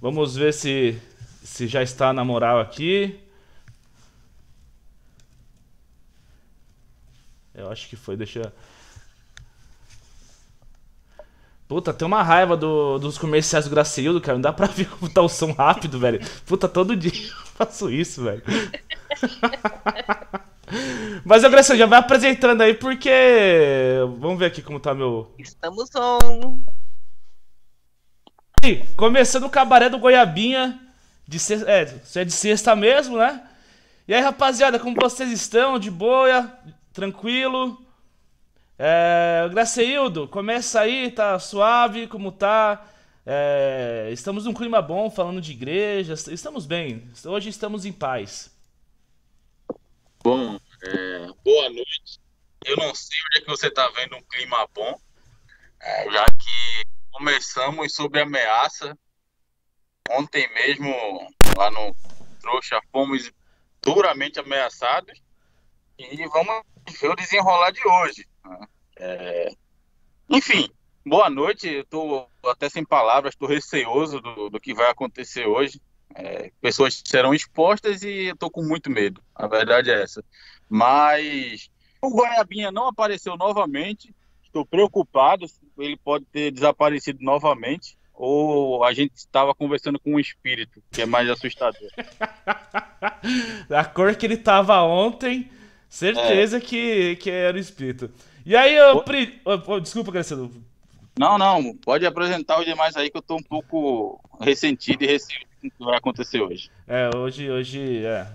Vamos ver se, se já está na moral aqui. Eu acho que foi, deixa. Puta, tem uma raiva do, dos comerciais do Graciildo, cara. Não dá pra ver como tá o som rápido, velho. Puta, todo dia eu faço isso, velho. Mas, ô Graciildo, já vai apresentando aí, porque. Vamos ver aqui como tá meu. Estamos on. Começando o cabaré do Goiabinha. De sexta, é, é de sexta mesmo, né? E aí, rapaziada, como vocês estão? De boa? Tranquilo? É, Graceildo, começa aí, tá suave, como tá? É, estamos num clima bom, falando de igreja, estamos bem. Hoje estamos em paz. Bom, é, boa noite. Eu não sei onde é que você tá vendo um clima bom, é, já que começamos sobre ameaça. Ontem mesmo, lá no Trouxa, fomos duramente ameaçados. E vamos ver o desenrolar de hoje. É... Enfim, boa noite. Estou até sem palavras, estou receoso do, do, que vai acontecer hoje. É, pessoas serão expostas e estou com muito medo. A verdade é essa. Mas o Goiabinha não apareceu novamente. Estou preocupado. Ele pode ter desaparecido novamente. Ou a gente estava conversando com um espírito, que é mais assustador. a cor que ele estava ontem, certeza é. que, que era o espírito. E aí, eu. Pri... Oh, desculpa, Crescendo. Não, não, pode apresentar os demais aí que eu tô um pouco ressentido e receoso com o que vai acontecer hoje. É, hoje, hoje, é.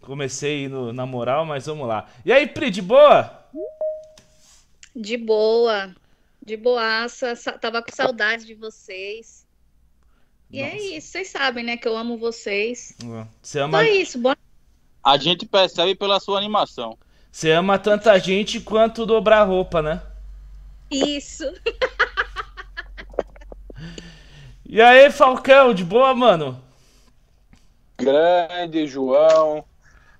Comecei no, na moral, mas vamos lá. E aí, Pri, de boa? De boa. De boaça. Tava com saudade de vocês. E é Nossa. é isso, vocês sabem, né? Que eu amo vocês. Você ama. Então é isso, boa. A gente percebe pela sua animação. Você ama tanta gente quanto dobrar roupa, né? Isso. e aí, Falcão, de boa, mano? Grande João.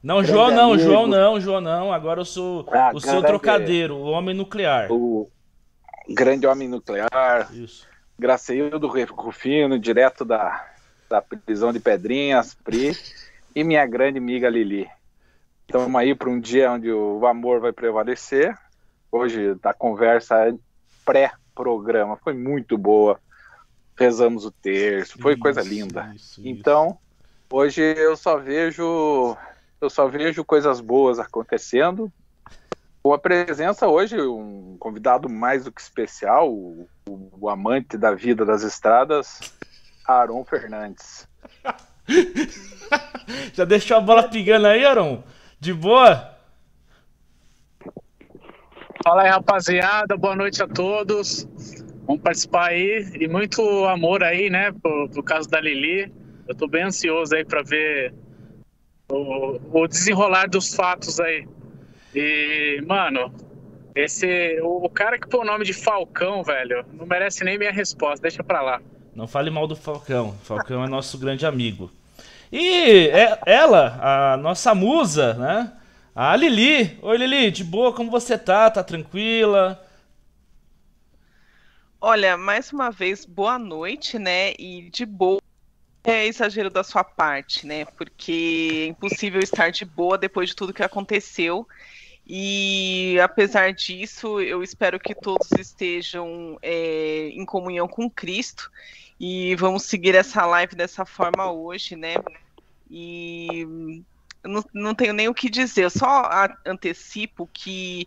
Não, João não, amigo. João não, João não. Agora eu sou ah, o seu trocadeiro, o homem nuclear. O grande homem nuclear. Isso. Graceildo Rufino, direto da, da prisão de Pedrinhas, Pri. E minha grande amiga Lili. Estamos aí para um dia onde o amor vai prevalecer. Hoje a conversa pré-programa foi muito boa. Rezamos o terço, foi isso, coisa linda. Isso, então, isso. hoje eu só vejo eu só vejo coisas boas acontecendo. Com a presença hoje, um convidado mais do que especial, o, o amante da vida das estradas, Aaron Fernandes. Já deixou a bola pingando aí, Aaron? De boa? Fala aí, rapaziada. Boa noite a todos. Vamos participar aí. E muito amor aí, né, pro, pro caso da Lili. Eu tô bem ansioso aí para ver o, o, desenrolar dos fatos aí. E, mano, esse. O, o cara que pôs o nome de Falcão, velho, não merece nem minha resposta. Deixa pra lá. Não fale mal do Falcão. Falcão é nosso grande amigo. E é, ela, a nossa musa, né? A Lili. Oi, Lili, de boa, como você tá? Tá tranquila? Olha, mais uma vez, boa noite, né? E de boa é exagero da sua parte, né? Porque é impossível estar de boa depois de tudo que aconteceu. E apesar disso, eu espero que todos estejam é, em comunhão com Cristo e vamos seguir essa live dessa forma hoje, né? E não, não tenho nem o que dizer, eu só antecipo que,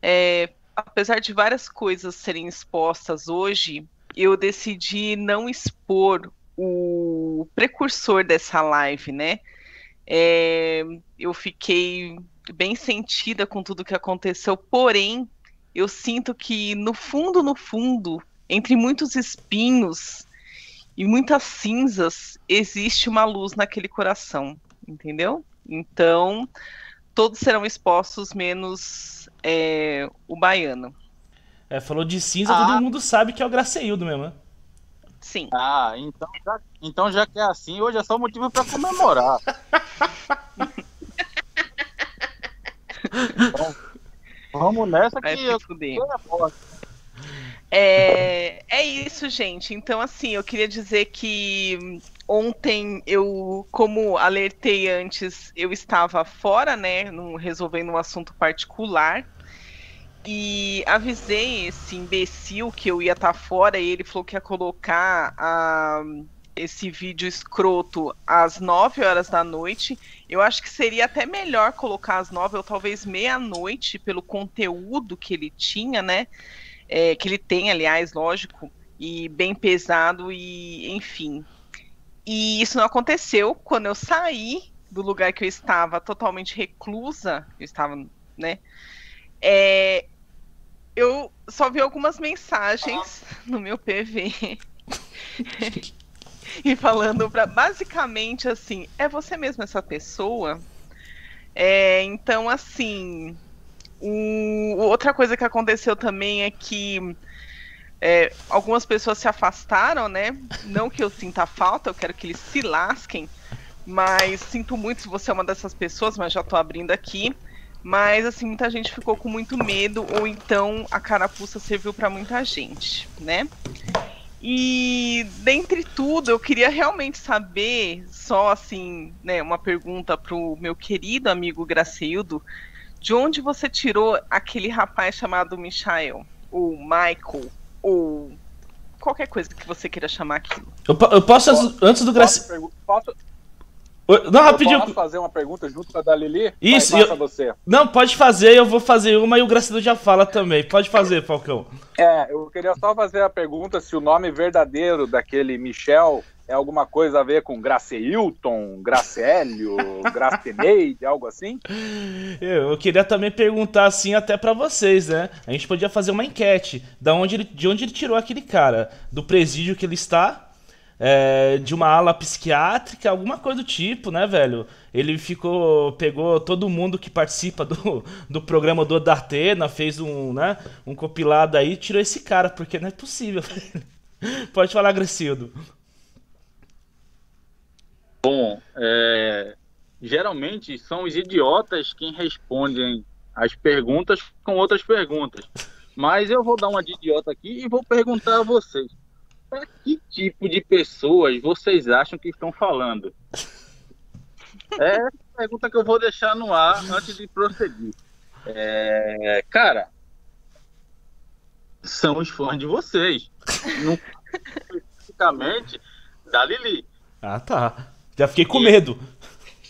é, apesar de várias coisas serem expostas hoje, eu decidi não expor o precursor dessa live, né? É, eu fiquei bem sentida com tudo que aconteceu, porém, eu sinto que no fundo, no fundo, entre muitos espinhos, e muitas cinzas, existe uma luz naquele coração, entendeu? Então, todos serão expostos, menos é, o baiano. É, falou de cinza, ah. todo mundo sabe que é o Graceildo mesmo, né? Sim. Ah, então já, então já que é assim, hoje é só motivo para comemorar. vamos nessa que eu, é, é, é isso, gente. Então, assim, eu queria dizer que ontem eu, como alertei antes, eu estava fora, né, num, resolvendo um assunto particular. E avisei esse imbecil que eu ia estar tá fora e ele falou que ia colocar a, esse vídeo escroto às 9 horas da noite. Eu acho que seria até melhor colocar às 9 ou talvez meia-noite pelo conteúdo que ele tinha, né? É, que ele tem, aliás, lógico, e bem pesado e enfim. E isso não aconteceu quando eu saí do lugar que eu estava totalmente reclusa, eu estava, né? É, eu só vi algumas mensagens no meu PV e falando para basicamente assim, é você mesmo essa pessoa? É, então assim, o, outra coisa que aconteceu também é que é, algumas pessoas se afastaram, né? Não que eu sinta falta, eu quero que eles se lasquem, mas sinto muito se você é uma dessas pessoas, mas já tô abrindo aqui. Mas, assim, muita gente ficou com muito medo, ou então a carapuça serviu para muita gente, né? E, dentre tudo, eu queria realmente saber, só assim, né, uma pergunta pro meu querido amigo Graceildo, de onde você tirou aquele rapaz chamado Michael, ou Michael, ou qualquer coisa que você queira chamar aquilo? Eu, eu posso, antes do Graceildo... Posso, não, rapidinho. Posso fazer uma pergunta junto com a da Lili? Isso, eu... você. Não, pode fazer, eu vou fazer uma e o Gracido já fala também. Pode fazer, Falcão. É, eu queria só fazer a pergunta se o nome verdadeiro daquele Michel é alguma coisa a ver com Graceilton, Gracélio, Graceneide, algo assim? Eu, queria também perguntar assim até para vocês, né? A gente podia fazer uma enquete da onde ele, de onde ele tirou aquele cara, do presídio que ele está é, de uma ala psiquiátrica, alguma coisa do tipo, né, velho? Ele ficou, pegou todo mundo que participa do, do programa do Datena, fez um, né, um compilado aí, tirou esse cara, porque não é possível. Pode falar, Grecildo. Bom, é, geralmente são os idiotas quem respondem as perguntas com outras perguntas. Mas eu vou dar uma de idiota aqui e vou perguntar a vocês para que tipo de pessoas vocês acham que estão falando? É a pergunta que eu vou deixar no ar antes de prosseguir. É, cara, são os fãs de vocês. Não, especificamente da Lili. Ah, tá. Já fiquei com e medo.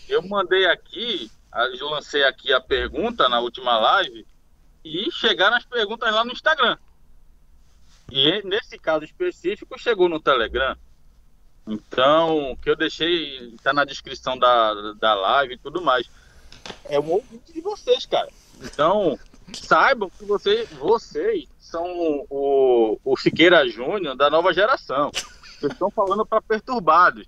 Eu mandei aqui, eu lancei aqui a pergunta na última live e chegaram as perguntas lá no Instagram. E nesse caso específico chegou no Telegram. Então, que eu deixei está na descrição da, da live e tudo mais. É um ouvinte de vocês, cara. Então, saibam que vocês, vocês são o, o Siqueira Júnior da nova geração. Vocês estão falando para perturbados.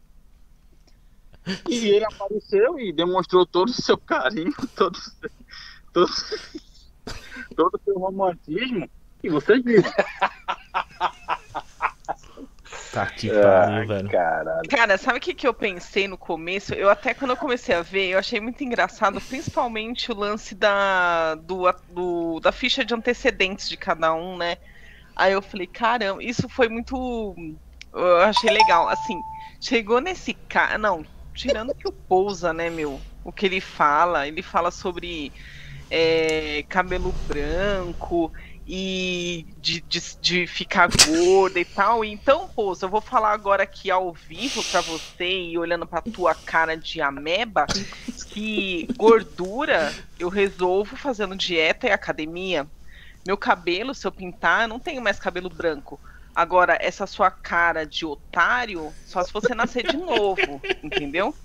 E ele apareceu e demonstrou todo o seu carinho, todo, todo, todo o seu romantismo. E vocês viram. Tá que pariu, velho. Caralho. Cara, sabe o que, que eu pensei no começo? Eu até quando eu comecei a ver, eu achei muito engraçado, principalmente o lance da, do, do, da ficha de antecedentes de cada um, né? Aí eu falei, caramba, isso foi muito. Eu achei legal. Assim, chegou nesse cara. Não, tirando que o Pousa, né, meu? O que ele fala, ele fala sobre é, cabelo branco e de, de, de, ficar gorda e tal. Então, pô, eu vou falar agora aqui ao vivo para você e olhando pra tua cara de ameba, que gordura eu resolvo fazendo dieta e academia. Meu cabelo, se eu pintar, eu não tenho mais cabelo branco. Agora, essa sua cara de otário, só se você nascer de novo, entendeu?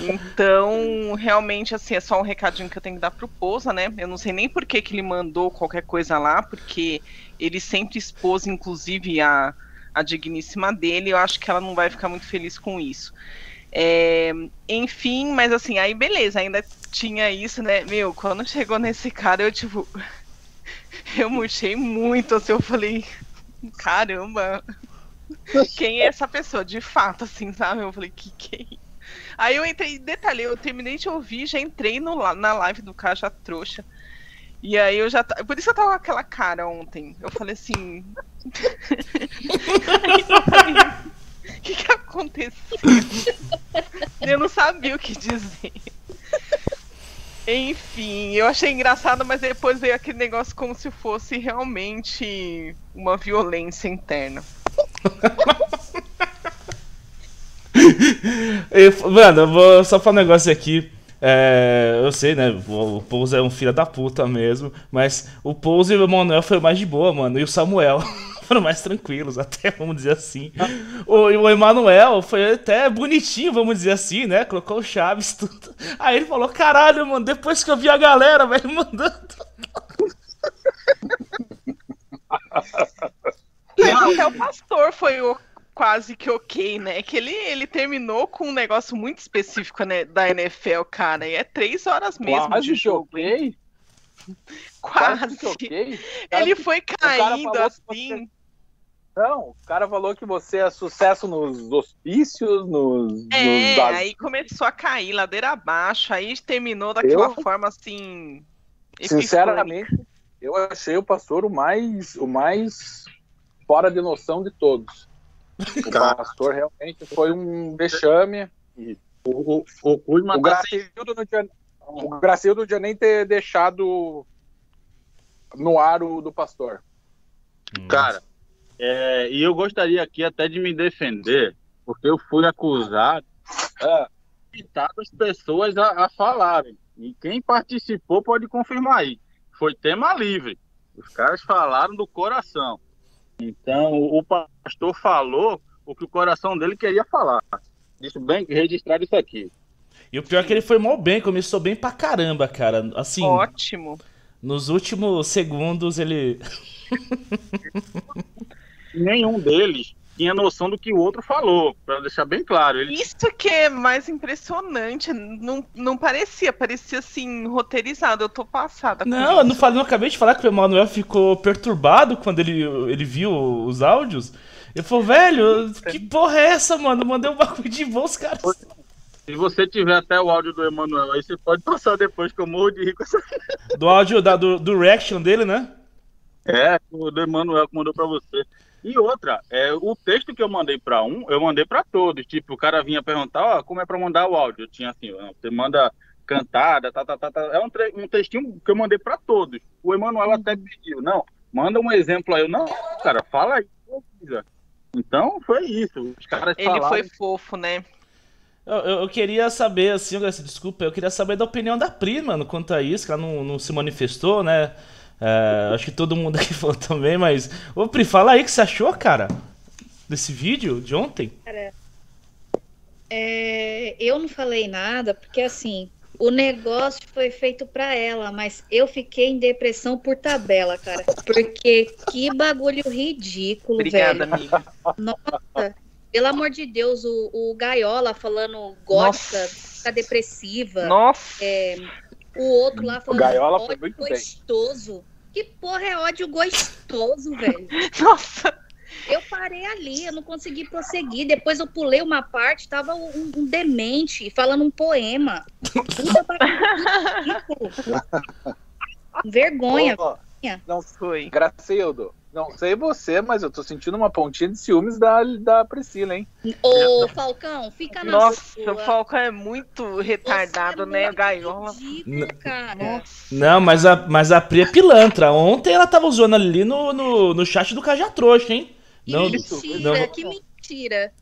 Então, realmente, assim, é só um recadinho que eu tenho que dar pro Pousa, né? Eu não sei nem por que, que ele mandou qualquer coisa lá, porque ele sempre expôs, inclusive, a, a digníssima dele. Eu acho que ela não vai ficar muito feliz com isso. É, enfim, mas assim, aí beleza, ainda tinha isso, né? Meu, quando chegou nesse cara, eu tipo. Eu murchei muito, assim, eu falei. Caramba! Quem é essa pessoa? De fato, assim, sabe? Eu falei, que que é isso? Aí eu entrei, detalhe eu terminei de ouvir, já entrei no, na live do cara, já trouxa. E aí eu já. Por isso eu tava com aquela cara ontem. Eu falei assim. O que, que aconteceu? eu não sabia o que dizer. Enfim, eu achei engraçado, mas depois veio aquele negócio como se fosse realmente uma violência interna. Mano, eu vou só falar um negócio aqui. É, eu sei, né? O Pouso é um filho da puta mesmo. Mas o Pouso e o Emanuel foi mais de boa, mano. E o Samuel foram mais tranquilos, até, vamos dizer assim. O, o Emanuel foi até bonitinho, vamos dizer assim, né? Colocou o Chaves, tudo. Aí ele falou: caralho, mano, depois que eu vi a galera, velho, mandando. Até o pastor foi o quase que ok, né? Que ele, ele terminou com um negócio muito específico né, da NFL, cara. E é três horas mesmo quase de jogo. Quase. quase que ok. Ele foi caindo assim. Não, o cara falou que você é sucesso nos hospícios, nos. É, nos... aí começou a cair, ladeira abaixo, aí terminou daquela eu, forma assim. Sinceramente, eu achei o pastor o mais, o mais fora de noção de todos. O pastor realmente foi um vexame. E o, o, o, o, o Gracildo não tinha, o Gracildo não tinha nem ter deixado no ar o do pastor. Cara, é, e eu gostaria aqui até de me defender, porque eu fui acusado de as pessoas a, a falarem. E quem participou pode confirmar aí. Foi tema livre. Os caras falaram do coração. Então, o pastor falou o que o coração dele queria falar. Deixa bem registrado isso aqui. E o pior é que ele foi mal bem, começou bem pra caramba, cara. Assim. Ótimo. Nos últimos segundos ele. nenhum deles tinha noção do que o outro falou, para deixar bem claro. Ele... Isso que é mais impressionante, não, não parecia, parecia assim, roteirizado, eu tô passada. Não, eu não, falei, não acabei de falar que o Emanuel ficou perturbado quando ele, ele viu os áudios. Ele falou, velho, que porra é essa, mano? Mandei um bagulho de voo, os caras. Se você tiver até o áudio do Emanuel aí, você pode passar depois que eu morro de rico. Do áudio da, do, do reaction dele, né? É, o do Emanuel que mandou pra você. E outra, é, o texto que eu mandei para um, eu mandei para todos. Tipo, o cara vinha perguntar, ó, como é para mandar o áudio? Eu tinha assim, você manda cantada, tá, tá, tá, tá. É um, um textinho que eu mandei para todos. O Emanuel até pediu, não, manda um exemplo aí. Eu, não, cara, fala aí. Então, foi isso. Os caras Ele falaram... foi fofo, né? Eu, eu, eu, queria saber, assim, desculpa, eu queria saber da opinião da Pri, mano, quanto a isso, que ela não, não se manifestou, né? É, acho que todo mundo aqui falou também, mas. Ô, Pri, fala aí o que você achou, cara, desse vídeo de ontem. Cara, é, eu não falei nada, porque assim, o negócio foi feito para ela, mas eu fiquei em depressão por tabela, cara. Porque que bagulho ridículo, Obrigada, velho. Amiga. Nossa, pelo amor de Deus, o, o Gaiola falando gótica, fica depressiva. Nossa. É, o outro lá falando o Gaiola foi muito gostoso. Bem. Que porra é ódio gostoso, velho? Nossa! Eu parei ali, eu não consegui prosseguir. Depois eu pulei uma parte, tava um, um demente falando um poema. Puta, Vergonha. Oh, não foi. Gracildo, não sei você, mas eu tô sentindo uma pontinha de ciúmes da, da Priscila, hein? Ô, Falcão, fica na Nossa, sua. o Falcão é muito retardado, é né? Muito Gaiola. cara. Não, mas a, mas a Pri é pilantra. Ontem ela tava usando ali no, no, no chat do Cajatrouxa, hein? Que não, mentira, não... que mentira.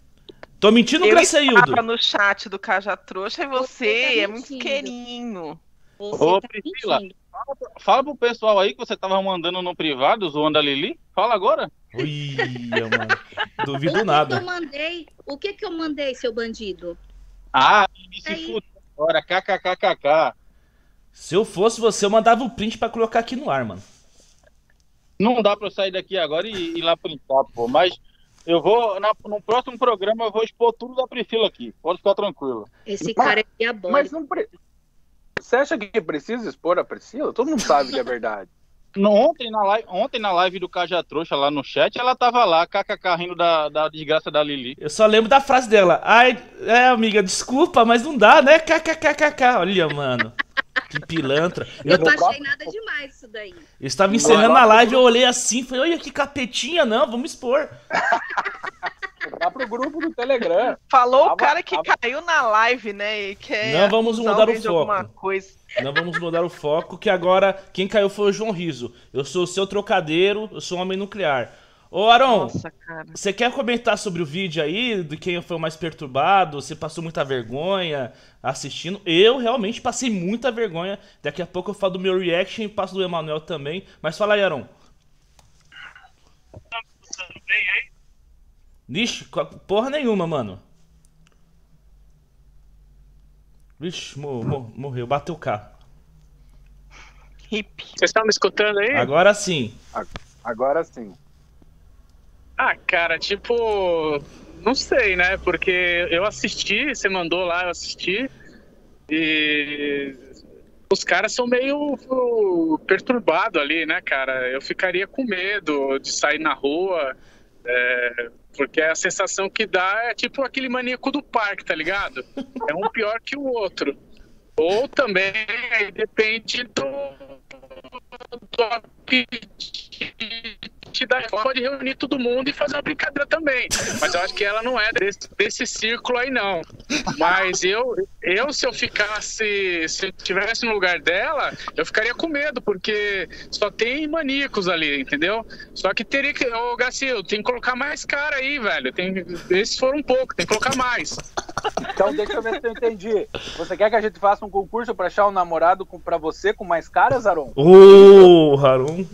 Tô mentindo, Graceildo? Eu estava no chat do Cajatrouxa e você, você tá é muito querinho. Você Ô, tá Priscila, mentindo. Fala, fala pro pessoal aí que você tava mandando no privado, zoando a Lili. Fala agora. Ui, mano. Duvido o nada. Que eu mandei? O que que eu mandei, seu bandido? Ah, se fuder agora, kkkk. Se eu fosse você, eu mandava o print pra colocar aqui no ar, mano. Não dá pra eu sair daqui agora e ir lá printar, pô. Mas eu vou, na, no próximo programa, eu vou expor tudo da Priscila aqui. Pode ficar tranquilo. Esse cara é diabólico. Mas não, pre... Você acha que precisa expor a Priscila? Todo mundo sabe que é verdade. No, ontem, na live, ontem na live do Caja Trouxa lá no chat, ela tava lá, kkk, rindo da, da desgraça da Lili. Eu só lembro da frase dela. Ai, é, amiga, desculpa, mas não dá, né? Kkkk. Olha, mano. Que pilantra. Eu, não achei nada demais isso daí. Eu estava encerrando a live, eu olhei assim, falei, olha que capetinha, não, vamos expor. pro grupo do Telegram. Falou tava, o cara que tava... caiu na live, né? E quer Não vamos mudar o foco. Não vamos mudar o foco, que agora quem caiu foi o João Riso. Eu sou o seu trocadeiro, eu sou um homem nuclear. Ô, Aron, você quer comentar sobre o vídeo aí, de quem foi o mais perturbado? Você passou muita vergonha assistindo? Eu realmente passei muita vergonha. Daqui a pouco eu falo do meu reaction e passo do Emanuel também. Mas fala aí, Aron. Tá bem aí? Vixe, porra nenhuma, mano. Vixe, mor mor morreu, bateu o carro. Hip. Vocês estão me escutando aí? Agora sim. Agora sim. Ah, cara, tipo, não sei, né? Porque eu assisti, você mandou lá, eu assisti. E os caras são meio perturbados ali, né, cara? Eu ficaria com medo de sair na rua, é, porque a sensação que dá é tipo aquele maníaco do parque, tá ligado? É um pior que o outro. Ou também, depende do, do apetite pode reunir todo mundo e fazer uma brincadeira também. Mas eu acho que ela não é desse, desse círculo aí, não. Mas eu, eu, se eu ficasse, se eu estivesse no lugar dela, eu ficaria com medo, porque só tem maníacos ali, entendeu? Só que teria que. Ô, Gacil, tem que colocar mais cara aí, velho. Tem, esses foram um pouco, tem que colocar mais. Então deixa eu ver se eu entendi. Você quer que a gente faça um concurso para achar um namorado com, pra você com mais caras, Aron? Ô, oh, Haron.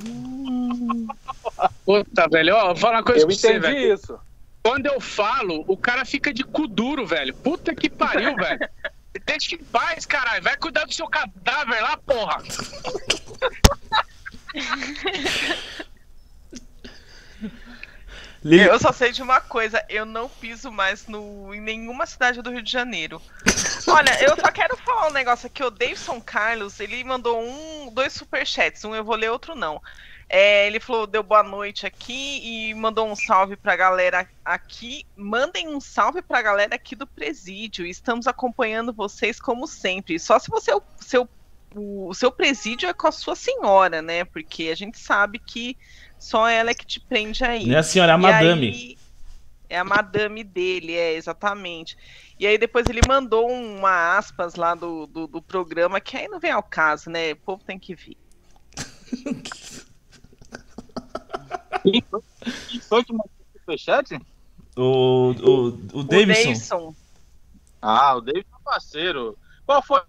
Puta, velho, ó, vou falar uma coisa eu pra você, velho. Eu entendi isso. Quando eu falo, o cara fica de cu duro, velho. Puta que pariu, velho. Deixa em paz, caralho. Vai cuidar do seu cadáver lá, porra. Eu só sei de uma coisa, eu não piso mais no, em nenhuma cidade do Rio de Janeiro. Olha, eu só quero falar um negócio aqui, o Davidson Carlos, ele mandou um, dois superchats, um eu vou ler, outro não. É, ele falou, deu boa noite aqui e mandou um salve pra galera aqui. Mandem um salve pra galera aqui do presídio. Estamos acompanhando vocês como sempre. Só se você seu, o seu presídio é com a sua senhora, né? Porque a gente sabe que só ela é que te prende aí. Não é a senhora, é a madame. Aí, é a madame dele, é, exatamente. E aí depois ele mandou uma aspas lá do, do, do programa, que aí não vem ao caso, né? O povo tem que vir. Quem foi que mandou o superchat? O, o, o Davidson. Ah, o Davidson é parceiro. Qual foi,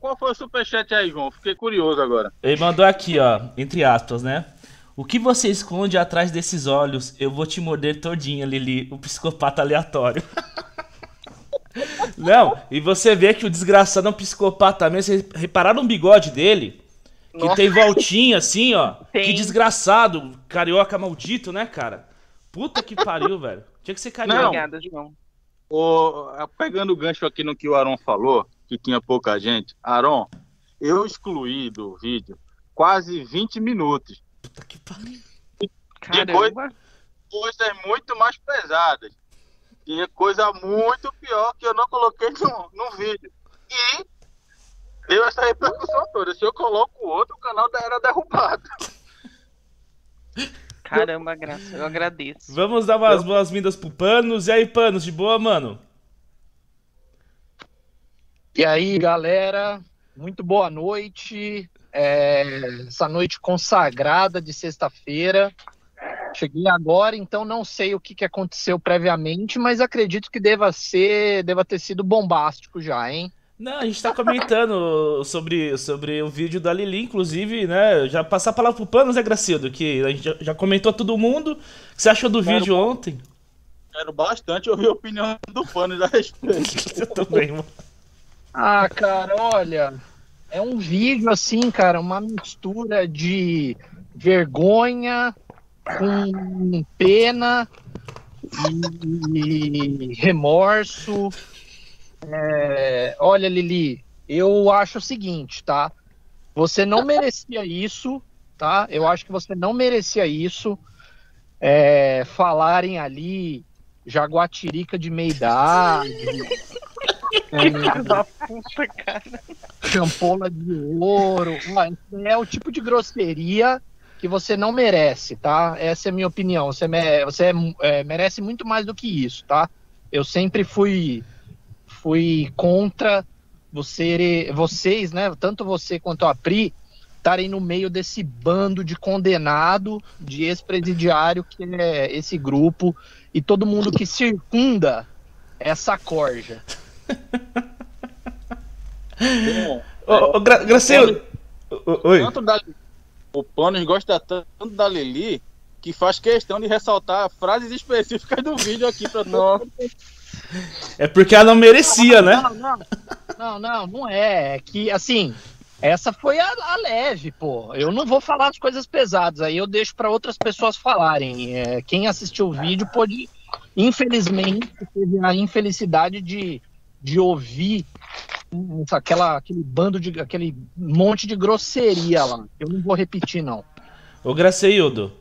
qual foi o superchat aí, João? Fiquei curioso agora. Ele mandou aqui, ó, entre aspas, né? O que você esconde atrás desses olhos? Eu vou te morder todinha, Lili, o psicopata aleatório. Não, e você vê que o desgraçado é um psicopata mesmo. Vocês repararam o bigode dele? Que Nossa. tem voltinha assim, ó. Tem. Que desgraçado. Carioca maldito, né, cara? Puta que pariu, velho. Tinha que ser carioca. Não. Obrigada, João. O, pegando o gancho aqui no que o Aron falou, que tinha pouca gente. Aron, eu excluí do vídeo quase 20 minutos. Puta que pariu. Depois, coisas muito mais pesadas. Tinha coisa muito pior que eu não coloquei no, no vídeo. E deu essa repercussão toda. Se eu coloco o outro, o canal era derrubado. Caramba, graça, eu agradeço. Vamos dar umas boas-vindas pro Panos. E aí, Panos, de boa, mano? E aí, galera, muito boa noite. É, essa noite consagrada de sexta-feira. Cheguei agora, então não sei o que, que aconteceu previamente, mas acredito que deva ser, deva ter sido bombástico já, hein? Não, a gente tá comentando sobre, sobre o vídeo da Lili, inclusive, né? Já passar a palavra pro Panos, né, Gracildo? Que a gente já, já comentou todo mundo. O que você achou do quero, vídeo ontem? Quero bastante ouvir a opinião do Panos a respeito. Eu também, mano. Ah, cara, olha. É um vídeo assim, cara, uma mistura de vergonha com pena e remorso é, olha, Lili, eu acho o seguinte, tá? Você não merecia isso, tá? Eu acho que você não merecia isso. É, falarem ali jaguatirica de meia idade. é, puta, cara. Champola de ouro. é o tipo de grosseria que você não merece, tá? Essa é a minha opinião. Você, me, você é, é, merece muito mais do que isso, tá? Eu sempre fui, fui contra você, vocês, né? Tanto você quanto a Pri estarem no meio desse bando de condenado, de ex-presidiário que é esse grupo e todo mundo que circunda essa corja. Ô, ô, Gra Gracielo. Oi. Tanto da, o Panos gosta tanto da Lili que faz questão de ressaltar frases específicas do vídeo aqui para todo É porque ela não merecia, né? Não, não, não, não, não é. É que, assim, essa foi a, a, leve, pô. Eu não vou falar as coisas pesadas, aí eu deixo para outras pessoas falarem. É, quem assistiu o vídeo pode, infelizmente, teve a infelicidade de, de ouvir aquela, aquele bando de. aquele monte de grosseria lá. Eu não vou repetir, não. Ô Graceildo,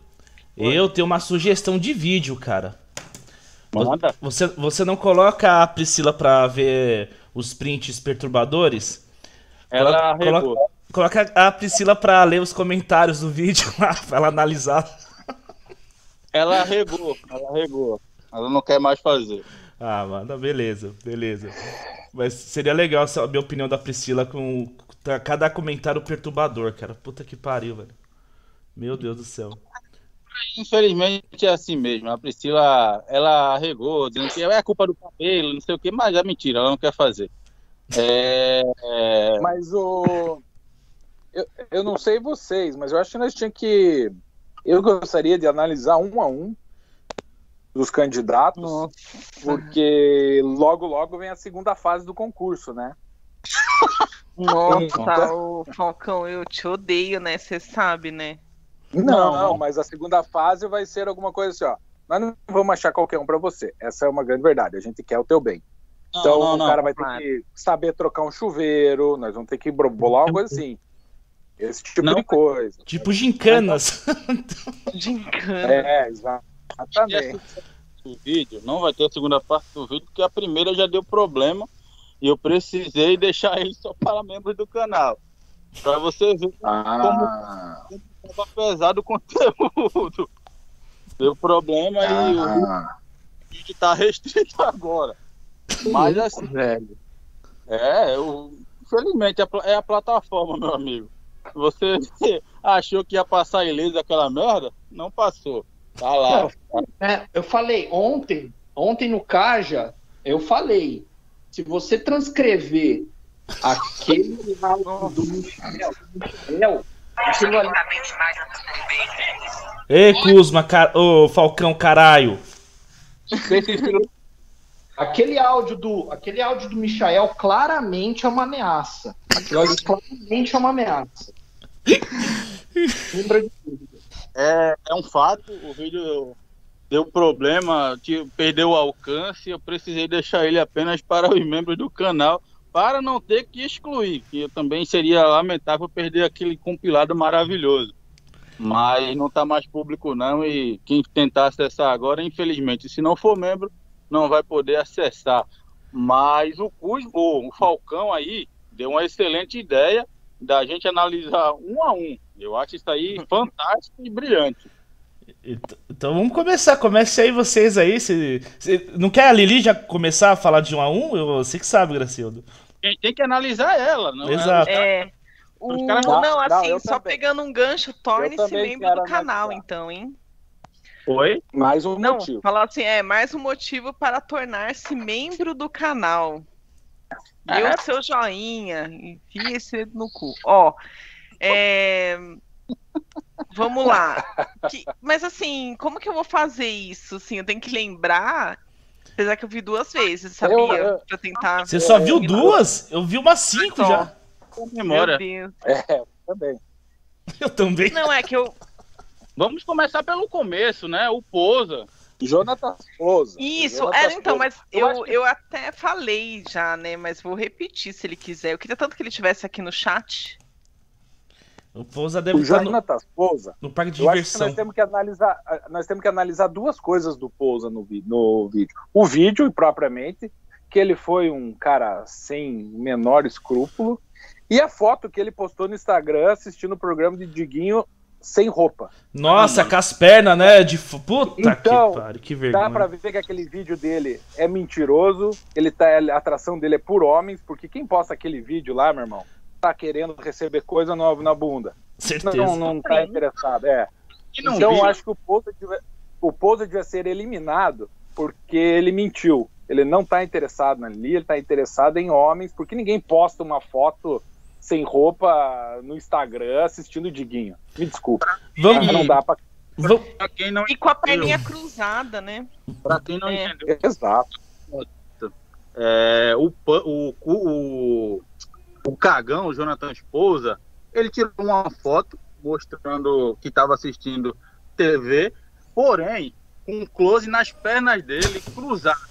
eu tenho uma sugestão de vídeo, cara. Manda. Você, você não coloca a Priscila pra ver os prints perturbadores? Ela coloca, coloca, coloca, a Priscila pra ler os comentários do vídeo lá, pra ela analisar. Ela regou, ela regou. Ela não quer mais fazer. Ah, mano, beleza, beleza. Mas seria legal saber a opinião da Priscila com cada comentário perturbador, cara. Puta que pariu, velho. Meu Deus do céu. Infelizmente é assim mesmo. A Priscila, ela arregou, dizendo que é culpa do cabelo, não sei o que, mas é mentira, ela não quer fazer. É... é. Mas o. Eu, eu não sei vocês, mas eu acho que nós tínhamos que. Eu gostaria de analisar um a um dos candidatos, Nossa. porque logo, logo vem a segunda fase do concurso, né? Nossa, o Falcão, eu te odeio, né? Você sabe, né? Não, não, mas a segunda fase vai ser alguma coisa assim, ó. Nós não vamos achar qualquer um para você. Essa é uma grande verdade. A gente quer o teu bem. Não, então não, o cara vai ter que saber trocar um chuveiro, nós vamos ter que bolar uma coisa assim. Esse tipo não, de coisa. Tipo gincanas. Gincana. É, exatamente. O vídeo não vai ter a segunda parte do vídeo, porque a primeira já deu problema e eu precisei deixar ele só para membros do canal. Para você ver ah. como estava pesado o conteúdo. Deu problema ah. e o ah. vídeo está restrito agora. Mas assim, velho. É, eu, infelizmente é a plataforma, meu amigo. Você achou que ia passar ileso aquela merda? Não passou. Tá lá. É, eu falei ontem, ontem no Caja, eu falei, se você transcrever aquele áudio do Michel, Michel aquilo ali... Ei, Kuzma, car... ô Falcão, caralho. Aquele áudio do, aquele áudio do Michael claramente é uma ameaça. Aquele áudio claramente é uma ameaça. Lembra de tudo. É, é um fato, o vídeo deu problema, perdeu o alcance, eu precisei deixar ele apenas para os membros do canal, para não ter que excluir, que também seria lamentável perder aquele compilado maravilhoso. Mas não está mais público não, e quem tentar acessar agora, infelizmente, se não for membro, não vai poder acessar. Mas o Cusco, o Falcão aí, deu uma excelente ideia da gente analisar um a um. Eu acho isso aí fantástico e brilhante. Então vamos começar. Comece aí vocês aí. Se, se, não quer a Lili já começar a falar de um a um? Eu, sei que sabe, Gracildo. Tem que analisar ela, não é? Exato. É. O... Não, assim, não, só também. pegando um gancho, torne-se membro do canal, então, hein? Oi? Mais um não, motivo. Falar assim, é mais um motivo para tornar-se membro do canal. Dê é. o seu joinha, enfia esse no cu. Ó, é... Vamos lá. Que... Mas assim, como que eu vou fazer isso? Assim, eu tenho que lembrar. Apesar que eu vi duas vezes, sabia? Eu, eu... Pra tentar. Você só viu duas? Eu vi umas cinco já. Memória. Meu Deus. É, eu também. Eu também. Não, é que eu. Vamos começar pelo começo, né? O Pousa. Jonathan Pousa. Isso, Jonathan é, então, mas eu, eu, que... eu até falei já, né? Mas vou repetir se ele quiser. Eu queria tanto que ele estivesse aqui no chat. O Pousa deve o estar Jonathan no, Pousa, no parque de diversão. nós temos que analisar, nós temos que analisar duas coisas do Pousa no, no vídeo. O vídeo propriamente, que ele foi um cara sem menor escrúpulo, e a foto que ele postou no Instagram assistindo o programa de Diguinho sem roupa. Nossa, ah, com as pernas, né? De puta então, que pariu, que vergonha. Dá pra ver que aquele vídeo dele é mentiroso. Ele tá, a atração dele é por homens, porque quem posta aquele vídeo lá, meu irmão, tá querendo receber coisa nova na bunda. Certeza. Não, não tá interessado, é. Então eu acho que o Pousa devia, o Pousa devia ser eliminado porque ele mentiu. Ele não tá interessado ali, ele tá interessado em homens, porque ninguém posta uma foto sem roupa no Instagram assistindo o Diguinho. Me desculpa. Vamos, não dá pra. pra quem não e com a perninha cruzada, né? Pra quem não é. entendeu. Exato. É, o, o, o, o Cagão, o Jonathan Esposa, ele tirou uma foto mostrando que estava assistindo TV, porém, com um close nas pernas dele cruzado.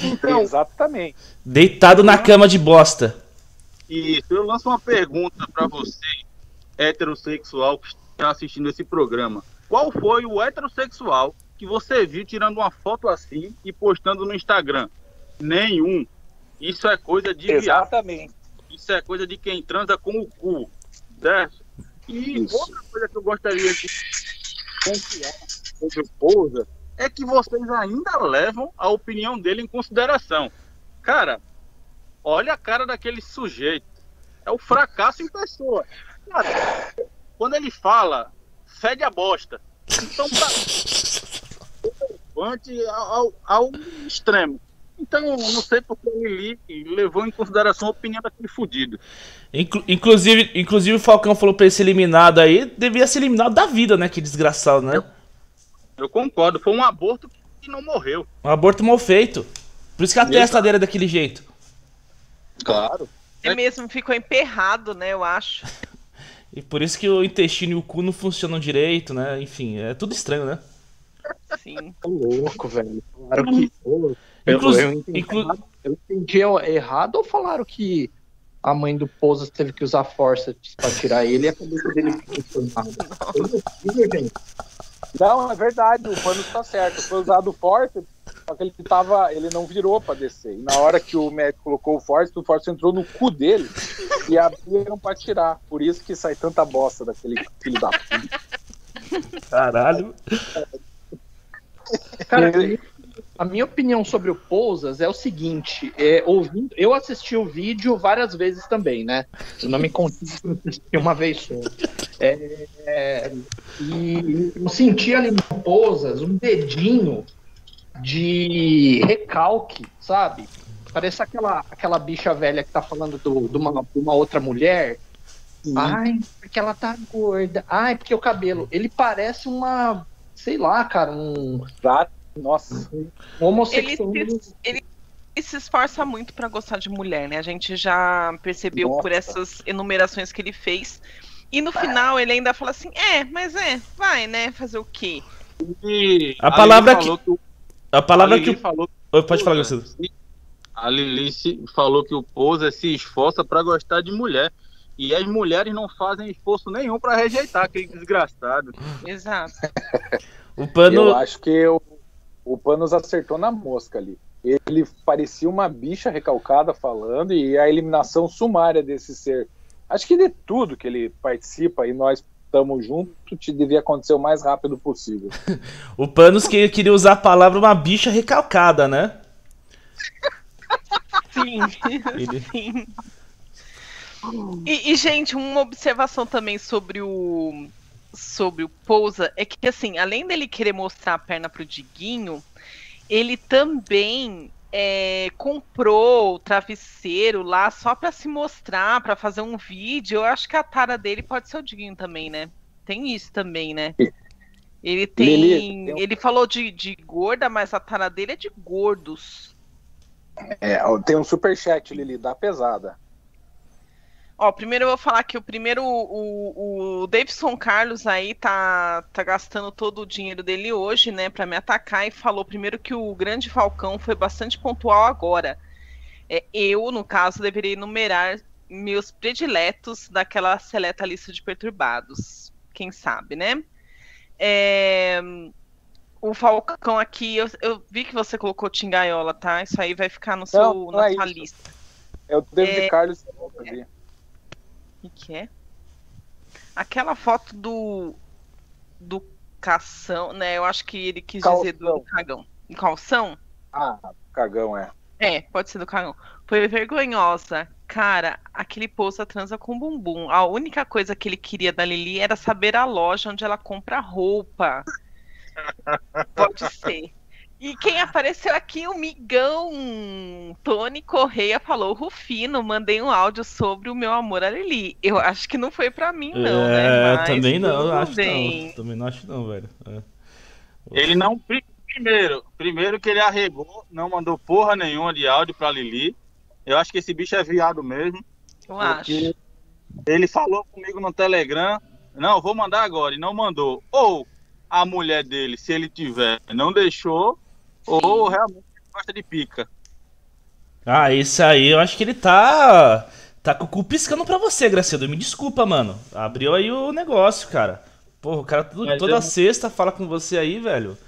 Então, Exatamente. Deitado na cama de bosta. Isso, eu lanço uma pergunta para você, heterossexual que está assistindo esse programa. Qual foi o heterossexual que você viu tirando uma foto assim e postando no Instagram? Nenhum. Isso é coisa de Exatamente. Viado. Isso é coisa de quem transa com o cu. Certo? E Isso. outra coisa que eu gostaria de confiar sobre o Pousa é que vocês ainda levam a opinião dele em consideração. Cara, olha a cara daquele sujeito. É o fracasso em pessoa. Cara, quando ele fala, fede a bosta. Então, pra... ao, ao extremo. Então, não sei porque ele levou em consideração a opinião daquele fudido. Inclu inclusive, inclusive, o Falcão falou pra ele ser eliminado aí, devia ser eliminado da vida, né? Que desgraçado, né? Eu, eu concordo, foi um aborto que não morreu. Um aborto mal feito. Por isso que a testa dele é daquele jeito. Claro. Ele mesmo ficou emperrado, né, eu acho. e por isso que o intestino e o cu não funcionam direito, né? Enfim, é tudo estranho, né? Sim. Tô louco, velho. Claro que. Inclu eu, entendi, inclu... eu entendi errado ou falaram que a mãe do Pousa teve que usar força pra tirar ele e a cabeça dele ficou Não, é verdade, o pano está certo. Foi usado forte, só que ele tava. Ele não virou pra descer. E na hora que o médico colocou o force, o force entrou no cu dele e abriram pra tirar. Por isso que sai tanta bosta daquele filho da puta. Caralho. Cara, a minha opinião sobre o Pousas é o seguinte: é, ouvindo, eu assisti o vídeo várias vezes também, né? Eu não me consigo assistir uma vez só. É, é, e eu senti ali no Pousas um dedinho de recalque, sabe? Parece aquela, aquela bicha velha que tá falando do, de, uma, uma outra mulher. Sim. Ai, porque ela tá gorda. Ai, porque o cabelo. Ele parece uma. Sei lá, cara, um. Nossa. Homossexual. Ele, ele, se esforça muito para gostar de mulher, né? A gente já percebeu Nossa. por essas enumerações que ele fez. E no final ele ainda fala assim: é, mas é, vai, né? Fazer o quê? E a palavra que. que a palavra a que. Falou Pode falar, Garcia. A Lilice falou que o Pousa se esforça para gostar de mulher. E as mulheres não fazem esforço nenhum para rejeitar aquele desgraçado. Exato. o pano... Eu acho que o o Panos acertou na mosca ali. Ele parecia uma bicha recalcada falando e a eliminação sumária desse ser. Acho que de tudo que ele participa e nós estamos juntos, te devia acontecer o mais rápido possível. o Panos que queria usar a palavra uma bicha recalcada, né? Sim. Ele... Sim. E, e, gente, uma observação também sobre o sobre o Pousa é que, assim, além dele querer mostrar a perna pro Diguinho, ele também é, comprou o travesseiro lá só para se mostrar, para fazer um vídeo. Eu acho que a tara dele pode ser o Diguinho também, né? Tem isso também, né? Ele tem. Lili, ele falou de, de gorda, mas a tara dele é de gordos. É, tem um superchat, Lili, da pesada. Ó, primeiro eu vou falar que o primeiro, o, o Davidson Carlos aí tá, tá gastando todo o dinheiro dele hoje, né, para me atacar e falou primeiro que o grande Falcão foi bastante pontual agora. É, eu, no caso, deveria enumerar meus prediletos daquela seleta lista de perturbados. Quem sabe, né? É, o Falcão aqui, eu, eu, vi que você colocou Tingaiola, tá? Isso aí vai ficar no seu, não, não na é sua isso. lista. É o David é, Carlos. É, o que, que é? aquela foto do do cação, né? Eu acho que ele quis calção. dizer do cagão. Calção? Ah, cagão é. É, pode ser do cagão. Foi vergonhosa. Cara, aquele poça transa com bumbum. A única coisa que ele queria da Lili era saber a loja onde ela compra roupa. Pode ser. E quem apareceu aqui, o migão Tony Correia falou: Rufino, mandei um áudio sobre o meu amor a Lili. Eu acho que não foi para mim, não, né? é, né? também não, acho bem. não. Também não acho não, velho. É. Ele não. Primeiro, primeiro que ele arregou, não mandou porra nenhuma de áudio pra Lili. Eu acho que esse bicho é viado mesmo. Eu acho. Ele falou comigo no Telegram. Não, vou mandar agora. E não mandou. Ou a mulher dele, se ele tiver, não deixou ou realmente gosta de pica. Ah, isso aí eu acho que ele tá. Tá com o cu piscando pra você, Gracedo. Me desculpa, mano. Abriu aí o negócio, cara. Porra, o cara tudo, toda eu... sexta fala com você aí, velho.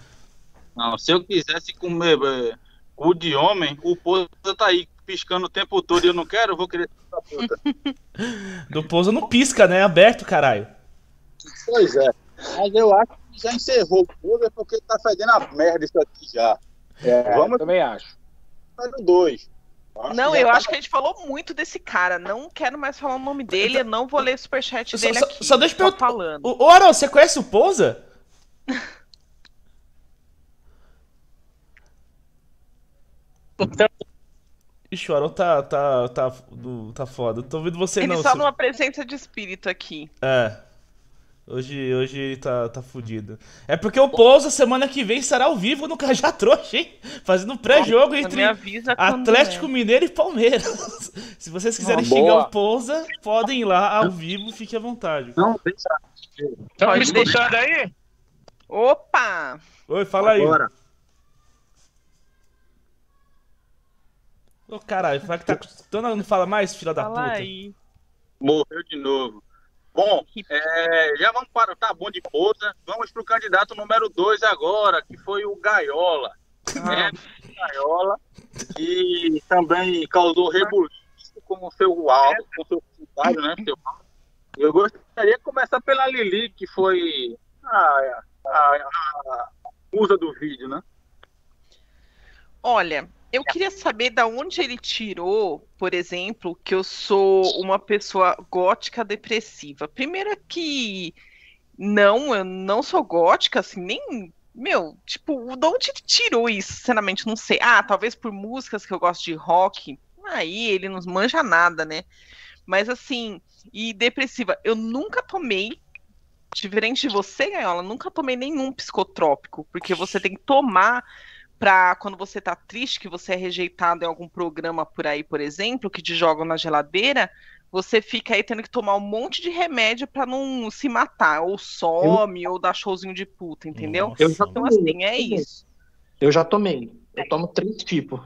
Não, se eu quisesse comer é, cu de homem, o Pousa tá aí piscando o tempo todo e eu não quero, eu vou querer puta. Do Pousa não pisca, né? É aberto, caralho. Pois é. Mas eu acho que já encerrou o Pousa porque tá fedendo a merda isso aqui já. É, Vamos... também acho. Número 2. Não, eu tá... acho que a gente falou muito desse cara. Não quero mais falar o nome dele, eu não vou ler o superchat dele só, aqui. Só deixa eu perguntar. falando. Ô, Aaron, você conhece o Pousa? Ixi, o Aaron tá, tá, tá, tá foda. Tô ouvindo você Ele não. Ele só você... numa presença de espírito aqui. É. Hoje, hoje tá, tá fudido. É porque o Pousa semana que vem estará ao vivo no Cajá Trouxa, hein? Fazendo pré-jogo entre Atlético é. Mineiro e Palmeiras. Se vocês quiserem xingar o Pousa, podem ir lá ao vivo, fique à vontade. Não, deixa. Estão me escutando aí? Opa! Oi, fala aí. Agora. Ô, caralho, vai que tá escutando, não fala mais, filha da puta. Aí. Morreu de novo. Bom, é, já vamos para. Tá bom de pousa. Vamos para o candidato número 2 agora, que foi o Gaiola. Ah. É, Gaiola, que também causou rebuliço como seu alvo, com seu comentário, né? Seu, eu gostaria de começar pela Lili, que foi a, a, a musa do vídeo, né? Olha, eu queria saber da onde ele tirou, por exemplo, que eu sou uma pessoa gótica depressiva. Primeiro que não, eu não sou gótica, assim, nem. Meu, tipo, de onde ele tirou isso? Sinceramente, não sei. Ah, talvez por músicas que eu gosto de rock. Aí ele não manja nada, né? Mas assim, e depressiva, eu nunca tomei diferente de você, Gaiola, nunca tomei nenhum psicotrópico, porque você tem que tomar para quando você tá triste, que você é rejeitado em algum programa por aí, por exemplo, que te jogam na geladeira, você fica aí tendo que tomar um monte de remédio para não se matar, ou some, eu... ou dar showzinho de puta, entendeu? Nossa. Eu já então, tomei, assim, é isso. Eu já tomei. Eu tomo três tipos.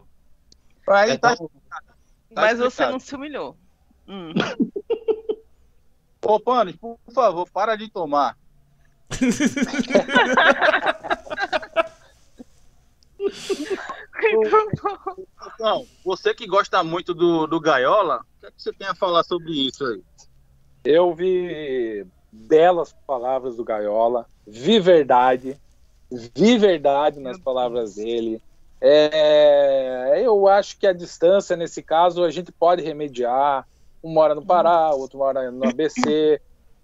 Aí é, tá... tá Mas você não se humilhou. Hum. Ô, Panos, por favor, para de tomar. Então, você que gosta muito do, do Gaiola, o que, é que você tem a falar sobre isso aí? Eu vi belas palavras do Gaiola, vi verdade, vi verdade nas palavras dele. É, eu acho que a distância, nesse caso, a gente pode remediar. Um mora no Pará, outro mora no ABC.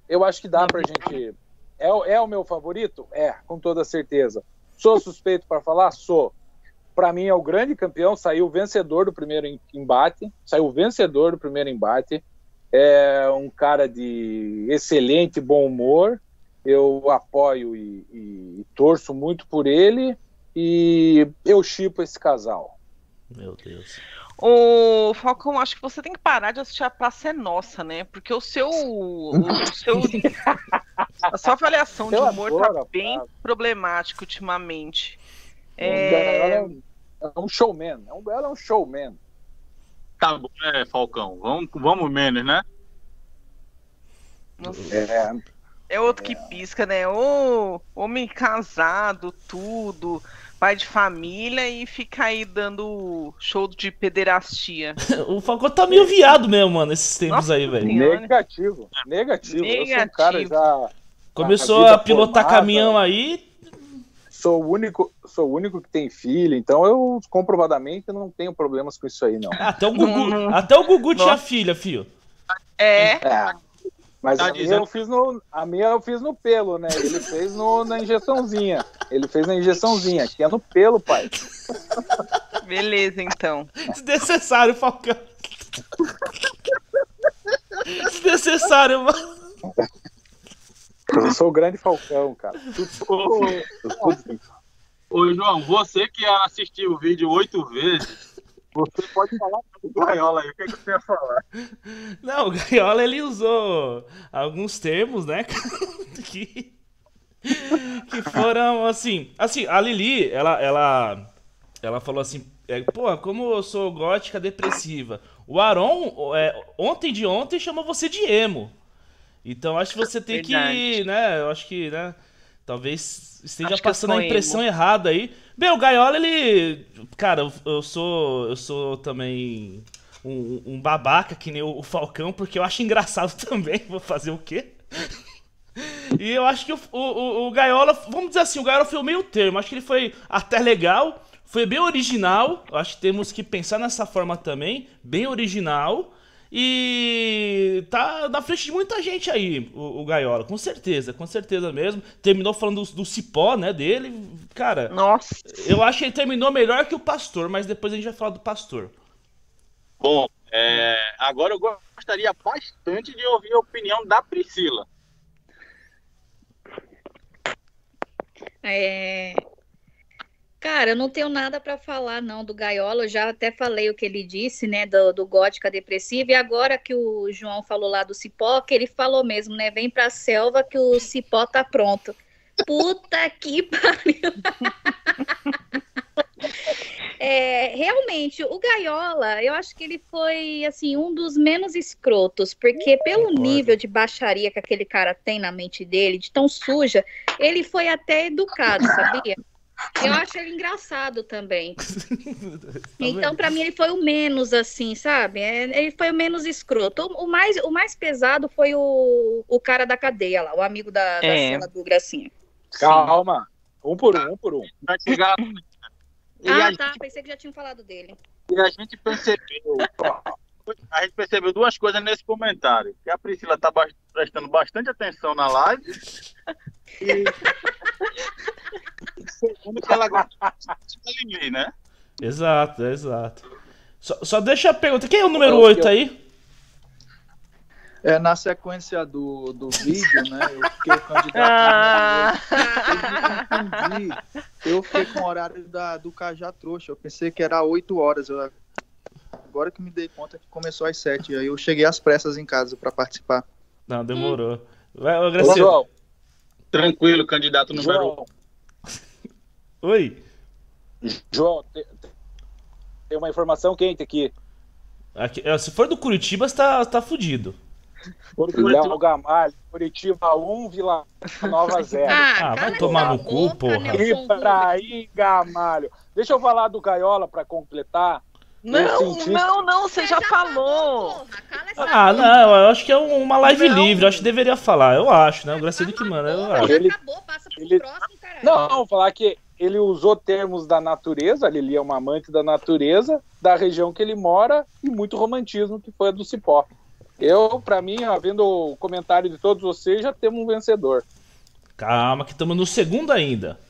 Eu acho que dá pra gente. É, é o meu favorito? É, com toda certeza. Sou suspeito para falar? Sou. Para mim é o grande campeão, saiu vencedor do primeiro embate, saiu vencedor do primeiro embate. É um cara de excelente bom humor. Eu apoio e, e, e torço muito por ele e eu chipo esse casal. Meu Deus. O Falcão, acho que você tem que parar de assistir a Praça é Nossa, né? Porque o seu. O, seu a sua avaliação de humor tá bem problemática ultimamente. É... é um showman. Ela é um showman. Tá bom, né, Falcão? Vamos, vamos menos, né? Nossa. É, é outro que pisca, né? Ô, homem casado, tudo pai de família e fica aí dando show de pederastia. o Falcão tá meio viado mesmo, mano, esses tempos Nossa, aí, velho. Negativo, negativo. negativo. Eu sou um cara já. Começou a, a pilotar formada, caminhão aí. Sou o único, sou o único que tem filho, então eu comprovadamente não tenho problemas com isso aí, não. Até o Gugu, até o Gugu tinha filha, filho. É. é. Mas tá a, minha eu fiz no, a minha eu fiz no pelo, né? Ele fez no, na injeçãozinha. Ele fez na injeçãozinha, que é no pelo, pai. Beleza, então. Desnecessário, Falcão. Desnecessário, mano. Eu sou o grande Falcão, cara. Ô, ô, João, você que assistiu o vídeo oito vezes, você pode falar do Gaiola aí, o que, é que você ia falar? Não, o Gaiola ele usou alguns termos, né? que, que foram assim. Assim, a Lili, ela, ela, ela falou assim: é, pô, como eu sou gótica depressiva. O Aron, é, ontem de ontem, chamou você de emo. Então acho que você tem Verdade. que, né? Eu acho que, né? Talvez esteja acho passando a impressão emo. errada aí. Bem, o Gaiola, ele. Cara, eu, eu sou. Eu sou também um, um, babaca que nem o, Falcão, porque eu acho engraçado também. Vou fazer o quê? e eu acho que o, o, o Gaiola. Vamos dizer assim, o Gaiola foi o meio termo. Acho que ele foi até legal. Foi bem original. Eu acho que temos que pensar nessa forma também. Bem original. E tá na frente de muita gente aí, o, o Gaiola, com certeza, com certeza mesmo. Terminou falando do, do, cipó, né, dele. Cara, Nossa. eu acho que ele terminou melhor que o Pastor, mas depois a gente vai falar do Pastor. Bom, é, agora eu gostaria bastante de ouvir a opinião da Priscila. É, Cara, eu não tenho nada para falar, não, do Gaiola. Eu já até falei o que ele disse, né, do, do gótica depressiva. E agora que o João falou lá do cipó, que ele falou mesmo, né? Vem pra selva que o cipó tá pronto. Puta que pariu! É, realmente, o Gaiola, eu acho que ele foi, assim, um dos menos escrotos, porque pelo nível de baixaria que aquele cara tem na mente dele, de tão suja, ele foi até educado, sabia? Eu acho ele engraçado também. Tá então, para mim, ele foi o menos, assim, sabe? É, ele foi o menos escroto. O mais, o mais pesado foi o, o cara da cadeia lá, o amigo da, da é. cela do Gracinha. Calma. Um por um, um por um. Vai chegar. ah, tá. Pensei que já tinham falado dele. E a gente percebeu. a gente percebeu duas coisas nesse comentário. Que a Priscila tá prestando bastante atenção na live. E segundo que ela gosta de né? Exato, exato. Só, só deixa a pergunta. Quem é o número 8 aí? É, na sequência do, do vídeo, né? Eu fiquei candidato. Ah. Eu, eu fiquei com o horário da, do Cajá Trouxa. Eu pensei que era 8 horas. Eu, agora que me dei conta que começou às 7. Aí eu cheguei às pressas em casa para participar. Não, demorou. Vai, Ô, João. Tranquilo, candidato número 1. Oi. João, tem uma informação quente aqui. aqui se for do Curitiba, você tá, tá fudido. Léo Gamalho, Curitiba 1, Vila Nova 0. Ah, ah vai tomar no cu, porra. Ibrahim Gamalho. Deixa eu falar do Gaiola para completar. Não, não, não, você já falou. Ah, não, eu acho que é uma live não. livre, eu acho que deveria falar, eu acho, né? O Graciano que manda, eu acho. Ele, acabou, passa pro ele... próximo, cara. Não, falar que ele usou termos da natureza, Lili é uma amante da natureza, da região que ele mora, e muito romantismo, que foi a do Cipó. Eu, para mim, vendo o comentário de todos vocês, já temos um vencedor. Calma, que estamos no segundo ainda.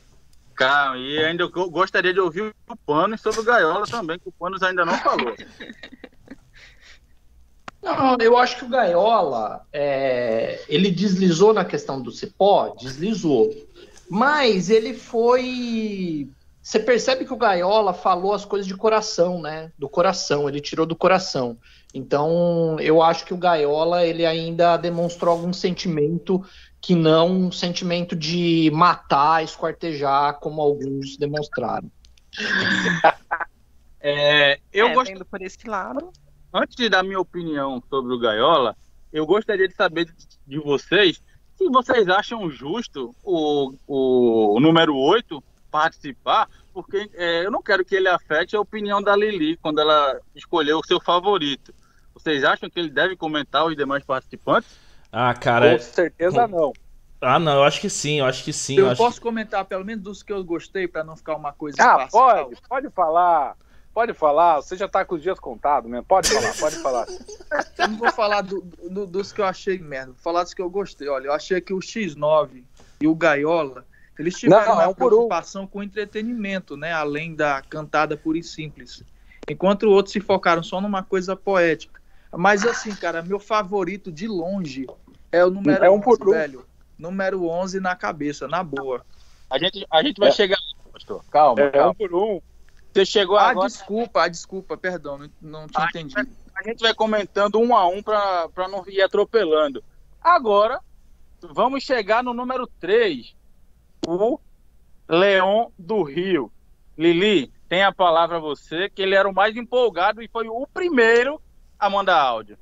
Calma, e ainda eu gostaria de ouvir o Panos sobre o Gaiola também, que o Panos ainda não falou. Não, eu acho que o Gaiola, é, ele deslizou na questão do cipó, deslizou. Mas ele foi. Você percebe que o Gaiola falou as coisas de coração, né? Do coração, ele tirou do coração. Então, eu acho que o Gaiola ele ainda demonstrou algum sentimento que não um sentimento de matar, esquartejar, como alguns demonstraram. é, eu é, gosto por esse lado. Antes de dar minha opinião sobre o Gaiola, eu gostaria de saber de, de vocês se vocês acham justo o, o número 8 participar, porque é, eu não quero que ele afete a opinião da Lili quando ela escolheu o seu favorito. Vocês acham que ele deve comentar os demais participantes? Ah, cara. Com certeza com... não. Ah, não, eu acho que sim, eu acho que sim. Eu, eu posso que... comentar pelo menos dos que eu gostei para não ficar uma coisa Ah, pode, pode falar. Pode falar, você já tá com os dias contados mesmo. Pode falar, pode falar. Eu não vou falar do, do, dos que eu achei merda, vou falar dos que eu gostei. Olha, eu achei que o X9 e o Gaiola, eles tiveram não, uma é um preocupação um. com entretenimento, né? Além da cantada pura e simples. Enquanto outros se focaram só numa coisa poética. Mas assim, cara, meu favorito de longe é o número é um 11, por um. velho. Número 11 na cabeça, na boa. A gente, a gente vai é. chegar, pastor. Calma, é, calma. um por um. Você chegou ah, agora. desculpa, ah, desculpa, perdão, não, não tinha a entendido. A gente vai comentando um a um para não ir atropelando. Agora, vamos chegar no número 3, o Leão do Rio. Lili, tem a palavra a você, que ele era o mais empolgado e foi o primeiro a mandar áudio.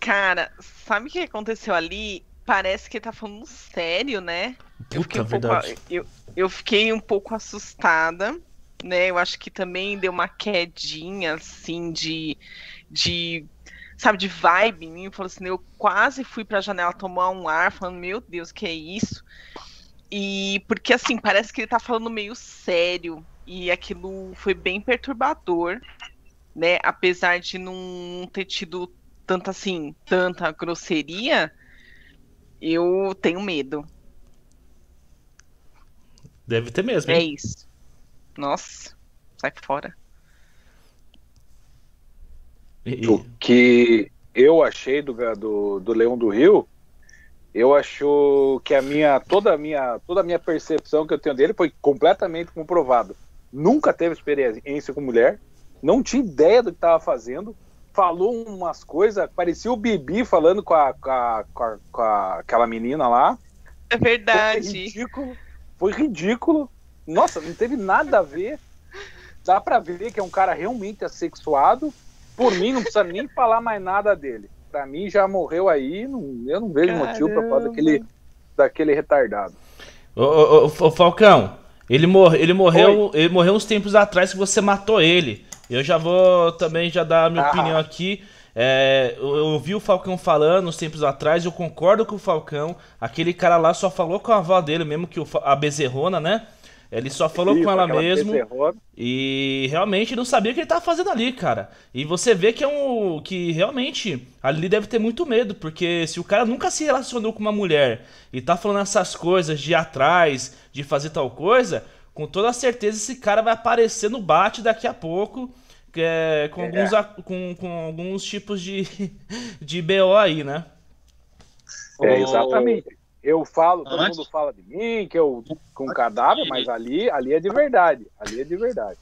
Cara, sabe o que aconteceu ali? Parece que ele tá falando sério, né? Puta, eu, fiquei um pouco, eu, eu fiquei um pouco assustada né? Eu acho que também deu uma quedinha, assim, de. de sabe, de vibe em mim. Falou assim, eu quase fui pra janela tomar um ar, falando, meu Deus, que é isso? E porque, assim, parece que ele tá falando meio sério. E aquilo foi bem perturbador, né? Apesar de não ter tido tanta, assim, tanta grosseria, eu tenho medo. Deve ter mesmo. Hein? É isso. Nossa, sai fora. O que eu achei do, do, do Leão do Rio, eu acho que a minha toda a minha toda a minha percepção que eu tenho dele foi completamente comprovado. Nunca teve experiência com mulher, não tinha ideia do que estava fazendo, falou umas coisas, parecia o Bibi falando com, a, com, a, com, a, com aquela menina lá. É verdade. Foi ridículo. Foi ridículo. Nossa, não teve nada a ver. Dá pra ver que é um cara realmente assexuado. Por mim, não precisa nem falar mais nada dele. Pra mim, já morreu aí. Não, eu não vejo Caramba. motivo pra falar daquele, daquele retardado. Ô, ô, ô, Falcão, ele, mor ele, morreu, ele morreu uns tempos atrás que você matou ele. Eu já vou também já dar a minha ah. opinião aqui. É, eu ouvi o Falcão falando uns tempos atrás, eu concordo com o Falcão. Aquele cara lá só falou com a avó dele, mesmo que o, a bezerrona, né? Ele só falou com ela mesmo e realmente não sabia o que ele tava fazendo ali, cara. E você vê que é um que realmente ali deve ter muito medo, porque se o cara nunca se relacionou com uma mulher e tá falando essas coisas de ir atrás, de fazer tal coisa, com toda certeza esse cara vai aparecer no bate daqui a pouco. É, com, é. alguns, com, com alguns tipos de, de BO aí, né? É, exatamente eu falo, todo Antes? mundo fala de mim, que eu com cadáver, mas ali, ali é de verdade. Ali é de verdade.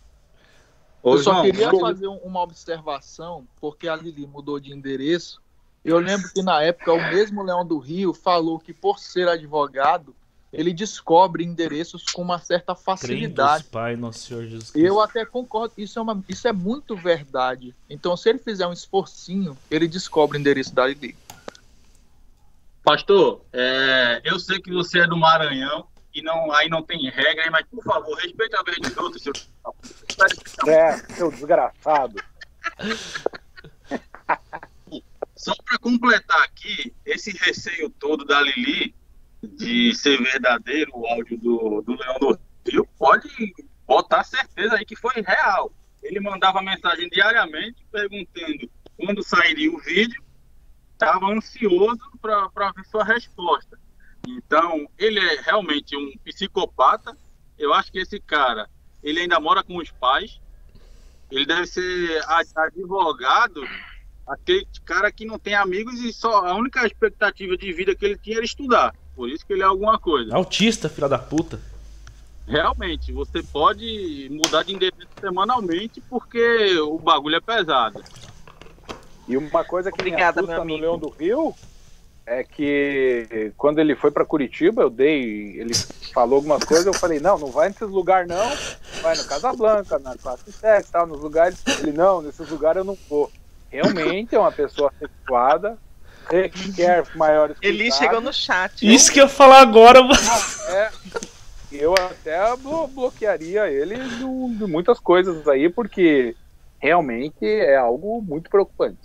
Eu só queria fazer uma observação, porque a Lili mudou de endereço. Eu lembro que na época o mesmo Leão do Rio falou que por ser advogado, ele descobre endereços com uma certa facilidade. Pai, nosso Senhor Jesus Cristo. Eu até concordo, isso é, uma, isso é muito verdade. Então, se ele fizer um esforcinho, ele descobre o endereço da Lili. Pastor, é, eu sei que você é do Maranhão e não, aí não tem regra, mas por favor, respeite a vez de outros, seu... É, seu desgraçado. Só para completar aqui, esse receio todo da Lili de ser verdadeiro o áudio do, do Leão do Rio, pode botar certeza aí que foi real. Ele mandava mensagem diariamente perguntando quando sairia o vídeo estava ansioso para ver sua resposta. Então, ele é realmente um psicopata. Eu acho que esse cara, ele ainda mora com os pais. Ele deve ser advogado, aquele cara que não tem amigos e só a única expectativa de vida que ele tinha era estudar. Por isso que ele é alguma coisa. Autista, filha da puta. Realmente, você pode mudar de endereço semanalmente porque o bagulho é pesado. E uma coisa que Obrigada, me assusta no Leão do Rio é que quando ele foi para Curitiba, eu dei, ele falou algumas coisas, eu falei, não, não vai nesses lugares não, vai no Casablanca, na Classe 7 tal, nos lugares, ele, não, nesses lugares eu não vou. Realmente é uma pessoa sexuada, requer maiores Ele chegou no chat. Isso que eu falar agora, é, eu até blo bloquearia ele de, de muitas coisas aí, porque realmente é algo muito preocupante.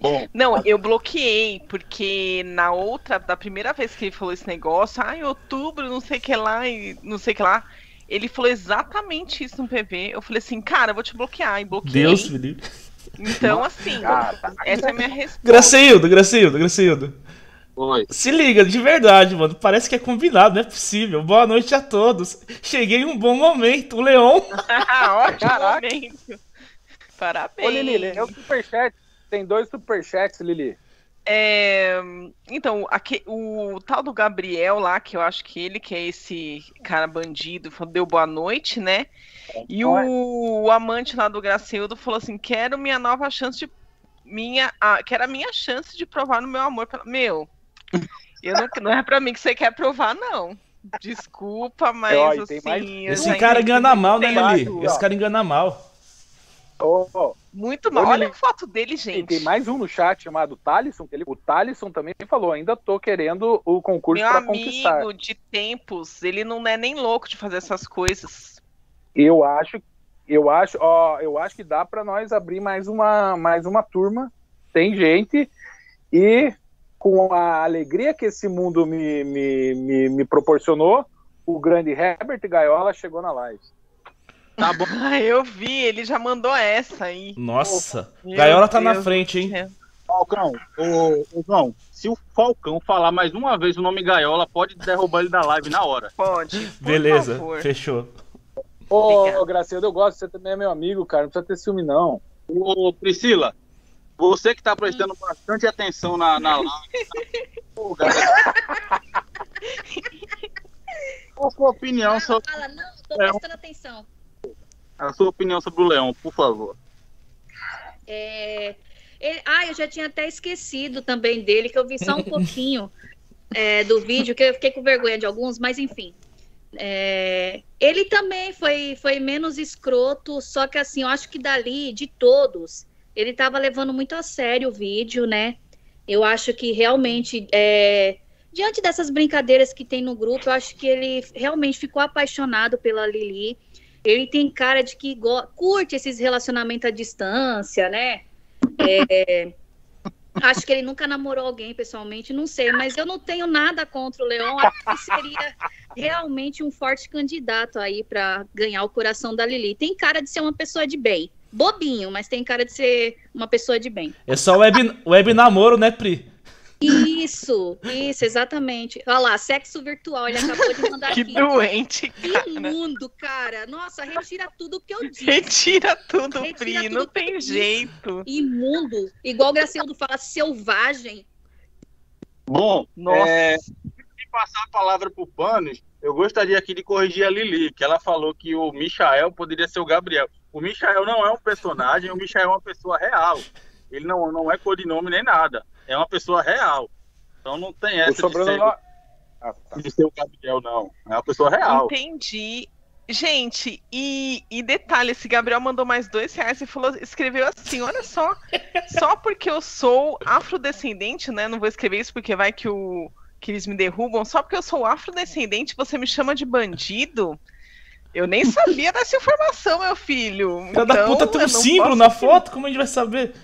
Bom, não, eu bloqueei, porque na outra, da primeira vez que ele falou esse negócio, ah, em outubro, não sei o que lá, e não sei o que lá, ele falou exatamente isso no PV. Eu falei assim, cara, eu vou te bloquear, e bloqueei. Deus, Felipe. Então, assim, essa é a minha resposta. Graceildo, Graceildo, Graceildo. Oi. Se liga, de verdade, mano. Parece que é combinado, não é possível. Boa noite a todos. Cheguei em um bom momento, o Leon. Ótimo Caraca. momento. Parabéns. Ô, Lili, é o superchat. Tem dois superchats, Lili. É, então, aqui, o tal do Gabriel lá, que eu acho que ele que é esse cara bandido, deu boa noite, né? E o, o amante lá do Gracildo falou assim: quero minha nova chance de. Minha, ah, quero a minha chance de provar no meu amor. Pela... Meu, eu não, não é pra mim que você quer provar, não. Desculpa, mas eu, assim. Esse cara engana mal, né, Lili? Esse cara engana mal. Oh. Muito mal. Olha a foto dele, gente. Tem mais um no chat chamado Talisson. Que ele, o Talisson também falou: ainda tô querendo o concurso para conquistar. Meu amigo de tempos, ele não é nem louco de fazer essas coisas. Eu acho, eu acho, ó, eu acho que dá para nós abrir mais uma, mais uma turma. Tem gente e com a alegria que esse mundo me, me, me, me proporcionou, o grande Herbert Gaiola chegou na live. Tá bom. Ah, eu vi, ele já mandou essa aí. Nossa, Meu Gaiola tá Deus na frente, hein? Falcão, ô, ô João, se o Falcão falar mais uma vez o nome Gaiola, pode derrubar ele da live na hora. Pode. Beleza, favor. fechou. Ô, ô Graciano, eu gosto, você também é meu amigo, cara, não precisa ter ciúme, não. Ô, Priscila, você que tá prestando bastante atenção na, na live. Qual a sua opinião sobre. Fala, não, tô prestando atenção. A sua opinião sobre o Leão, por favor. É... Ele... Ah, eu já tinha até esquecido também dele, que eu vi só um pouquinho é, do vídeo, que eu fiquei com vergonha de alguns, mas enfim. É... Ele também foi, foi menos escroto, só que assim, eu acho que dali, de todos, ele estava levando muito a sério o vídeo, né? Eu acho que realmente, é... diante dessas brincadeiras que tem no grupo, eu acho que ele realmente ficou apaixonado pela Lili ele tem cara de que curte esses relacionamentos à distância, né? É, acho que ele nunca namorou alguém pessoalmente, não sei, mas eu não tenho nada contra o Leão. Acho que seria realmente um forte candidato aí para ganhar o coração da Lili. Tem cara de ser uma pessoa de bem. Bobinho, mas tem cara de ser uma pessoa de bem. É só web, web namoro, né, Pri? Isso, isso, exatamente. Olha lá, sexo virtual, ele acabou de mandar que aqui. Que doente, cara. Imundo, cara. Nossa, retira tudo que eu disse. Retira tudo, retira Pri, tudo não tem jeito. Imundo, igual o Gracildo fala, selvagem. Bom, Nossa. É, passar a palavra pro Panos, eu gostaria aqui de corrigir a Lili, que ela falou que o Michael poderia ser o Gabriel. O Michael não é um personagem, o Michael é uma pessoa real. Ele não, não é codinome nem nada é uma pessoa real. Então não tem essa de ser, ah, tá. de ser o Gabriel, não. É uma pessoa real. Entendi. Gente, e, e detalhe, esse Gabriel mandou mais dois reais e falou, escreveu assim, olha só, só porque eu sou afrodescendente, né? Não vou escrever isso porque vai que, o, que eles me derrubam, só porque eu sou afrodescendente, você me chama de bandido? Eu nem sabia dessa informação, meu filho. Cada então, puta tem um símbolo na foto, como a gente vai saber?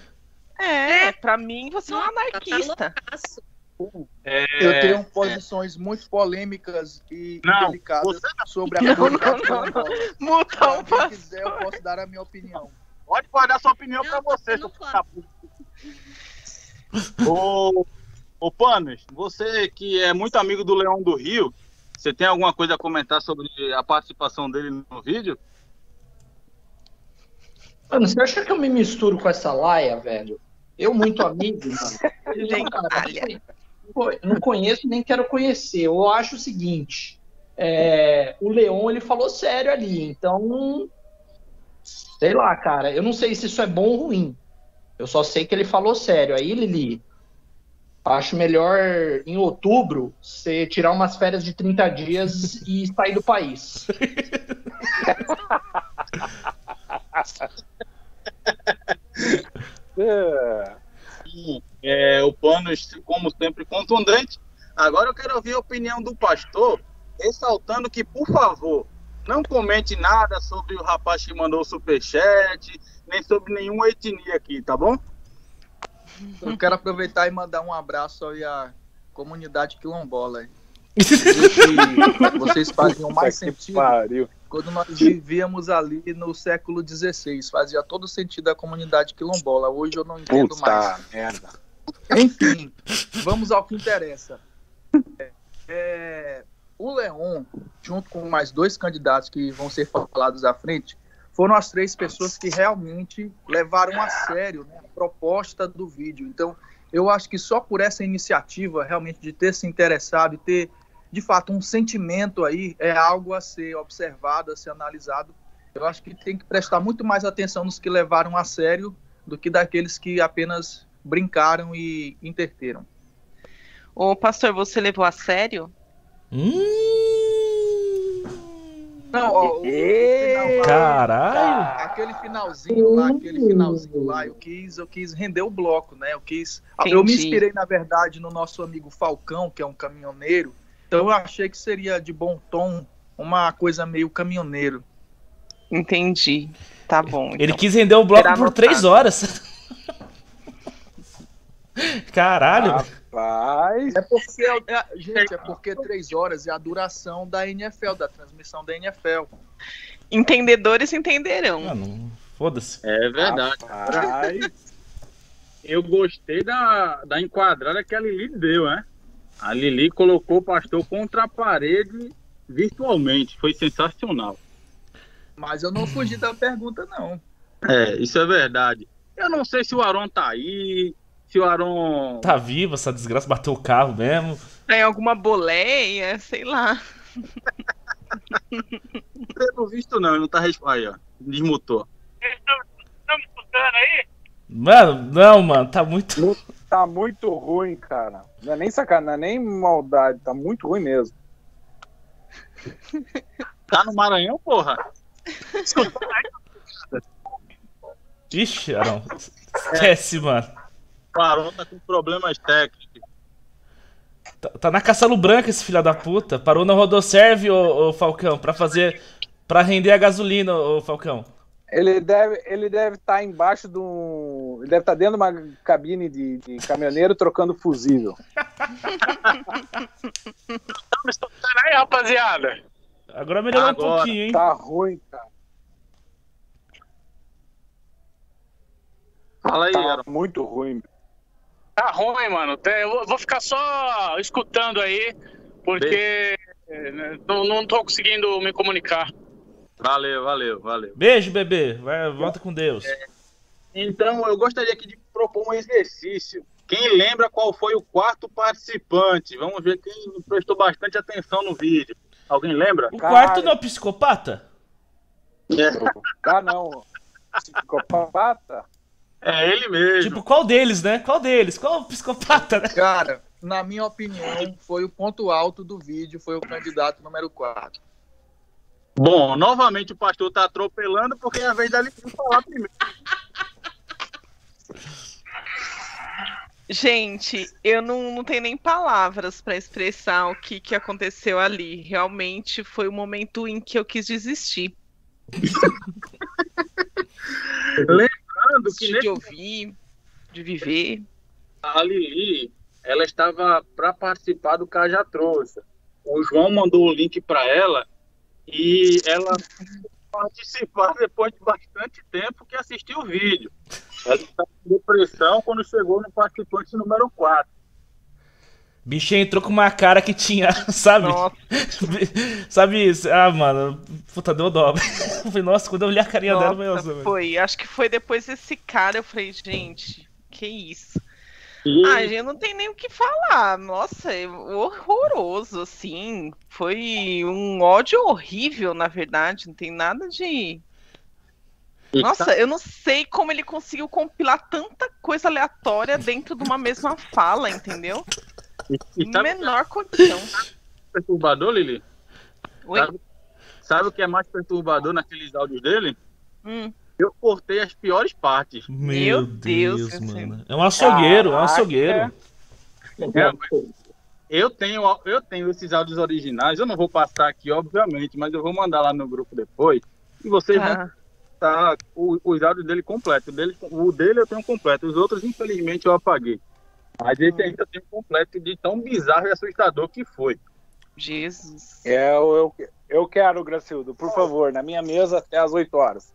É, pra mim você é um anarquista. É... Eu tenho posições muito polêmicas e não, delicadas você... sobre a não, não, não, Se quiser, eu posso dar a minha opinião. Pode guardar sua opinião pra você, seu Ô, ô Panos, você que é muito amigo do Leão do Rio, você tem alguma coisa a comentar sobre a participação dele no vídeo? Mano, você acha que eu me misturo com essa laia, velho? Eu, muito amigo, mano. Cara, não conheço nem quero conhecer. Eu acho o seguinte: é, o Leon ele falou sério ali, então. Sei lá, cara. Eu não sei se isso é bom ou ruim. Eu só sei que ele falou sério. Aí, Lili, acho melhor em outubro você tirar umas férias de 30 dias e sair do país. É. é, o Panos, como sempre, contundente. Agora eu quero ouvir a opinião do pastor. ressaltando que, por favor, não comente nada sobre o rapaz que mandou o superchat, nem sobre nenhuma etnia aqui, tá bom? Eu quero aproveitar e mandar um abraço aí à comunidade quilombola. vocês faziam mais sentido quando nós vivíamos ali no século XVI. Fazia todo sentido a comunidade quilombola. Hoje eu não entendo Puta mais. Merda. Enfim, vamos ao que interessa. É, o Leon, junto com mais dois candidatos que vão ser falados à frente, foram as três pessoas que realmente levaram a sério né, a proposta do vídeo. Então, eu acho que só por essa iniciativa, realmente, de ter se interessado e ter, de fato, um sentimento aí, é algo a ser observado, a ser analisado. Eu acho que tem que prestar muito mais atenção nos que levaram a sério do que daqueles que apenas brincaram e interteram. Ô, pastor, você levou a sério? Hum. Não, ó, final, Caralho! Aquele finalzinho lá, aquele finalzinho lá, eu quis, eu quis render o bloco, né? Eu quis. Entendi. Eu me inspirei, na verdade, no nosso amigo Falcão, que é um caminhoneiro. Então eu achei que seria de bom tom uma coisa meio caminhoneiro. Entendi. Tá bom. Ele então. quis render o bloco por três horas. Caralho! Rapaz! É porque, é, é, gente, é porque três horas é a duração da NFL, da transmissão da NFL. Entendedores entenderão. Ah, Foda-se. É verdade. Rapaz. Eu gostei da, da enquadrada que a Lili deu, né? A Lili colocou o pastor contra a parede virtualmente. Foi sensacional. Mas eu não fugi da pergunta, não. É, isso é verdade. Eu não sei se o Aron tá aí, se o Aron. Tá vivo, essa desgraça bateu o carro mesmo. Tem alguma boleia, sei lá. Pelo visto não, ele não tá respondendo. Aí, ó. Desmutou. Estão me escutando aí? Mano, não, mano, tá muito. Tá muito ruim, cara. Não é nem sacanagem, não é nem maldade, tá muito ruim mesmo. Tá no Maranhão, porra? Ixi, Arão. Esquece, mano. Parou, tá com problemas técnicos. Tá, tá, na caçalo branca esse filho da puta. Parou na Rodoserve, ô, ô Falcão, pra fazer. pra render a gasolina, ô Falcão. Ele deve estar ele deve tá embaixo de um. Ele deve estar tá dentro de uma cabine de, de caminhoneiro trocando fusível. Me escutando aí, rapaziada? Agora melhorou Agora, um pouquinho, hein? Tá ruim, cara. Fala aí, tá muito ruim. Tá ruim, mano. Eu vou ficar só escutando aí, porque né, não, não tô conseguindo me comunicar. Valeu, valeu, valeu. Beijo, bebê. Vai, volta com Deus. É, então, eu gostaria aqui de propor um exercício. Quem lembra qual foi o quarto participante? Vamos ver quem prestou bastante atenção no vídeo. Alguém lembra? O quarto não é psicopata? É. Ah, não. Psicopata? É ele mesmo. Tipo, qual deles, né? Qual deles? Qual o psicopata, né? Cara, na minha opinião, foi o ponto alto do vídeo, foi o candidato número 4. Bom, novamente o pastor tá atropelando porque é a vez dele falar primeiro. Gente, eu não, não tenho nem palavras para expressar o que, que aconteceu ali. Realmente foi o momento em que eu quis desistir. lembrando que de nesse... ouvir, de viver. A Lili, ela estava para participar do Caja Trouxa. O João mandou o link para ela e ela participar depois de bastante tempo que assistiu o vídeo. Ela estava com depressão quando chegou no participante número 4. Bichinho entrou com uma cara que tinha, sabe? sabe isso? Ah, mano, puta, deu falei, nossa, quando eu olhei a carinha nossa, dela, meu Foi, acho que foi depois desse cara, eu falei, gente, que isso? Ah, gente, não tem nem o que falar. Nossa, é horroroso, assim. Foi um ódio horrível, na verdade. Não tem nada de. Nossa, eu não sei como ele conseguiu compilar tanta coisa aleatória dentro de uma mesma fala, entendeu? E, sabe, Menor condição. Perturbador, Lili? Sabe, sabe, o que é mais perturbador naqueles áudios dele? Hum. Eu cortei as piores partes. Meu, Deus, Deus mano. É um açougueiro, é um açougueiro. É, eu tenho, eu tenho esses áudios originais, eu não vou passar aqui, obviamente, mas eu vou mandar lá no grupo depois. E vocês ah. vão tá os áudios dele completo. O dele, o dele eu tenho completo. Os outros, infelizmente, eu apaguei. Mas esse hum. ainda eu tenho completo de tão bizarro e assustador que foi. Jesus. É, eu, eu quero, Gracildo, por favor, na minha mesa até as 8 horas.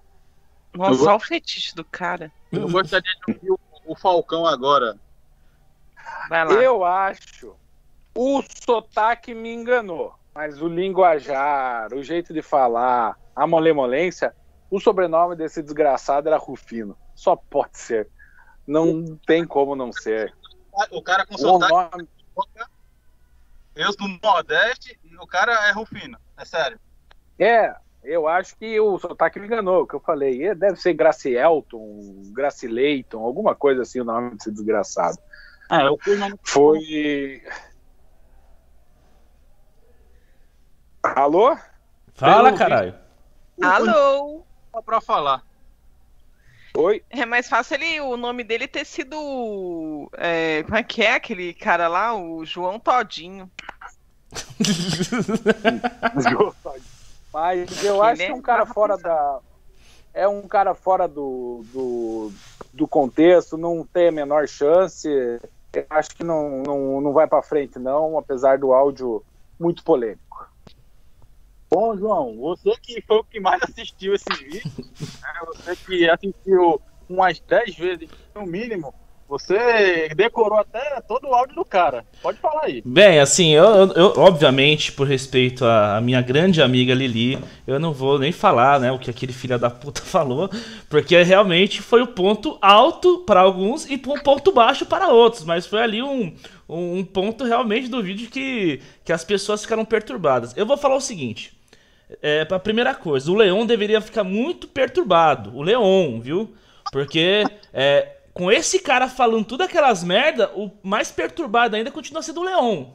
Nossa, olha o fetiche do cara. Eu gostaria de ouvir o, o Falcão agora. Vai lá. Eu acho. O sotaque me enganou, mas o linguajar, o jeito de falar, a molemolência, o sobrenome desse desgraçado era Rufino. Só pode ser. Não tem como não ser. O cara com sotaque. Nome... Eu do Nordeste e o cara é Rufino. É sério. É, eu acho que o sotaque me enganou, o que eu falei. Deve ser Gracielton, Gracileiton, alguma coisa assim o nome desse desgraçado. Ah, eu fui Foi. Alô? Fala, caralho. Alô? Só pra falar. Oi? É mais fácil ele, o nome dele ter sido. É, como é que é aquele cara lá? O João Todinho. Mas eu acho que é um cara fora da. É um cara fora do, do, do contexto, não tem a menor chance. Eu acho que não, não, não vai para frente, não, apesar do áudio muito polêmico. Bom, João, você que foi o que mais assistiu esse vídeo, né? você que assistiu umas 10 vezes no mínimo, você decorou até todo o áudio do cara. Pode falar aí. Bem, assim, eu, eu obviamente, por respeito à minha grande amiga Lili, eu não vou nem falar, né, o que aquele filho da puta falou, porque realmente foi o ponto alto para alguns e um ponto baixo para outros, mas foi ali um, um ponto realmente do vídeo que, que as pessoas ficaram perturbadas. Eu vou falar o seguinte. É, a primeira coisa, o Leon deveria ficar muito perturbado. O Leon, viu? Porque é, com esse cara falando tudo aquelas merda, o mais perturbado ainda continua sendo o Leon.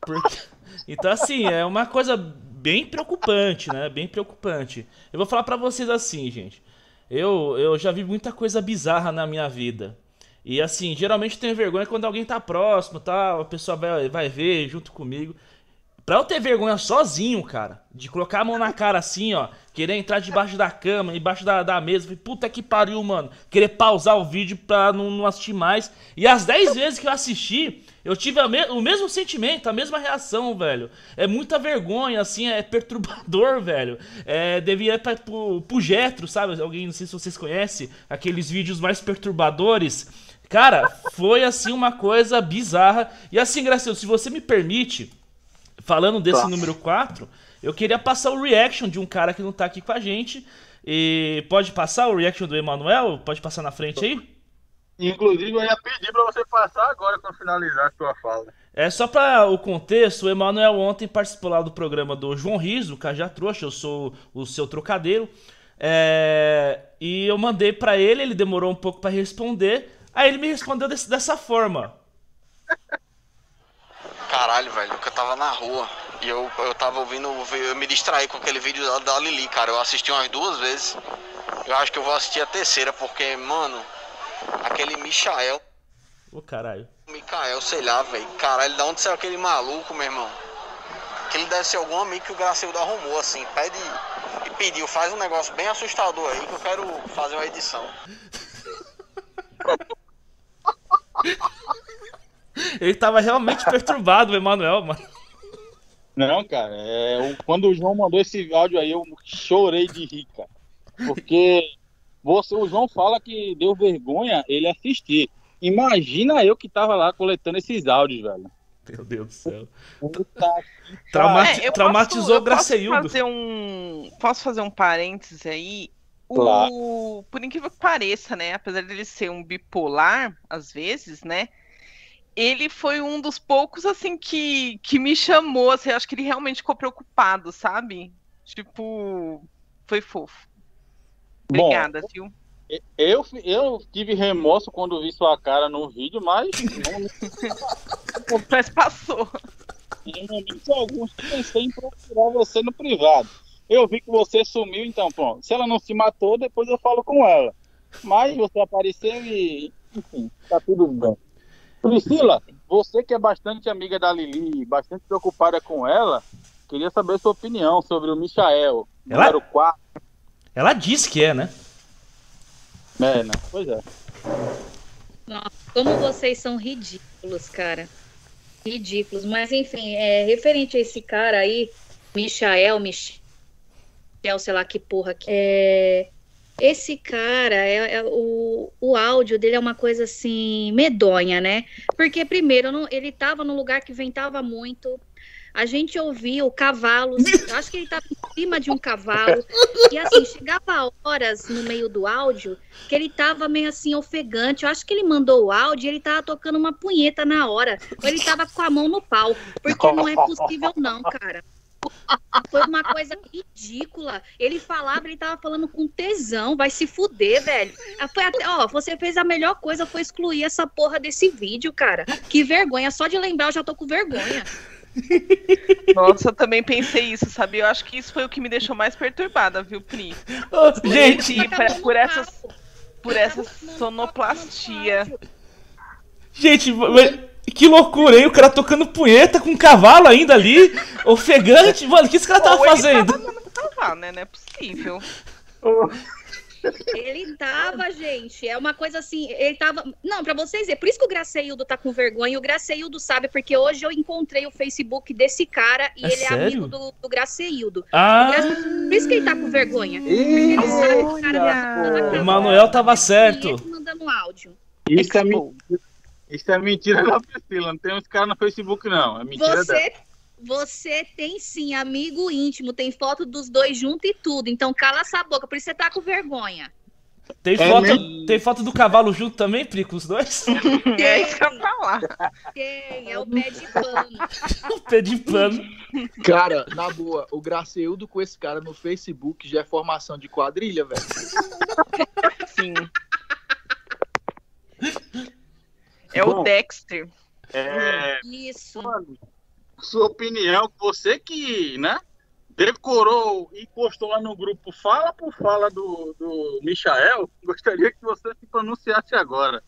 Porque... Então, assim, é uma coisa bem preocupante, né? Bem preocupante. Eu vou falar para vocês assim, gente. Eu, eu já vi muita coisa bizarra na minha vida. E assim, geralmente tenho vergonha quando alguém tá próximo, tá? A pessoa vai, vai ver junto comigo. Pra eu ter vergonha sozinho, cara, de colocar a mão na cara assim, ó, querer entrar debaixo da cama, debaixo da, da mesa, falei, puta que pariu, mano, querer pausar o vídeo pra não, não assistir mais. E as 10 vezes que eu assisti, eu tive me o mesmo sentimento, a mesma reação, velho. É muita vergonha, assim, é perturbador, velho. É, devia ir pra, pro, pro Getro, sabe? Alguém, não sei se vocês conhecem, aqueles vídeos mais perturbadores. Cara, foi assim uma coisa bizarra. E assim, Gracioso, se você me permite, falando desse Nossa. número 4, eu queria passar o reaction de um cara que não tá aqui com a gente. E pode passar o reaction do Emanuel? Pode passar na frente aí? Inclusive, eu ia pedir pra você passar agora pra finalizar a sua fala. É só para o contexto, o Emanuel ontem participou lá do programa do João Riso, o Cajá Trouxa, eu sou o seu trocadeiro. É... E eu mandei para ele, ele demorou um pouco para responder. Aí ele me respondeu desse, dessa forma. Caralho, velho, que eu tava na rua e eu, eu tava ouvindo, eu me distraí com aquele vídeo da, da Lili, cara. Eu assisti umas duas vezes. Eu acho que eu vou assistir a terceira, porque, mano, aquele Michael. Ô caralho. Michael, sei lá, velho. Caralho, da onde saiu aquele maluco, meu irmão? Que ele deve ser algum amigo que o Gracildo arrumou, assim. Pede e pediu, faz um negócio bem assustador aí que eu quero fazer uma edição. Ele tava realmente perturbado, o Emanuel, mano. Não, cara, é, quando o João mandou esse áudio aí, eu chorei de rir, cara. Porque você, o João fala que deu vergonha ele assistir. Imagina eu que tava lá coletando esses áudios, velho. Meu Deus do céu. Traumati é, traumatizou o Graceildo. Posso fazer um, posso fazer um parênteses aí? O, claro. Por incrível que pareça, né? Apesar dele ser um bipolar, às vezes, né? Ele foi um dos poucos, assim, que, que me chamou, assim, acho que ele realmente ficou preocupado, sabe? Tipo, foi fofo. Obrigada, Bom, viu? Eu, eu tive remorso quando vi sua cara no vídeo, mas. mas passou. Em momentos alguns pensei em procurar você no privado. Eu vi que você sumiu, então, pronto. Se ela não se matou, depois eu falo com ela. Mas você apareceu e, enfim, tá tudo bem. Priscila, você que é bastante amiga da Lili, bastante preocupada com ela, queria saber sua opinião sobre o Michael, ela... número 4. Ela disse que é, né? É, né? Pois é. Nossa, como vocês são ridículos, cara. Ridículos. Mas, enfim, é, referente a esse cara aí, Michael, Michel, sei lá que porra que é. Esse cara, é, é, o, o áudio dele é uma coisa assim, medonha, né? Porque, primeiro, não, ele tava num lugar que ventava muito, a gente ouviu cavalos, acho que ele estava em cima de um cavalo, e assim, chegava horas no meio do áudio que ele estava meio assim ofegante. Eu acho que ele mandou o áudio e ele estava tocando uma punheta na hora, ou ele estava com a mão no pau, porque não é possível não, cara. Foi uma coisa ridícula. Ele falava, ele tava falando com tesão, vai se fuder, velho. Foi até, ó, você fez a melhor coisa, foi excluir essa porra desse vídeo, cara. Que vergonha, só de lembrar eu já tô com vergonha. Nossa, eu também pensei isso, sabe? Eu acho que isso foi o que me deixou mais perturbada, viu, Pri? Oh, gente, pra, por essa, por essa sonoplastia. Gente, que loucura, hein? O cara tocando punheta com um cavalo ainda ali, ofegante. Mano, o que esse cara tava fazendo? Tava cavalo, né? Não é possível. Ele tava, gente, é uma coisa assim, ele tava. Não, para vocês verem, por isso que o Graceildo tá com vergonha, e o Graceildo sabe, porque hoje eu encontrei o Facebook desse cara e é ele sério? é amigo do, do Graceildo. Ah! Por isso que ele tá com vergonha. ele sabe que o cara tá O Manuel tava certo. mandando áudio. Isso é. Isso é mentira da Priscila, não tem uns caras no Facebook, não. É mentira Você dela. Você tem sim amigo íntimo, tem foto dos dois juntos e tudo. Então cala essa boca, por isso você tá com vergonha. Tem, é foto, tem foto do cavalo junto também, Pri, com os dois? Tem, é isso que eu falar. Tem, é o pé de pano. o pé de pano. Cara, na boa, o Graceudo com esse cara no Facebook já é formação de quadrilha, velho. Sim. É Bom, o Dexter. É... Isso. Mano, sua opinião, você que, né, decorou e postou lá no grupo fala por fala do, do Michael, gostaria que você se pronunciasse agora.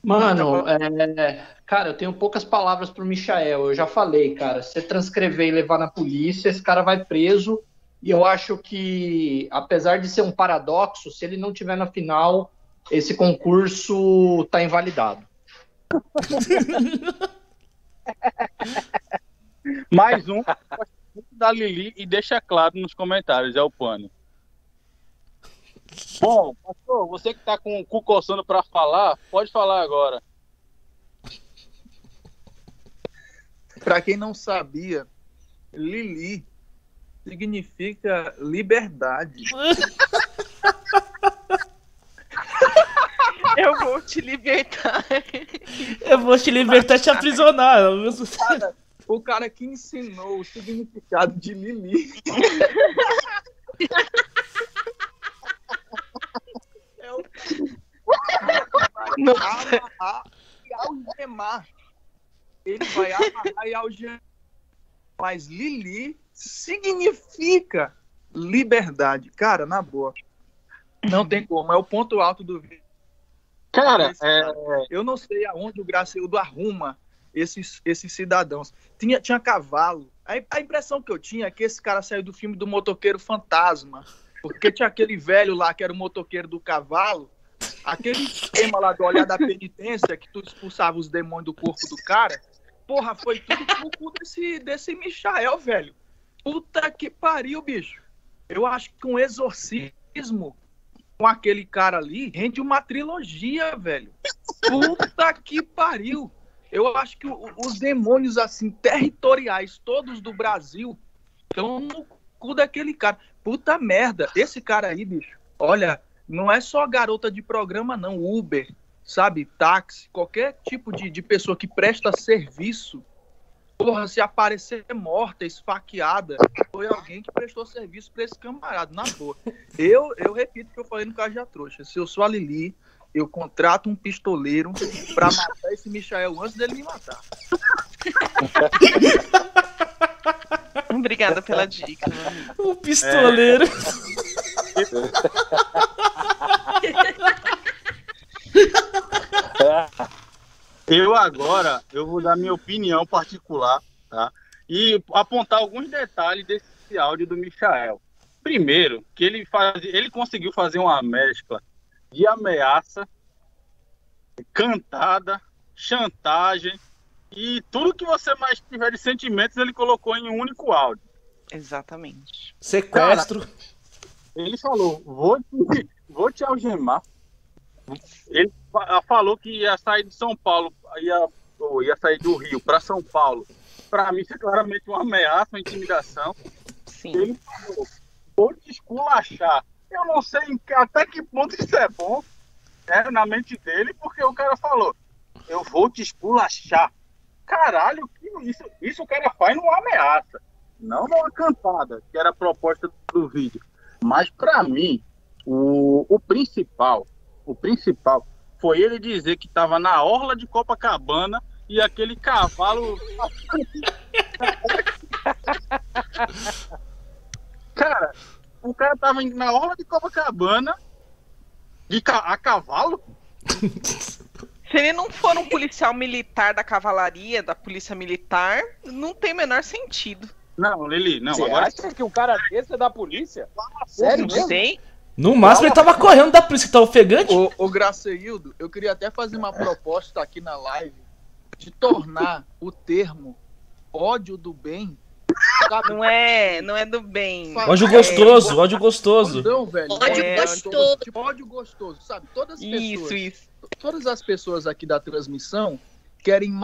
Mano, é, cara, eu tenho poucas palavras pro Michael. Eu já falei, cara. Se você transcrever e levar na polícia, esse cara vai preso. E eu acho que, apesar de ser um paradoxo, se ele não tiver na final, esse concurso tá invalidado. Mais um da Lili e deixa claro nos comentários, é o pano. Bom, pastor, você que tá com o cu coçando pra falar, pode falar agora. Pra quem não sabia, Lili significa liberdade. Eu vou te libertar. Eu vou te libertar e te aprisionar. Cara, o cara que ensinou o significado de Lili. é o Nossa. amarrar e algemar. Ele vai amarrar e algemar. Mas Lili significa liberdade. Cara, na boa. Não tem como. É o ponto alto do vídeo. Cara, é... eu não sei aonde o Gracildo arruma esses, esses cidadãos. Tinha, tinha cavalo. A, a impressão que eu tinha é que esse cara saiu do filme do motoqueiro fantasma. Porque tinha aquele velho lá que era o motoqueiro do cavalo. Aquele esquema lá do olhar da penitência, que tu expulsava os demônios do corpo do cara. Porra, foi tudo pro cu desse, desse Michael, velho. Puta que pariu, bicho. Eu acho que um exorcismo com aquele cara ali rende uma trilogia, velho. Puta que pariu. Eu acho que os demônios, assim, territoriais, todos do Brasil, estão no cu daquele cara. Puta merda. Esse cara aí, bicho, olha, não é só garota de programa, não. Uber, sabe? Táxi, qualquer tipo de, de pessoa que presta serviço Porra, se aparecer morta, esfaqueada, foi alguém que prestou serviço para esse camarada, na boa. Eu, eu repito o que eu falei no Cajá Trouxa. Se eu sou a Lili, eu contrato um pistoleiro para matar esse Michael antes dele me matar. Obrigada pela dica. Um pistoleiro. É. Eu agora, eu vou dar minha opinião particular, tá? E apontar alguns detalhes desse áudio do Michael. Primeiro, que ele, faz, ele conseguiu fazer uma mescla de ameaça, cantada, chantagem e tudo que você mais tiver de sentimentos ele colocou em um único áudio. Exatamente. Sequestro. Cara, ele falou: vou te, vou te algemar. Ele falou que ia sair de São Paulo, ia, ia sair do Rio para São Paulo. Para mim, isso é claramente uma ameaça, uma intimidação. Sim. Ele falou: vou te esculachar. Eu não sei até que ponto isso é bom né, na mente dele, porque o cara falou: eu vou te esculachar. Caralho, isso, isso o cara faz numa ameaça, não numa cantada, que era a proposta do vídeo. Mas para mim, o, o principal, o principal foi ele dizer que estava na orla de Copacabana e aquele cavalo. cara, o cara tava na orla de Copacabana de ca a cavalo. Se ele não for um policial militar da cavalaria, da polícia militar, não tem o menor sentido. Não, Lili, não. Você agora acha que o cara desse é da polícia? Sério não sei. No máximo ele tava correndo da polícia, tá ofegante. Ô, ô Graceildo, eu queria até fazer uma proposta aqui na live de tornar o termo ódio do bem. Não é, não é do bem. Ódio gostoso, ódio gostoso. Não, velho. Ódio é, gostoso. Tipo, ódio gostoso, sabe? Todas as pessoas, Isso, isso. todas as pessoas aqui da transmissão querem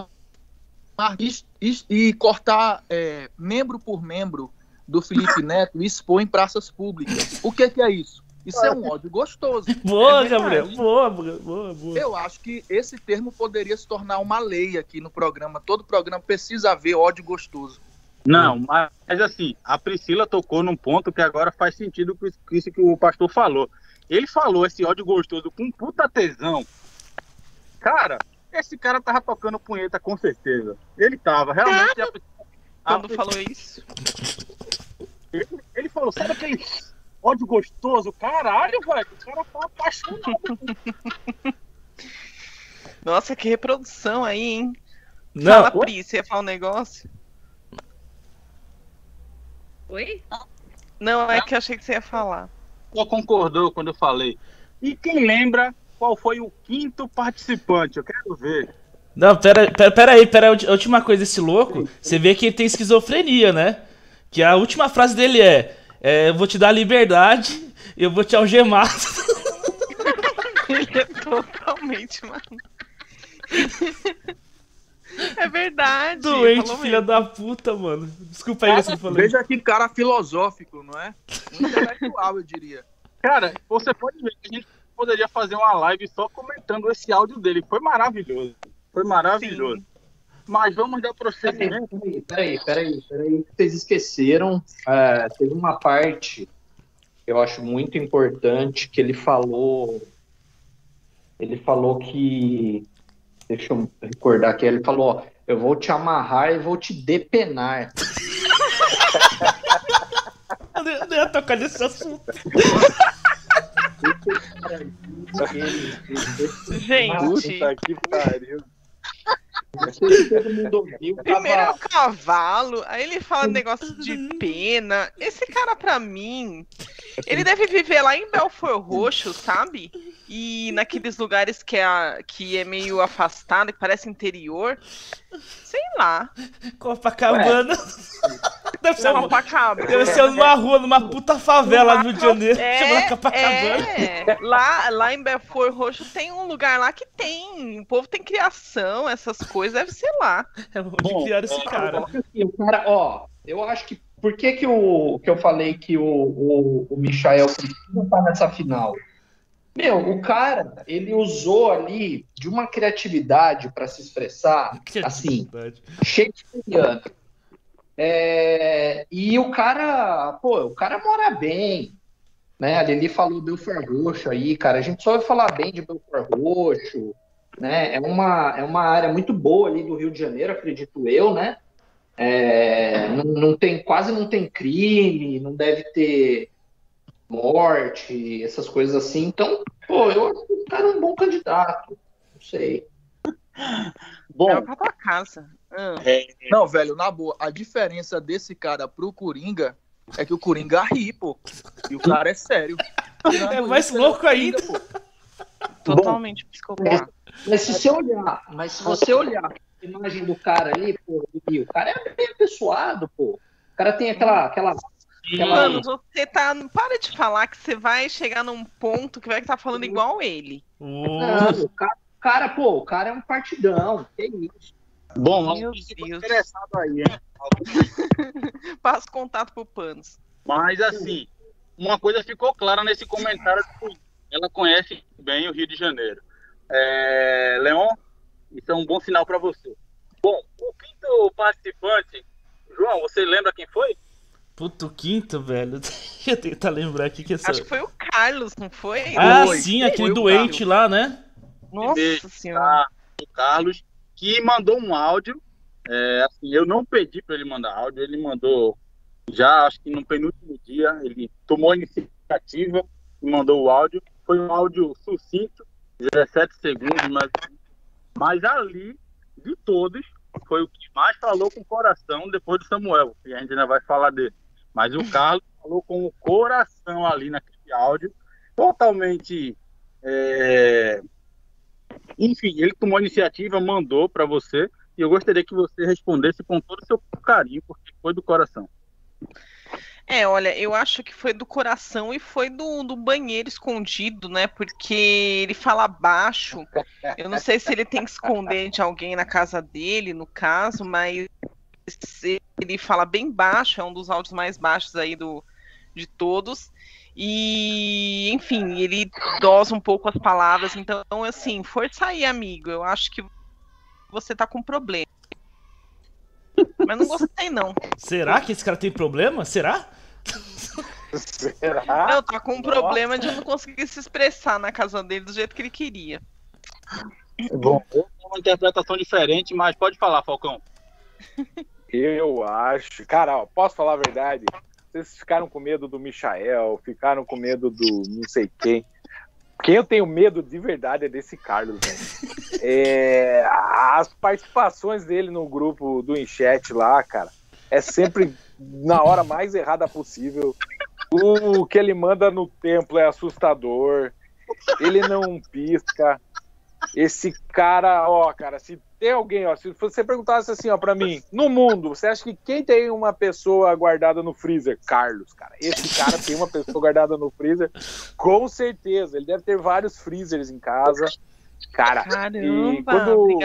e, e cortar é, membro por membro do Felipe Neto e expor em praças públicas. O que, que é isso? Isso é um ódio gostoso. Boa, é Gabriel. Boa, boa, boa. Eu acho que esse termo poderia se tornar uma lei aqui no programa. Todo programa precisa haver ódio gostoso. Não, mas assim, a Priscila tocou num ponto que agora faz sentido com isso que o pastor falou. Ele falou esse ódio gostoso com puta tesão. Cara, esse cara tava tocando punheta com certeza. Ele tava, realmente. A, Quando falou isso? Ele, ele, falou, sabe aquele ódio gostoso? Caralho, velho, o cara tá apaixonado. Nossa, que reprodução aí, hein? Não, Fala, Pri, você ia falar um negócio? Oi? Não, é que eu achei que você ia falar. Só concordou quando eu falei. E quem lembra qual foi o quinto participante? Eu quero ver. Não, pera, pera, pera aí, pera aí. A última coisa desse louco, você vê que ele tem esquizofrenia, né? Que a última frase dele é, é eu vou te dar liberdade, eu vou te algemar. ele é totalmente, mano. É verdade. Doente, filha da puta, mano. Desculpa aí eu falei. Veja que cara filosófico, não é? Intelectual, eu diria. Cara, você pode ver que a gente poderia fazer uma live só comentando esse áudio dele. Foi maravilhoso. Foi maravilhoso. Sim. Mas vamos dar prosseguimento. Peraí, peraí, peraí, peraí. Vocês esqueceram. É, teve uma parte que eu acho muito importante que ele falou. Ele falou que Deixa eu recordar aqui. Ele falou: ó, eu vou te amarrar e vou te depenar. eu não ia tocar nesse assunto. Gente, Puta que pariu. Primeiro é o cavalo, aí ele fala negócio de pena. Esse cara, pra mim, ele deve viver lá em Belfort Roxo, sabe? E naqueles lugares que é, que é meio afastado, que parece interior. Sei lá. Copacabana. Deve ser, uma, Copacabana. deve ser numa rua, numa puta favela no Rio de Janeiro. É, chamada Copacabana. É. Lá, lá em Belfort Roxo tem um lugar lá que tem. O povo tem criação, essas coisas, deve ser lá. É onde Bom, criaram esse cara. O cara, ó, eu acho que. Por que, que, o, que eu falei que o, o, o Michael precisa estar nessa final? Meu, o cara, ele usou ali de uma criatividade para se expressar, assim, shakespeariana. É, e o cara, pô, o cara mora bem, né? A Lili falou Belfort Roxo aí, cara, a gente só vai falar bem de Belfort Roxo, né? É uma, é uma área muito boa ali do Rio de Janeiro, acredito eu, né? É, não, não tem, quase não tem crime, não deve ter morte, essas coisas assim. Então, pô, eu acho que o cara é um bom candidato. Não sei. Bom, pra tua casa. Ah. É... Não, velho, na boa, a diferença desse cara pro Coringa é que o Coringa ri, pô. E o cara é sério. é mais louco ainda. Pô. Totalmente psicopata. Mas se você olhar, mas se você olhar a imagem do cara ali, pô, o cara é bem apessoado, pô. O cara tem aquela Aquela... Mano, você tá. Para de falar que você vai chegar num ponto que vai estar tá falando igual ele. Não, o cara, cara, pô, o cara é um partidão. Que isso. Bom, Meu Deus. interessado aí, hein? Passa contato pro Panos. Mas assim, uma coisa ficou clara nesse comentário ela conhece bem o Rio de Janeiro. É, Leon, isso é um bom sinal para você. Bom, o quinto participante, João, você lembra quem foi? Puto quinto, velho. Deixa eu tentar lembrar aqui que essa... Acho que foi o Carlos, não foi? Ah, foi. sim, aquele doente lá, né? Nossa senhora. O Carlos, que mandou um áudio. É, assim, eu não pedi para ele mandar áudio, ele mandou já, acho que no penúltimo dia, ele tomou a iniciativa e mandou o áudio. Foi um áudio sucinto, 17 segundos, mas, mas ali, de todos, foi o que mais falou com o coração depois do Samuel, e a gente ainda vai falar dele. Mas o Carlos falou com o coração ali naquele áudio, totalmente. É... Enfim, ele tomou a iniciativa, mandou para você, e eu gostaria que você respondesse com todo o seu carinho, porque foi do coração. É, olha, eu acho que foi do coração e foi do, do banheiro escondido, né? Porque ele fala baixo. Eu não sei se ele tem que esconder de alguém na casa dele, no caso, mas ele fala bem baixo, é um dos áudios mais baixos aí do, de todos. E, enfim, ele dosa um pouco as palavras. Então, assim, força aí, amigo. Eu acho que você tá com problema. Mas não gostei, não. Será que esse cara tem problema? Será? Será? Não, tá com um Nossa. problema de não conseguir se expressar na casa dele do jeito que ele queria. Bom, eu tenho uma interpretação diferente, mas pode falar, Falcão. Eu acho. Cara, ó, posso falar a verdade? Vocês ficaram com medo do Michael, ficaram com medo do não sei quem. Quem eu tenho medo de verdade é desse Carlos, velho. É, as participações dele no grupo do Enchete lá, cara, é sempre na hora mais errada possível. O que ele manda no templo é assustador. Ele não pisca. Esse cara, ó, cara, se tem alguém, ó, se você perguntasse assim, ó, para mim, no mundo, você acha que quem tem uma pessoa guardada no freezer? Carlos, cara. Esse cara tem uma pessoa guardada no freezer, com certeza. Ele deve ter vários freezers em casa. Cara, Caramba, e quando,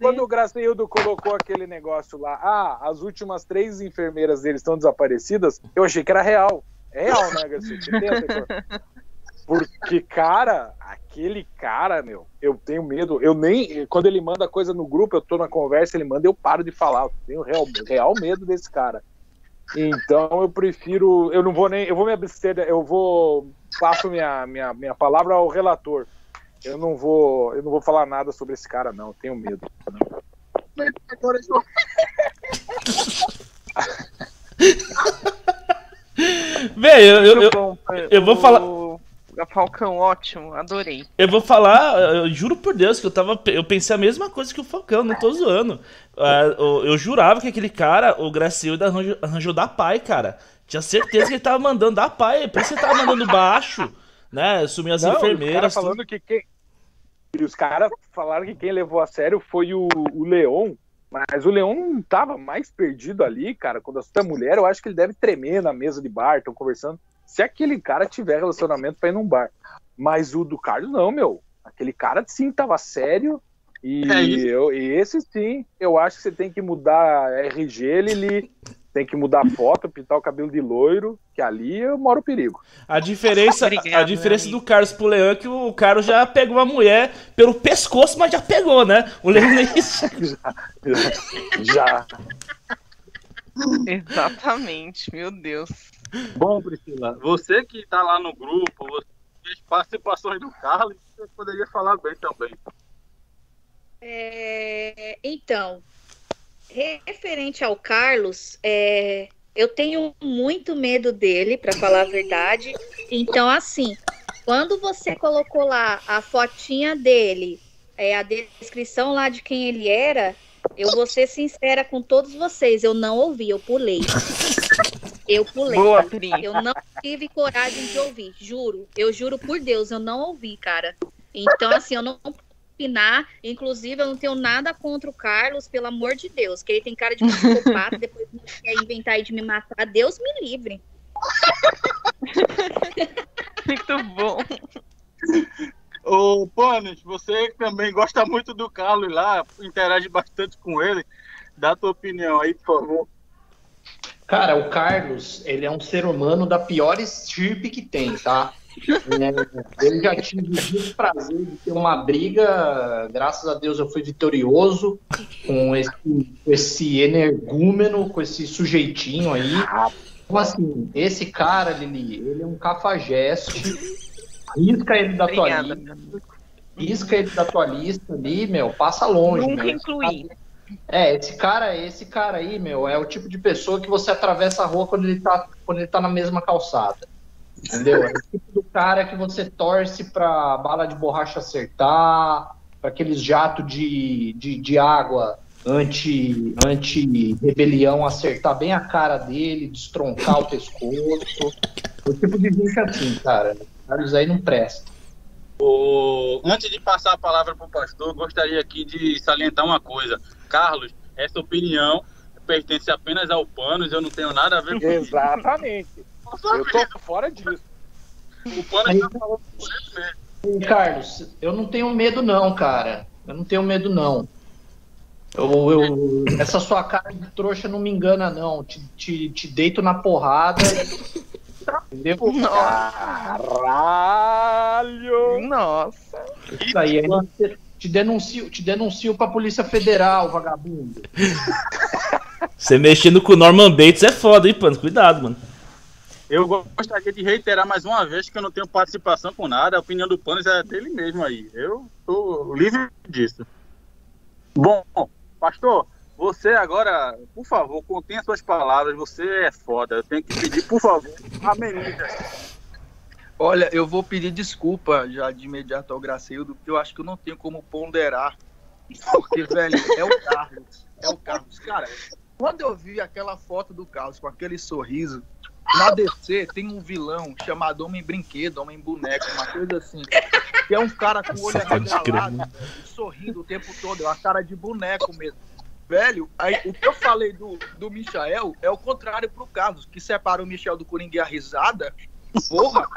quando o Gracildo colocou aquele negócio lá, ah, as últimas três enfermeiras dele estão desaparecidas, eu achei que era real. É real, né, Gracildo? Porque, cara, aquele cara, meu, eu tenho medo. Eu nem. Quando ele manda coisa no grupo, eu tô na conversa, ele manda, eu paro de falar. Eu tenho real, real medo desse cara. Então eu prefiro. Eu não vou nem. Eu vou me abster. Eu vou. Passo minha, minha, minha palavra ao relator. Eu não vou. Eu não vou falar nada sobre esse cara, não. Eu tenho medo. Agora eu. Bem, eu, eu, eu, eu vou falar. Falcão, ótimo, adorei. Eu vou falar, eu juro por Deus que eu tava. Eu pensei a mesma coisa que o Falcão, não tô zoando. Uh, eu jurava que aquele cara, o Gracilda, arranjou, arranjou da pai, cara. Tinha certeza que ele tava mandando da pai, por isso ele tava mandando baixo, né? Sumiu as não, enfermeiras. Os falando que quem. E os caras falaram que quem levou a sério foi o, o Leon. Mas o Leon não tava mais perdido ali, cara. Quando a mulher, eu acho que ele deve tremer na mesa de bar, estão conversando se aquele cara tiver relacionamento para ir num bar. Mas o do Carlos não, meu. Aquele cara sim tava sério. E, é eu, e esse sim, eu acho que você tem que mudar RG, Lili. Tem que mudar a foto, pintar o cabelo de loiro, que ali eu moro o perigo. A diferença, Obrigado, a diferença do Carlos pro Leão é que o Carlos já pegou uma mulher pelo pescoço, mas já pegou, né? O Leão nem isso. já. já. Exatamente, meu Deus. Bom, Priscila, você que está lá no grupo, você fez participações do Carlos, você poderia falar bem também. É, então, referente ao Carlos, é, eu tenho muito medo dele, para falar a verdade. Então, assim, quando você colocou lá a fotinha dele é, a descrição lá de quem ele era, eu vou ser sincera com todos vocês, eu não ouvi, eu pulei. Eu pulei. Boa, eu não tive coragem de ouvir, juro. Eu juro por Deus, eu não ouvi, cara. Então, assim, eu não opinar. Inclusive, eu não tenho nada contra o Carlos, pelo amor de Deus, que ele tem cara de psicopata, depois quer inventar de me matar. Deus me livre. Muito bom. Ô, Panes, você também gosta muito do Carlos lá, interage bastante com ele. Dá a tua opinião aí, por favor. Cara, o Carlos, ele é um ser humano da pior estirpe que tem, tá? É, eu já tive o prazer de ter uma briga, graças a Deus eu fui vitorioso com esse, com esse energúmeno, com esse sujeitinho aí. Então, assim, esse cara, Lili, ele é um cafajeste. Risca ele da tua lista. Risca ele da tua lista ali, meu, passa longe. Nunca incluí. É, esse cara, esse cara aí, meu, é o tipo de pessoa que você atravessa a rua quando ele tá, quando ele tá na mesma calçada. Entendeu? É o tipo do cara que você torce pra bala de borracha acertar, para aqueles jatos de, de, de água anti, anti-rebelião acertar bem a cara dele, destroncar o pescoço. É o tipo de gente assim, cara. Carlos aí não presta. O... Antes de passar a palavra para o pastor, gostaria aqui de salientar uma coisa. Carlos, essa opinião pertence apenas ao Panos, eu não tenho nada a ver com isso. Exatamente. Eu tô fora disso. O Panos está falando por ele mesmo. Carlos, eu não tenho medo não, cara. Eu não tenho medo não. Eu, eu, essa sua cara de trouxa não me engana, não. Te, te, te deito na porrada. Entendeu? Caralho! Nossa! Isso aí, aí te denuncio, te denuncio pra Polícia Federal, vagabundo. Você mexendo com o Norman Bates é foda, hein, mano? Cuidado, mano. Eu gostaria de reiterar mais uma vez que eu não tenho participação com nada, a opinião do Panos é dele mesmo aí. Eu tô livre disso. Bom, Pastor, você agora, por favor, contenha suas palavras. Você é foda. Eu tenho que pedir, por favor, ameniza. Olha, eu vou pedir desculpa já de imediato ao Gracildo, porque eu acho que eu não tenho como ponderar. Porque, velho, é o Carlos. É o Carlos. Cara, quando eu vi aquela foto do Carlos com aquele sorriso, na DC tem um vilão chamado Homem Brinquedo, Homem Boneco, uma coisa assim. Que é um cara com o olho arregalado, sorrindo o tempo todo, é uma cara de boneco mesmo. Velho, aí, o que eu falei do, do Michael é o contrário pro Carlos, que separa o Michel do Coringa e a risada. Porra,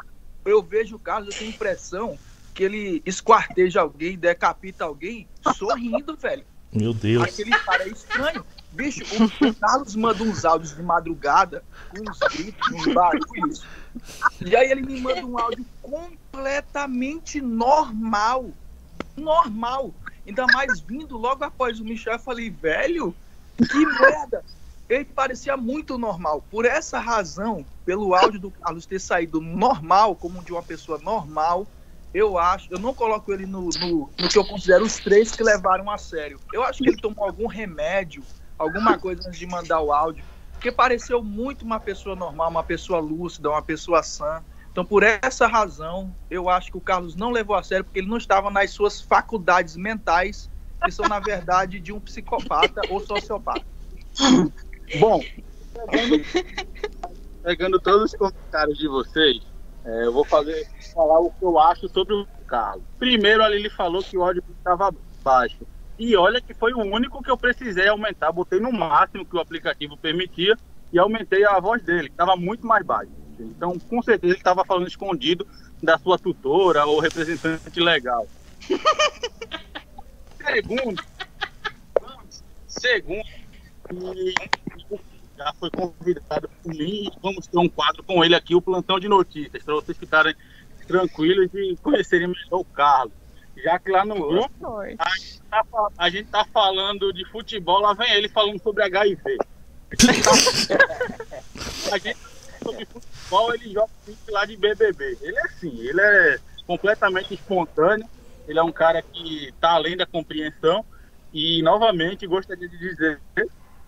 eu vejo o Carlos, eu tenho impressão que ele esquarteja alguém, decapita alguém, sorrindo, velho. Meu Deus. Aquele cara é estranho. Bicho, o, Carlos manda uns áudios de madrugada, com uns gritos, uns barulhos. E aí ele me manda um áudio completamente normal. Normal. Ainda mais vindo logo após o Michel, eu falei, velho, que merda. Ele parecia muito normal. Por essa razão, pelo áudio do Carlos ter saído normal, como de uma pessoa normal, eu acho, eu não coloco ele no, no, no que eu considero os três que levaram a sério. Eu acho que ele tomou algum remédio alguma coisa antes de mandar o áudio, porque pareceu muito uma pessoa normal, uma pessoa lúcida, uma pessoa sã. Então, por essa razão, eu acho que o Carlos não levou a sério, porque ele não estava nas suas faculdades mentais, que são, na verdade, de um psicopata ou sociopata. Bom, pegando, pegando todos os comentários de vocês, é, eu vou fazer, falar o que eu acho sobre o Carlos. Primeiro, ali ele falou que o áudio estava baixo. E olha que foi o único que eu precisei aumentar. Botei no máximo que o aplicativo permitia e aumentei a voz dele, que estava muito mais baixa. Então, com certeza, ele estava falando escondido da sua tutora ou representante legal. segundo, segundo, já foi convidado por mim e vamos ter um quadro com ele aqui, o Plantão de Notícias, para vocês ficarem tranquilos e conhecerem melhor o Carlos. Já que lá no grupo, a gente, tá, a gente tá falando de futebol, lá vem ele falando sobre HIV. a gente sobre futebol, ele joga lá de BBB. Ele é assim, ele é completamente espontâneo, ele é um cara que tá além da compreensão. E, novamente, gostaria de dizer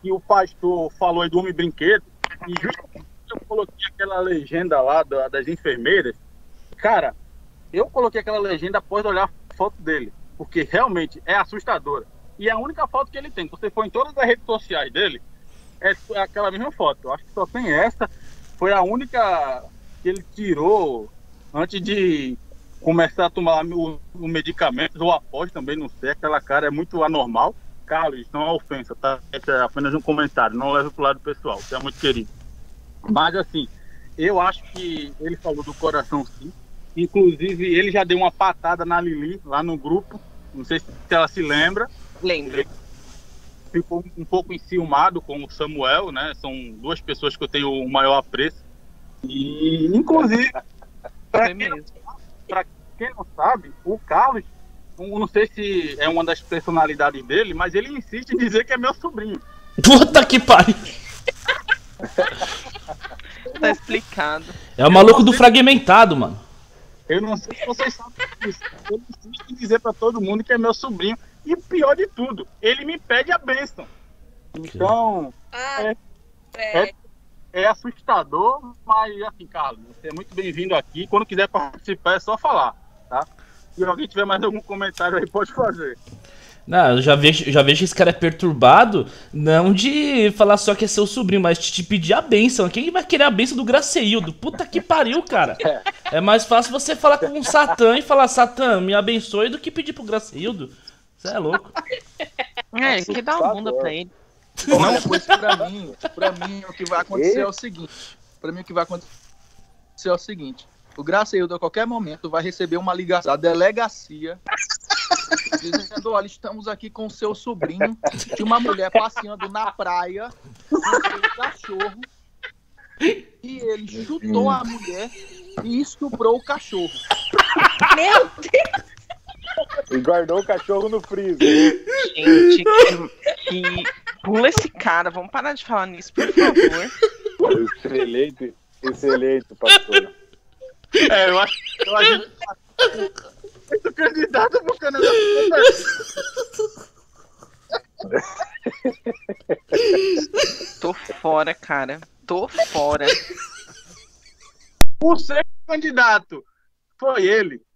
que o pastor falou aí do homem brinquedo, e justamente eu coloquei aquela legenda lá das enfermeiras, cara, eu coloquei aquela legenda após olhar foto dele. porque realmente é assustadora. E é a única foto que ele tem. Você foi em todas as redes sociais dele, é aquela mesma foto. Eu acho que só tem essa. Foi a única que ele tirou antes de começar a tomar o, o medicamento ou após também, não sei. Aquela cara é muito anormal. Carlos, não é ofensa, tá? É apenas um comentário, não leve pro lado pessoal, você é muito querido. Mas assim, eu acho que ele falou do coração sim. Inclusive, ele já deu uma patada na Lili lá no grupo. Não sei se ela se lembra. Lembro. Ficou um pouco enciumado com o Samuel, né? São duas pessoas que eu tenho o maior apreço. E, inclusive, para quem, quem, não sabe, o Carlos, não sei se é uma das personalidades dele, mas ele insiste em dizer que é meu sobrinho. Puta que pariu! tá explicado. É o maluco do fragmentado, mano. Eu não sei se vocês sabem disso. Eu insisto em dizer pra todo mundo que é meu sobrinho. E pior de tudo, ele me pede a bênção. Então, ah, é, é, é, assustador, mas assim, Carlos, você é muito bem-vindo aqui. Quando quiser participar, é só falar, tá? Se alguém tiver mais algum comentário aí, pode fazer. Não, eu já vejo, já vejo que esse cara é perturbado, não de falar só que é seu sobrinho, mas de te pedir a benção. Quem vai querer a benção do Graceildo? Puta que pariu, cara. É mais fácil você falar com um Satã e falar, Satã, me abençoe, do que pedir pro Graceildo. Você é louco. É, que dá uma bunda pra ele. Não, pois pra mim, pra mim o que vai acontecer é o seguinte. Pra mim o que vai acontecer é o seguinte. O Graceildo a qualquer momento vai receber uma ligação da delegacia dizendo, olha, estamos aqui com o seu sobrinho, de uma mulher passeando na praia com seu cachorro e ele chutou a mulher e estuprou o cachorro. Meu Deus! E guardou o cachorro no freezer. Gente, que, que... pula esse cara. Vamos parar de falar nisso, por favor. Excelente, excelente, pastor. É, eu acho, eu acho muito candidato pro Canadá. Tô fora, cara. Tô fora. O ser candidato foi ele.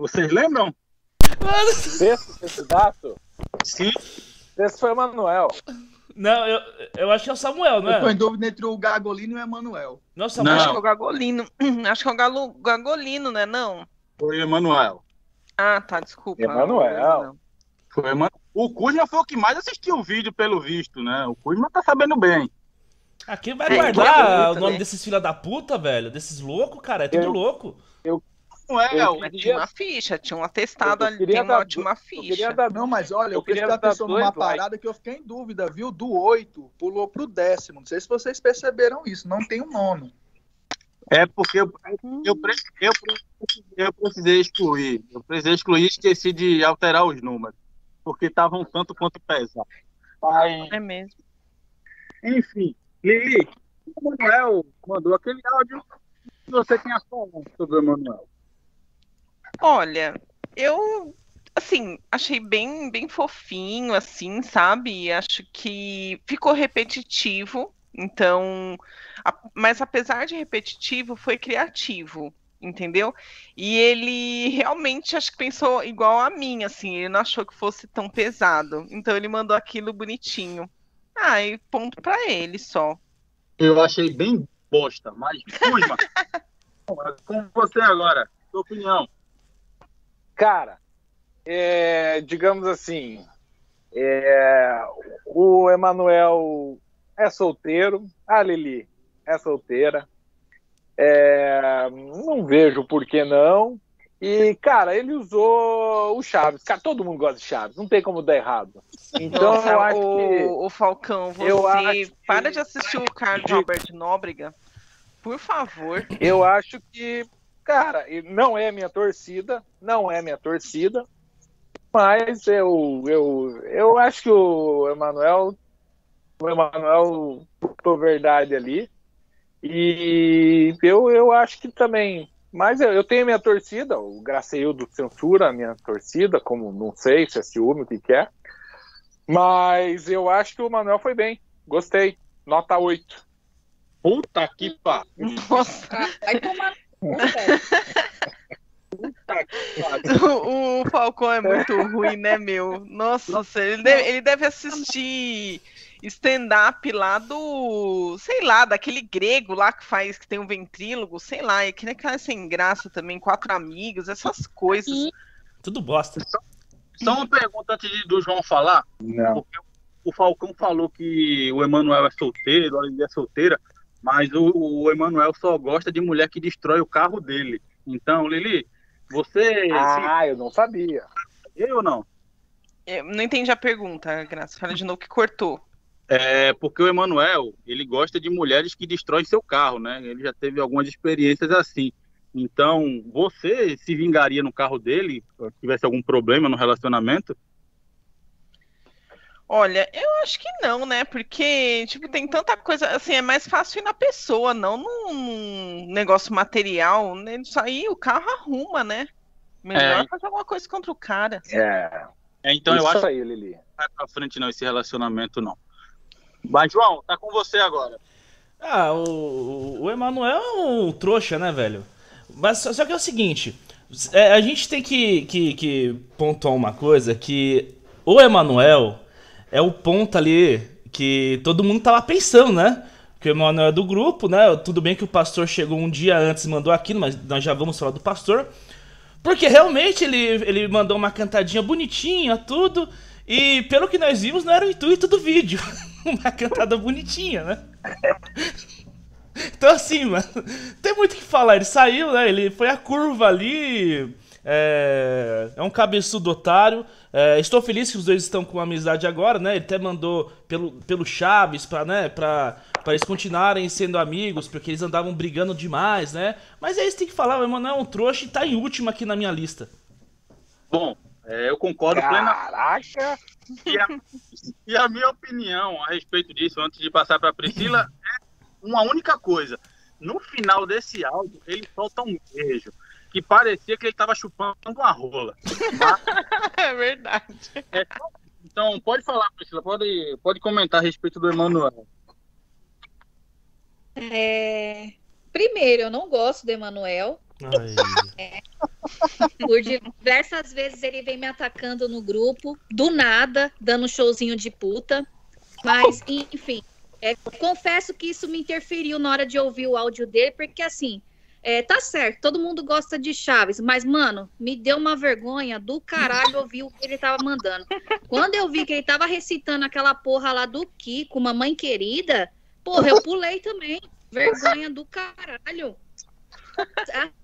Vocês lembram? Sexto candidato? Sim. Esse foi o Manuel. Não, eu, eu acho que é o Samuel, não é? Eu tô em dúvida entre o Gagolino e o Emanuel. Não, Samuel. Não. Acho que é o Gagolino. Acho que é o Galo, Gagolino, né? Não. Foi o Emanuel. Ah, tá, desculpa. Emanuel. Foi Emanuel. O Kuzma foi o que mais assistiu o vídeo, pelo visto, né? O Kuzma tá sabendo bem. Aqui vai guardar é, o nome né? desses filha da puta, velho? Desses loucos, cara? É tudo eu, louco. Eu não é, eu queria... tinha uma ficha, tinha um atestado ali, tem uma ótima ficha. Dar... Não, mas olha, eu, eu prestei atenção numa parada que eu fiquei em dúvida, viu? Do 8 pulou pro décimo. Não sei se vocês perceberam isso, não tem o um nono. É porque eu, eu, eu, eu, precisei excluir. Eu precisei excluir e esqueci de alterar os números. Porque estavam tanto quanto pesados. Aí... É mesmo. Enfim, Lili, o Manuel mandou aquele áudio que você tinha falado sobre o Manuel. Olha, eu assim, achei bem bem fofinho assim, sabe? Acho que ficou repetitivo, então, a, mas apesar de repetitivo, foi criativo, entendeu? E ele realmente acho que pensou igual a mim, assim, ele não achou que fosse tão pesado. Então ele mandou aquilo bonitinho. Ah, e ponto para ele só. Eu achei bem bosta, mas Kuzma, com você agora, sua opinião. Cara, é, digamos assim, é, o Emanuel é solteiro, a Lili é solteira. É, não vejo por que não. E, cara, ele usou o Chaves. Cara, todo mundo gosta de Chaves, não tem como dar errado. Então, Nossa, eu acho o, que. O Falcão, você para de assistir o Carlos de... Albert Nóbrega, por favor. Eu acho que Cara, não é minha torcida, não é minha torcida, mas eu, eu, eu acho que o Emanuel, o Emanuel botou verdade ali. E eu, eu acho que também. Mas eu, eu tenho minha torcida, o Graceildo censura a minha torcida, como não sei se é ciúme, o que, que é. Mas eu acho que o Manuel foi bem. Gostei. Nota 8. Puta que pariu. Nossa. Vai tomar o, Falcão é muito ruim, né, meu? Nossa, ele deve, ele deve assistir stand-up lá do, sei lá, daquele grego lá que faz, que tem um ventrílogo, sei lá, e que nem aquela sem graça também, quatro amigos, essas coisas. Tudo bosta. Só, só uma pergunta antes de, do João falar. Não. Porque o Falcão falou que o Emanuel é solteiro, ele é solteira, mas o, o Emanuel só gosta de mulher que destrói o carro dele. Então, Lili, você. Ah, eu não sabia. Eu ou não? Eu não entendi a pergunta, Graça. Fala de novo que cortou. É porque o Emanuel, ele gosta de mulheres que destroem seu carro, né? Ele já teve algumas experiências assim. Então, você se vingaria no carro dele, se tivesse algum problema no relacionamento? Olha, eu acho que não, né? Porque, tipo, tem tanta coisa. Assim, é mais fácil ir na pessoa, não num, negócio material. Né? Isso aí o carro arruma, né? Melhor É. fazer alguma coisa contra o cara. É. É, então eu Isso acho que aí, Lili. não vai pra frente não esse relacionamento, não. Mas, João, tá com você agora. Ah, o, o Emanuel é um trouxa, né, velho? Mas só, só que é o seguinte, é, a gente tem que, que, que pontuar uma coisa, que o Emanuel é o ponto ali que todo mundo tava pensando, né? Que o Emanuel é do grupo, né? Tudo bem que o pastor chegou um dia antes e mandou aquilo, mas nós já vamos falar do pastor. Porque realmente ele, ele mandou uma cantadinha bonitinha, tudo. E pelo que nós vimos, não era o intuito do vídeo. uma cantada bonitinha, né? Então assim, mano, tem muito o que falar. Ele saiu, né? Ele foi a curva ali. É, é um cabeçudo otário. É, estou feliz que os dois estão com amizade agora, né? Ele até mandou pelo, pelo Chaves pra, né, pra, pra eles continuarem sendo amigos, porque eles andavam brigando demais, né? Mas é isso que tem que falar, o Emanuel é um trouxa e tá em último aqui na minha lista. Bom, é, eu concordo plenamente. Caraca! E a, e a minha opinião a respeito disso, antes de passar para Priscila, é uma única coisa. No final desse áudio, ele solta um beijo que parecia que ele estava chupando uma rola. É verdade. É então, pode falar, Priscila, pode, pode comentar a respeito do Emanuel. É, Primeiro, eu não gosto do Emanuel. Ai. Por diversas vezes ele vem me atacando no grupo, do nada, dando um showzinho de puta. Mas, enfim, é, confesso que isso me interferiu na hora de ouvir o áudio dele, porque assim, é, tá certo, todo mundo gosta de Chaves, mas, mano, me deu uma vergonha do caralho ouvir o que ele tava mandando. Quando eu vi que ele tava recitando aquela porra lá do Kiko, Mamãe Querida, porra, eu pulei também. Vergonha do caralho.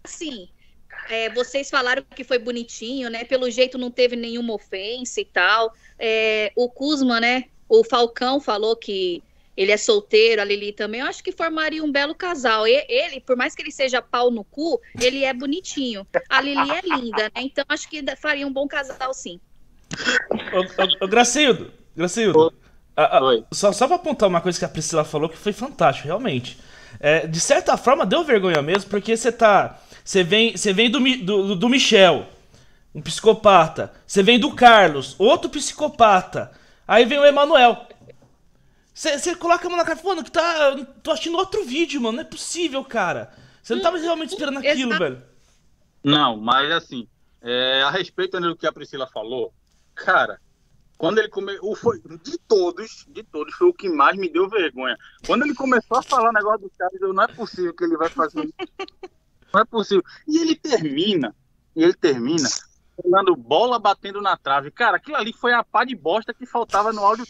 Assim, é, vocês falaram que foi bonitinho, né? Pelo jeito não teve nenhuma ofensa e tal. É, o Kuzma, né? O Falcão falou que ele é solteiro, a Lili também. Eu acho que formaria um belo casal. E- Ele, por mais que ele seja pau no cu, ele é bonitinho. A Lili é linda, né? Então acho que faria um bom casal, sim. Ô, ô, ô, Gracildo, Gracildo. a- a- Oi. só, só pra apontar uma coisa que a Priscila falou que foi fantástico, realmente. É, de certa forma, deu vergonha mesmo, porque você tá. Você vem, você vem do, do, do Michel, um psicopata. Você vem do Carlos, outro psicopata. Aí vem o Emanuel. Você coloca a mão na cara e fala, mano, que tá. eu Tô assistindo outro vídeo, mano. Não é possível, cara. Você não tava realmente esperando aquilo, Exato. velho. Não, mas assim, é, a respeito do que a Priscila falou, cara, quando ele começou, foi de todos, de todos, foi o que mais me deu vergonha. Quando ele começou a falar o negócio do Chaves, eu não é possível que ele vai fazer isso. Não é possível. E ele termina, e ele termina falando bola batendo na trave. Cara, aquilo ali foi a pá de bosta que faltava no áudio.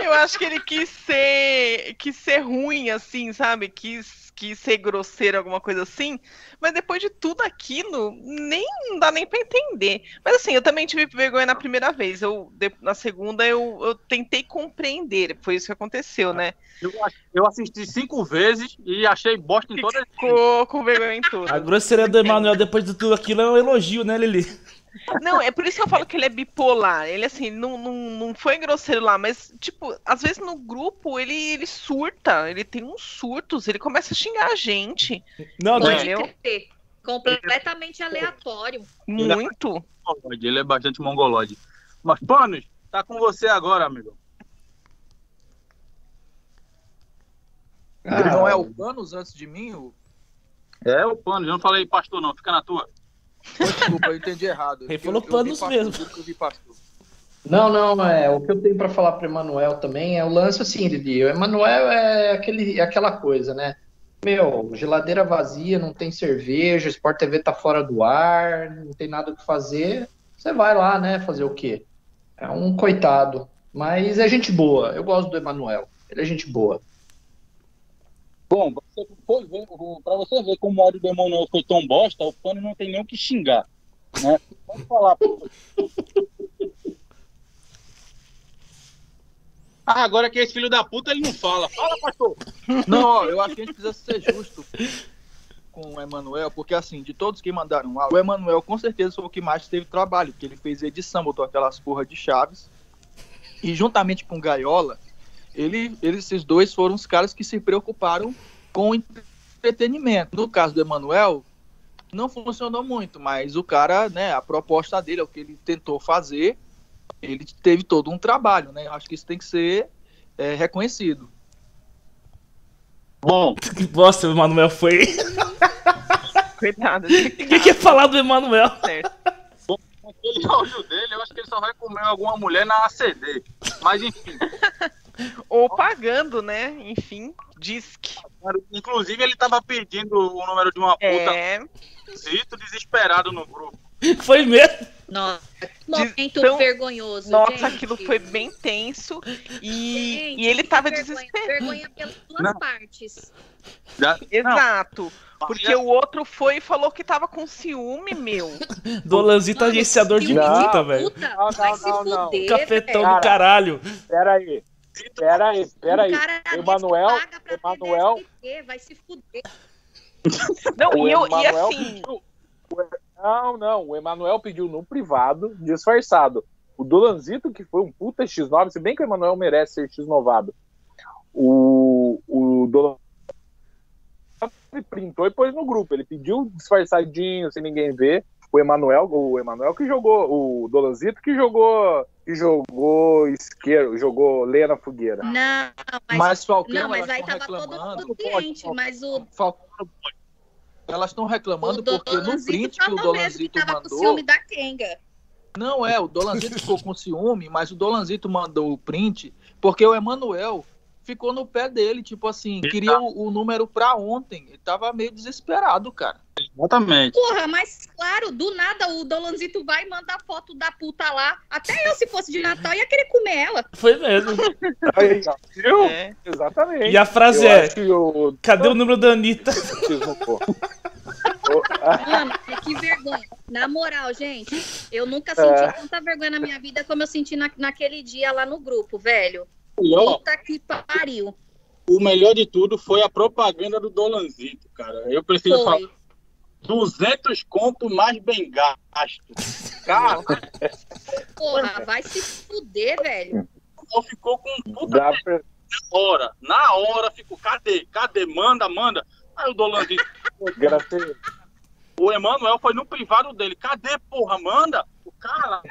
Eu acho que ele quis ser, quis ser ruim, assim, sabe? Quis, quis ser grosseiro, alguma coisa assim. Mas depois de tudo aquilo, nem não dá nem pra entender. Mas assim, eu também tive vergonha na primeira vez. Eu, na segunda, eu, eu tentei compreender. Foi isso que aconteceu, né? Eu, eu assisti cinco vezes e achei bosta em todas as Ficou com vergonha em A tudo. grosseria do Emanuel depois de tudo aquilo é um elogio, né, Lili? Não, é por isso que eu falo que ele é bipolar. Ele, assim, não, não, não foi grosseiro lá, mas, tipo, às vezes no grupo ele, ele surta, ele tem uns surtos, ele começa a xingar a gente. Não, não, Pode crer. Completamente aleatório. Muito. mongolode, ele é bastante mongolode. Mas, Panos, tá com você agora, amigo. Ele não é o Panos antes de mim? O... É o Panos, eu não falei pastor não, fica na tua. Desculpa, eu entendi errado. Ele falou panos mesmo. Não, não, é, o que eu tenho para falar para Emanuel também é o lance assim, Didi. O Emanuel é, aquele, é aquela coisa, né? Meu, geladeira vazia, não tem cerveja, Sport TV tá fora do ar, não tem nada o que fazer. Você vai lá, né? Fazer o quê? É um coitado. Mas é gente boa. Eu gosto do Emanuel. Ele é gente boa. Bom, você foi ver, pra você ver como o áudio do Emanuel foi tão bosta, o Pano não tem nem o que xingar. Né? Pode falar. Ah, agora que esse filho da puta ele não fala. Fala, pastor. Não, ó, eu acho que a gente precisa ser justo com o Emanuel, porque assim, de todos que mandaram lá, o Emanuel com certeza foi o que mais teve trabalho, porque ele fez edição, botou aquelas porra de chaves. E juntamente com o Gaiola, ele, eles, esses dois foram os caras que se preocuparam com entretenimento. No caso do Emanuel, não funcionou muito, mas o cara, né, a proposta dele, é o que ele tentou fazer, ele teve todo um trabalho, né? Acho que isso tem que ser é, reconhecido. Bom. Que bosta, o Emanuel foi. Coitado. O que, é falar do Emanuel? Bom, aquele áudio dele, eu acho que ele só vai comer alguma mulher na ACD. Mas enfim. Ou pagando, né? Enfim, disque. Inclusive, ele tava pedindo o número de uma puta. É. Zito desesperado no grupo. Foi mesmo? Nossa, momento então, vergonhoso. Nossa, gente. aquilo foi bem tenso. E, gente, e ele tava vergonha, desesperado. Vergonha pelas duas Não. partes. Exato. Porque o outro foi e falou que tava com ciúme, meu. Dolanzito agenciador de puta, velho. Não, não, não, não. Cafetão do caralho. Pera aí. Pera aí, pera aí. Emanuel, Emanuel. Vai se fuder. Não, e, eu, e assim. Pediu, não, não. O Emanuel pediu no privado, disfarçado. O Dolanzito, que foi um puta X9, se bem que o Emanuel merece ser X9. O, o Dolanzito printou e pôs no grupo. Ele pediu disfarçadinho, sem ninguém ver. O Emanuel, o Emanuel que jogou, o Dolanzito que jogou, que jogou isqueiro, jogou lenha na fogueira. Não, mas, mas Falcão, não, mas aí tava todo mundo cliente, mas o Falcão elas estão reclamando porque no print que o Dolanzito que mandou. Com ciúme da Kenga. Não é, o Dolanzito ficou com ciúme, mas o Dolanzito mandou o print porque o Emanuel ficou no pé dele, tipo assim, queria o, o, número pra ontem. Ele tava meio desesperado, cara. Exatamente. Porra, mas claro, do nada o Dolanzito vai mandar foto da puta lá. Até eu, se fosse de Natal, ia querer comer ela. Foi mesmo. Aí, viu? É. Exatamente. E a frase eu é: eu... Cadê o número da Anitta? Mano, que vergonha. Na moral, gente, eu nunca senti é. tanta vergonha na minha vida como eu senti na, naquele dia lá no grupo, velho. Puta que pariu. O melhor de tudo foi a propaganda do Dolanzito, cara. Eu preciso foi. falar. 200 conto mais bem gasto. Cara. Porra, vai se fuder, velho. Ficou com puta Dá pra... na hora. Na hora ficou. Cadê? Cadê? Manda, manda. Aí o Dolanzito. o Emanuel foi no privado dele. Cadê, porra? Manda. O cara.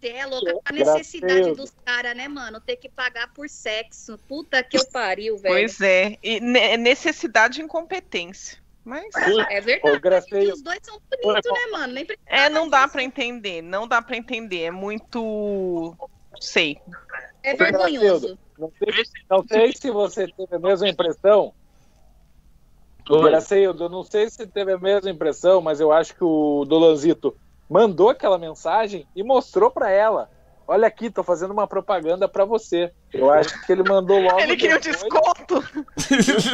Você é louca a necessidade dos caras, né, mano? Ter que pagar por sexo. Puta que eu pariu, velho. Pois é. E necessidade e incompetência. Mas é verdade. Os dois são bonitos, né, mano? Nem é, não dá para entender. Não dá para entender. É muito. Sei. É vergonhoso. Não sei, não sei se você teve a mesma impressão. Graceildo, eu não sei se teve a mesma impressão, mas eu acho que o Dolanzito mandou aquela mensagem e mostrou para ela. Olha aqui, tô fazendo uma propaganda para você. Eu acho que ele mandou logo. Ele queria um desconto.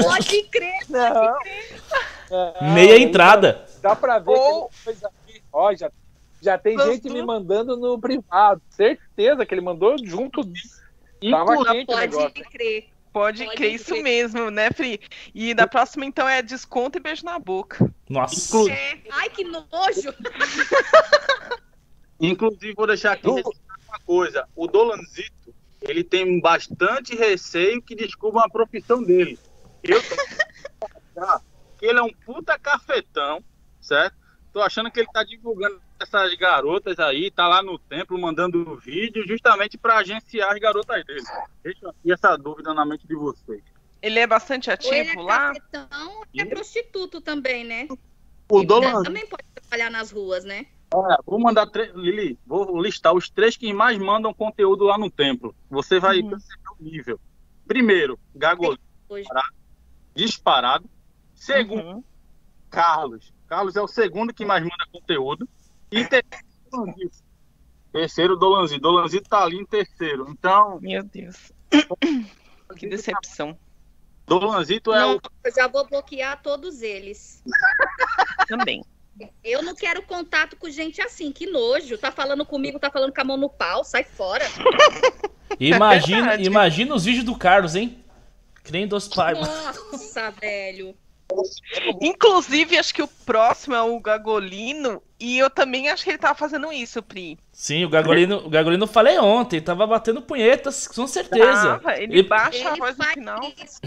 pode crer, pode crer. É, Meia entrada. Dá pra ver Ou... que ele aqui. Ó, já, já tem gente me mandando no privado. Certeza que ele mandou junto. Tava quente pode crer. Pode, Pode crer, isso mesmo, né, Pri? E da próxima, então, é desconto e beijo na boca. Nossa. É. Ai, que nojo! Inclusive, vou deixar aqui uma coisa. O Dolanzito, ele tem bastante receio que descubra a profissão dele. Eu tô... que ele é um puta cafetão, certo? Tô achando que ele tá divulgando essas garotas aí, tá lá no templo mandando vídeo justamente para agenciar as garotas dele. Deixa aqui essa dúvida na mente de vocês. Ele é bastante ativo ele é lá? Cafetão, é prostituto também, né? O Dolan... também pode trabalhar nas ruas, né? É, vou mandar Lili, vou listar os três que mais mandam conteúdo lá no templo. Você vai uhum. perceber o nível. Primeiro, Gagolino, disparado. Segundo, uhum. Carlos. Carlos é o segundo que mais manda conteúdo. E terceiro, terceiro Dolanzi. Dolanzi tá ali em terceiro. Então. Meu Deus. que decepção. Dolanzito é não, o. Eu já vou bloquear todos eles. Também. Eu não quero contato com gente assim, que nojo. Tá falando comigo, tá falando com a mão no pau, sai fora. Imagina, é imagina os vídeos do Carlos, hein? Que nem dos pais. Nossa, velho. Inclusive, acho que o próximo é o Gagolino. E eu também acho que ele tava fazendo isso, Pri. Sim, o Gagolino, o Gagolino falei ontem, tava batendo punhetas, com certeza. Ah, ele, ele, baixa ele a voz no final. Isso.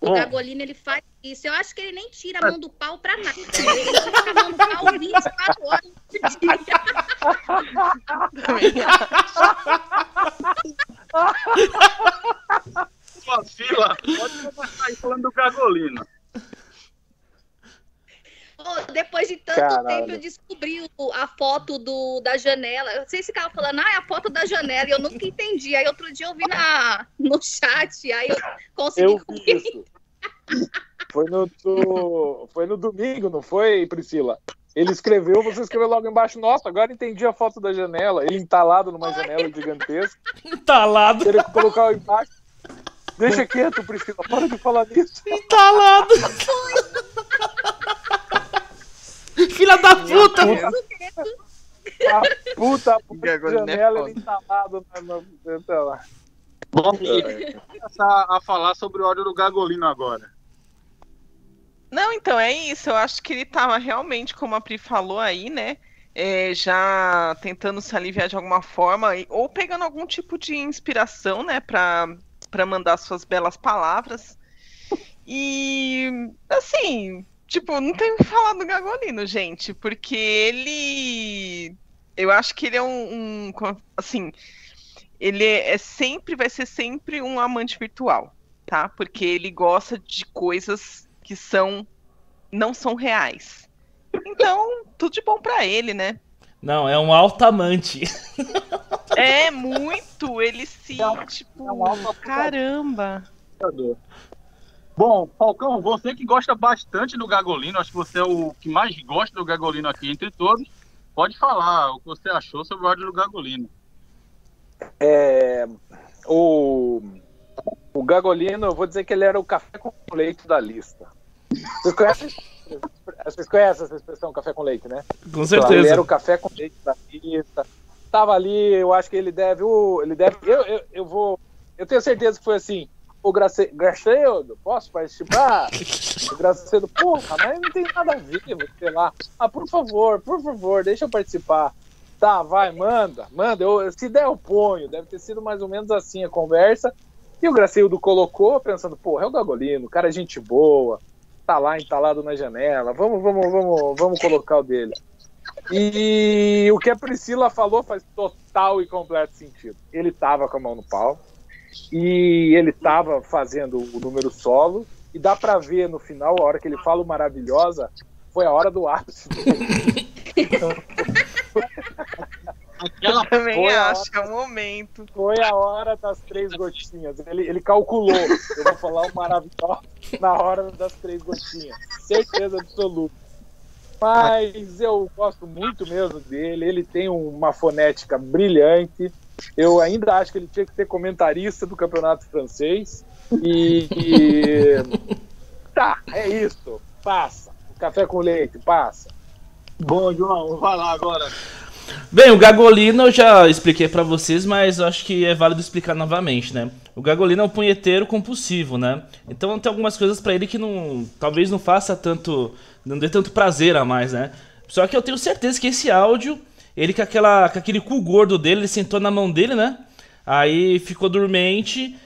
O Gagolino, ele faz isso. Eu acho que ele nem tira a mão do pau pra nada. Ele fica a mão do pau 24 horas por dia. Vacila, pode começar aí falando do Gagolino. Depois de tanto Caralho. tempo eu descobri a foto do, da janela. Vocês ficavam falando, ah, é a foto da janela, e eu nunca entendi. Aí outro dia eu vi na, no chat, aí eu consegui. Eu vi isso. Foi no, do, foi no domingo, não foi, Priscila? Ele escreveu, você escreveu logo embaixo, nossa, agora entendi a foto da janela. Ele entalado numa janela gigantesca. Entalado. Ele colocar embaixo. Deixa quieto, Priscila, para de falar nisso. Entalado. Filha da puta! A puta, a puta a janela, ele entalado na, na, lá. Vamos começar a falar sobre o ódio do Gagolino agora. Não, então é isso. Eu acho que ele tava realmente, como a Pri falou aí, né? É, já tentando se aliviar de alguma forma, ou pegando algum tipo de inspiração, né, para mandar suas belas palavras. E, assim, tipo, não tem o que falar do Gagolino, gente, porque ele. Eu acho que ele é um. um assim, ele é sempre, vai ser sempre um amante virtual, tá? Porque ele gosta de coisas que são não são reais. Então, tudo de bom para ele, né? Não, é um alto amante. É muito, ele se, é tipo, é um caramba. Bom, Falcão, você que gosta bastante do Gagolino, acho que você é o que mais gosta do Gagolino aqui entre todos, pode falar o que você achou sobre o ódio do Gagolino. É, o, o Gagolino, eu vou dizer que ele era o café com leite da lista. Vocês conhecem, vocês conhecem essa expressão café com leite, né? Com certeza. Ele era o café com leite da lista. Tava ali, eu acho que ele deve. Ele deve eu, eu, eu vou. Eu tenho certeza que foi assim. O Grace, posso participar? O Gracedo, porra, mas não tem nada a ver, sei lá. Ah, por favor, por favor, deixa eu participar. Tá, vai, manda, manda. Eu, se der, eu ponho. Deve ter sido mais ou menos assim a conversa. E o Gracildo colocou, pensando, porra, é o Gagolino, cara é gente boa, tá lá entalado na janela, vamos, vamos, vamos, vamos colocar o dele. E o que a Priscila falou faz total e completo sentido. Ele tava com a mão no pau e ele tava fazendo o número solo e dá para ver no final, a hora que ele fala o maravilhosa, foi a hora do ápice. Aquela também acho que é o momento. Foi a hora das três gotinhas. Ele, ele calculou. Eu vou falar o maravilhoso na hora das três gotinhas. Certeza absoluta. Mas eu gosto muito mesmo dele. Ele tem uma fonética brilhante. Eu ainda acho que ele tinha que ser comentarista do campeonato francês. E. e... Tá, é isso. Passa. Café com leite, passa. Bom, João, vai lá agora. Bem, o Gagolino eu já expliquei para vocês, mas acho que é válido explicar novamente, né? O Gagolino é um punheteiro compulsivo, né? Então tem algumas coisas para ele que não, talvez não faça tanto, não dê tanto prazer a mais, né? Só que eu tenho certeza que esse áudio, ele com, aquela, com aquele cu gordo dele, ele sentou na mão dele, né? Aí ficou dormente,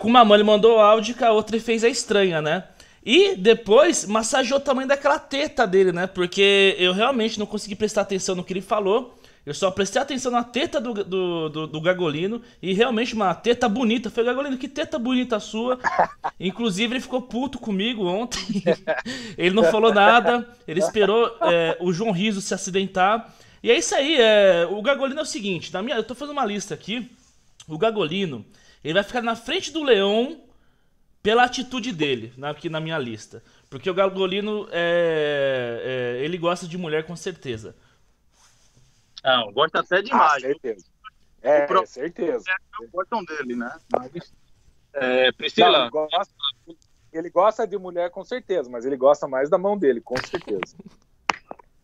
com uma mão ele mandou o áudio e com a outra ele fez a estranha, né? E depois massageou o tamanho daquela teta dele, né? Porque eu realmente não consegui prestar atenção no que ele falou. Eu só prestei atenção na teta do, do, do, do Gagolino e realmente uma teta bonita. Falei, Gagolino, que teta bonita sua. Inclusive, ele ficou puto comigo ontem. ele não falou nada, ele esperou é, o João Riso se acidentar. E é isso aí, é, o Gagolino é o seguinte, na minha, eu tô fazendo uma lista aqui. O Gagolino, ele vai ficar na frente do Leão pela atitude dele, aqui na minha lista. Porque o Gagolino, é, é, ele gosta de mulher com certeza. Não, gosta até demais. Ah, certeza. É, pro... certeza. Gostam dele, né? Mas, é, Priscila. Não, ele, gosta, ele gosta de mulher com certeza, mas ele gosta mais da mão dele, com certeza.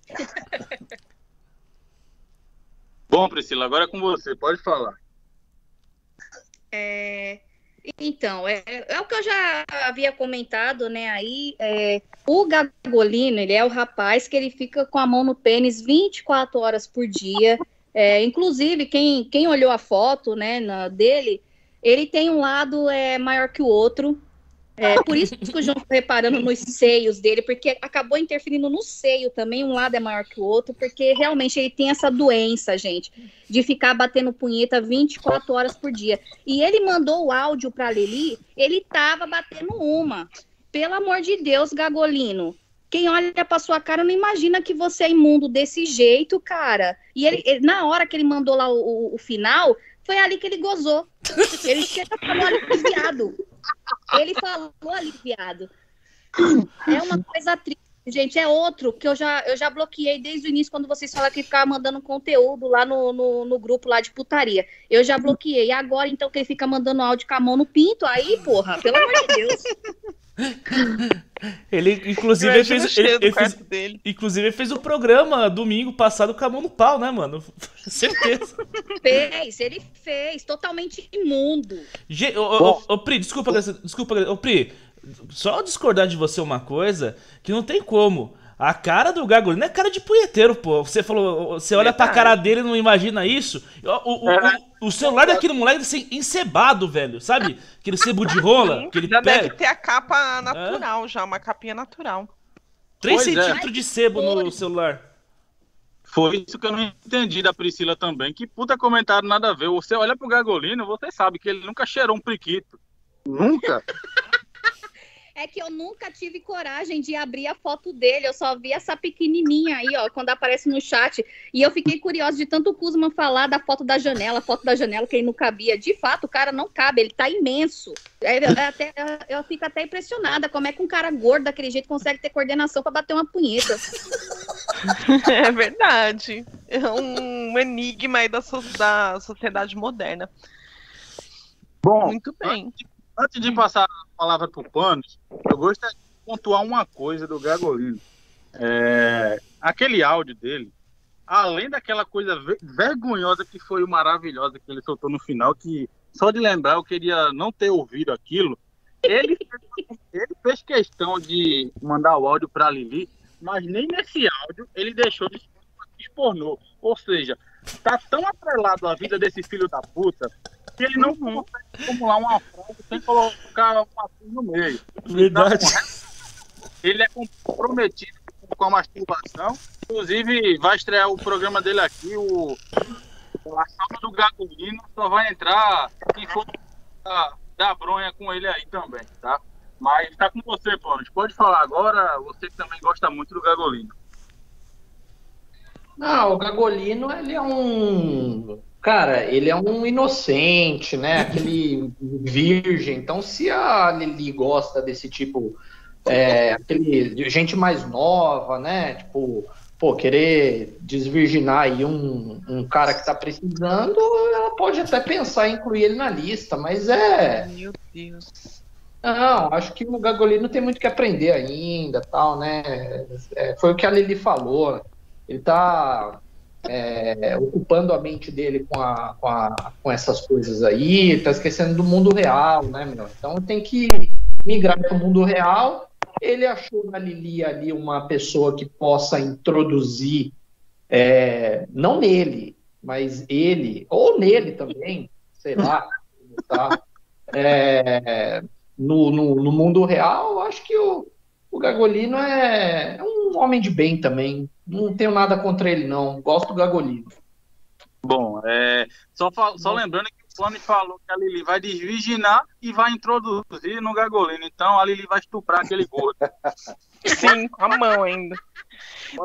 Bom, Priscila, agora é com você, pode falar. É, então, é, é, o que eu já havia comentado, né? Aí, é, o Gagolino, ele é o rapaz que ele fica com a mão no pênis 24 horas por dia. É, inclusive, quem, quem olhou a foto, né, na, dele, ele tem um lado é, maior que o outro. É, por isso que o João está reparando nos seios dele, porque acabou interferindo no seio também, um lado é maior que o outro, porque realmente ele tem essa doença, gente, de ficar batendo punheta 24 horas por dia. E ele mandou o áudio para Lili, ele tava batendo uma. Pelo amor de Deus, Gagolino. Quem olha para sua cara não imagina que você é imundo desse jeito, cara. E ele, ele na hora que ele mandou lá o, o, o final, foi ali que ele gozou. Ele chega falou aliviado. Ele falou aliviado. É uma coisa triste, gente. É outro que eu já, eu já bloqueei desde o início, quando vocês falaram que ficava mandando conteúdo lá no, no, no, grupo lá de putaria. Eu já bloqueei. Agora, então, que ele fica mandando áudio com a mão no pinto, aí, porra, pelo amor de Deus. Ele, inclusive, fez, ele, ele fez, inclusive, fez o programa domingo passado com a mão no pau, né, mano? Certeza. Fez, ele fez, totalmente imundo. Ge, ô, ô, ô, Pri, desculpa, desculpa, ô, Pri, só discordar de você uma coisa, que não tem como. A cara do Gagolino é cara de punheteiro, pô. Você falou, você olha pra cara dele e não imagina isso. O, o, é. o, o celular daquele moleque deve ser encebado, velho. Sabe? Aquele sebo de rola. Que ele já pega. deve ter a capa natural, é. já, uma capinha natural. 3 pois é. centímetros é. de sebo no celular. Foi isso que eu não entendi da Priscila também. Que puta comentário nada a ver. Você olha pro Gagolino, você sabe que ele nunca cheirou um priquito. Nunca. é que eu nunca tive coragem de abrir a foto dele. Eu só vi essa pequenininha aí, ó, quando aparece no chat. E eu fiquei curiosa de tanto o Kuzman falar da foto da janela, foto da janela que ele não cabia. De fato, o cara não cabe, ele tá imenso. É, eu, até, eu fico até impressionada como é que um cara gordo daquele jeito consegue ter coordenação para bater uma punheta. É verdade. É um enigma aí da, so da sociedade moderna. Bom, muito bem. Antes de passar a palavra para o Panos, eu gostaria de pontuar uma coisa do Gagolino. É, aquele áudio dele, além daquela coisa vergonhosa que foi o maravilhosa que ele soltou no final, que só de lembrar eu queria não ter ouvido aquilo. Ele, ele fez questão de mandar o áudio para Lili, mas nem nesse áudio ele deixou de expornou. Ou seja, tá tão atrelado à vida desse filho da puta que ele não uhum. consegue formular uma frase sem colocar uma no meio. Verdade. Então, ele é comprometido com a masturbação. Inclusive, vai estrear o programa dele aqui, o a sala do Gagolino só vai entrar quem for da, da bronha com ele aí também, tá? Mas tá com você, Paulo. Pode falar agora, você que também gosta muito do Gagolino. Não, o Gagolino, ele é um Cara, ele é um inocente, né? Aquele virgem. Então, se a Lili gosta desse tipo, é, aquele gente mais nova, né? Tipo, pô, querer desvirginar aí um, um cara que tá precisando, ela pode até pensar em incluir ele na lista, mas é. Meu Deus. Não, acho que o Gagolino tem muito que aprender ainda, tal, né? É, foi o que a Lili falou. Ele tá é, ocupando a mente dele com, a, com, a, com essas coisas aí, tá esquecendo do mundo real, né, meu? Então tem que migrar para o mundo real. Ele achou na Lili ali uma pessoa que possa introduzir, é, não nele, mas ele, ou nele também, sei lá, tá? É, no, no, no, mundo real, acho que o, o Gagolino é, é um homem de bem também, não tenho nada contra ele, não. Gosto do Gagolino. Bom, é, só, só lembrando que o Plano falou que a Lili vai desvirginar e vai introduzir no Gagolino. Então a Lili vai estuprar aquele gordo. Sim, com a mão ainda.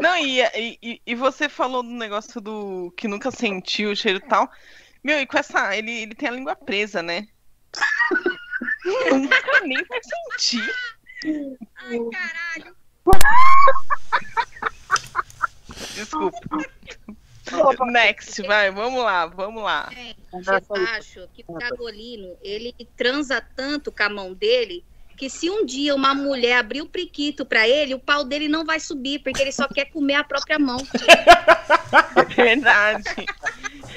Não, e, e, e você falou do negócio do que nunca sentiu o cheiro e tal. Meu, e com essa. Ele, ele tem a língua presa, né? nunca nem vai sentir. Ai, caralho. Desculpa. Next, vai, vamos lá, vamos lá. É, eu acho que o Cagolino, ele transa tanto com a mão dele que se um dia uma mulher abrir o priquito para ele, o pau dele não vai subir, porque ele só quer comer a própria mão. É verdade.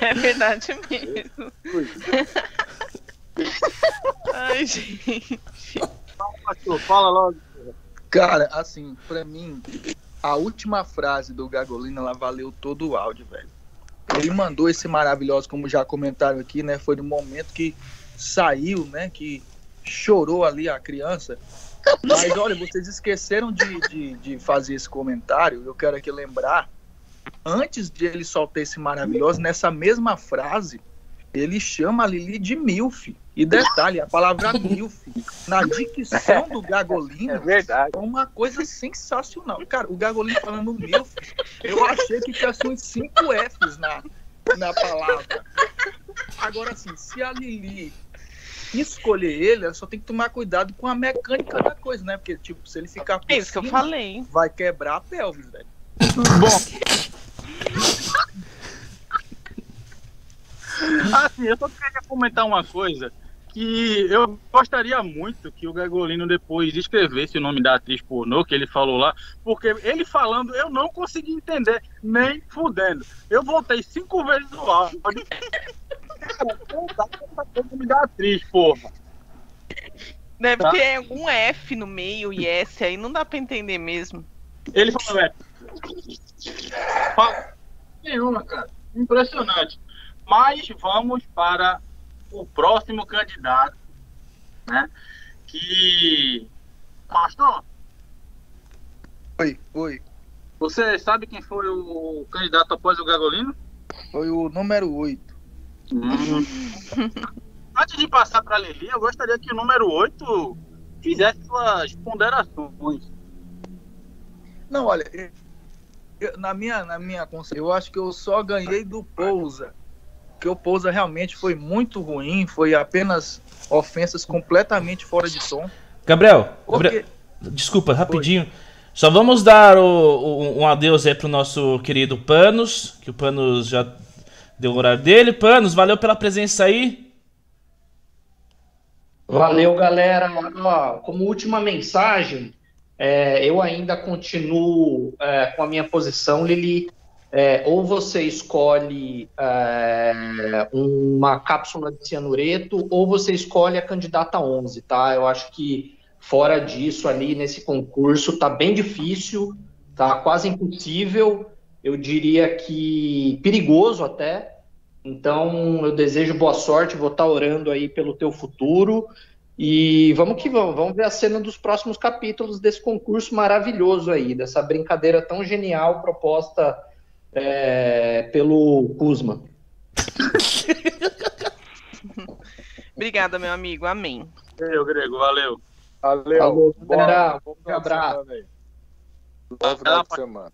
É verdade mesmo. Ai, gente. Fala logo. Cara, assim, pra mim, a última frase do Gagolino, ela valeu todo o áudio, velho. Ele mandou esse maravilhoso, como já comentaram aqui, né? Foi no momento que saiu, né? Que chorou ali a criança. Mas olha, vocês esqueceram de, de, de fazer esse comentário. Eu quero aqui lembrar, antes de ele soltar esse maravilhoso, nessa mesma frase, ele chama a Lili de Milf. E detalhe, a palavra milf na dicção do Gagolino é, verdade. é uma coisa sensacional. Cara, o Gagolino falando milf, eu achei que tinha assim, uns 5 Fs na, na palavra. Agora, assim, se a Lili escolher ele, ela só tem que tomar cuidado com a mecânica da coisa, né? Porque, tipo, se ele ficar por É isso que eu falei. vai quebrar a pelvis, velho. Bom. Assim, eu só queria comentar uma coisa que eu gostaria muito que o Gagolino depois escrevesse o nome da atriz pornô que ele falou lá, porque ele falando eu não consegui entender, nem fudendo. Eu voltei cinco vezes no áudio. Cara, não dá pra o nome da atriz, porra. Deve Tá. ter algum F no meio e S aí, não dá pra entender mesmo. Ele falou, é. Fala- Nenhuma, cara. Impressionante. Mas vamos para o próximo candidato, né? Que. Pastor, Oi, oi. você sabe quem foi o candidato após o Gagolino? Foi o número 8. Antes de passar para a Lili, eu gostaria que o número 8 fizesse suas ponderações. Não, olha, eu- na minha, na minha consciência, eu acho que eu só ganhei do Pousa. Que o Pousa realmente foi muito ruim, foi apenas ofensas completamente fora de tom. Gabriel, Porque- Gabriel desculpa, rapidinho. Só vamos dar o- o- um adeus aí pro nosso querido Panos, que o Panos já deu o horário dele. Panos, valeu pela presença aí. Valeu, galera. Ó, como última mensagem, é, eu ainda continuo é, com a minha posição, Lili. É, ou você escolhe é, uma cápsula de cianureto, ou você escolhe a candidata 11, tá? Eu acho que fora disso, ali nesse concurso, tá bem difícil, tá quase impossível. Eu diria que perigoso até. Então, eu desejo boa sorte, vou estar orando aí pelo teu futuro. E vamos que vamos, vamos ver a cena dos próximos capítulos desse concurso maravilhoso aí, dessa brincadeira tão genial proposta é, pelo Kuzma. Obrigada, meu amigo. Amém. Eu, Grego, valeu. Valeu. Falou, galera. Um abraço. Bom final de semana.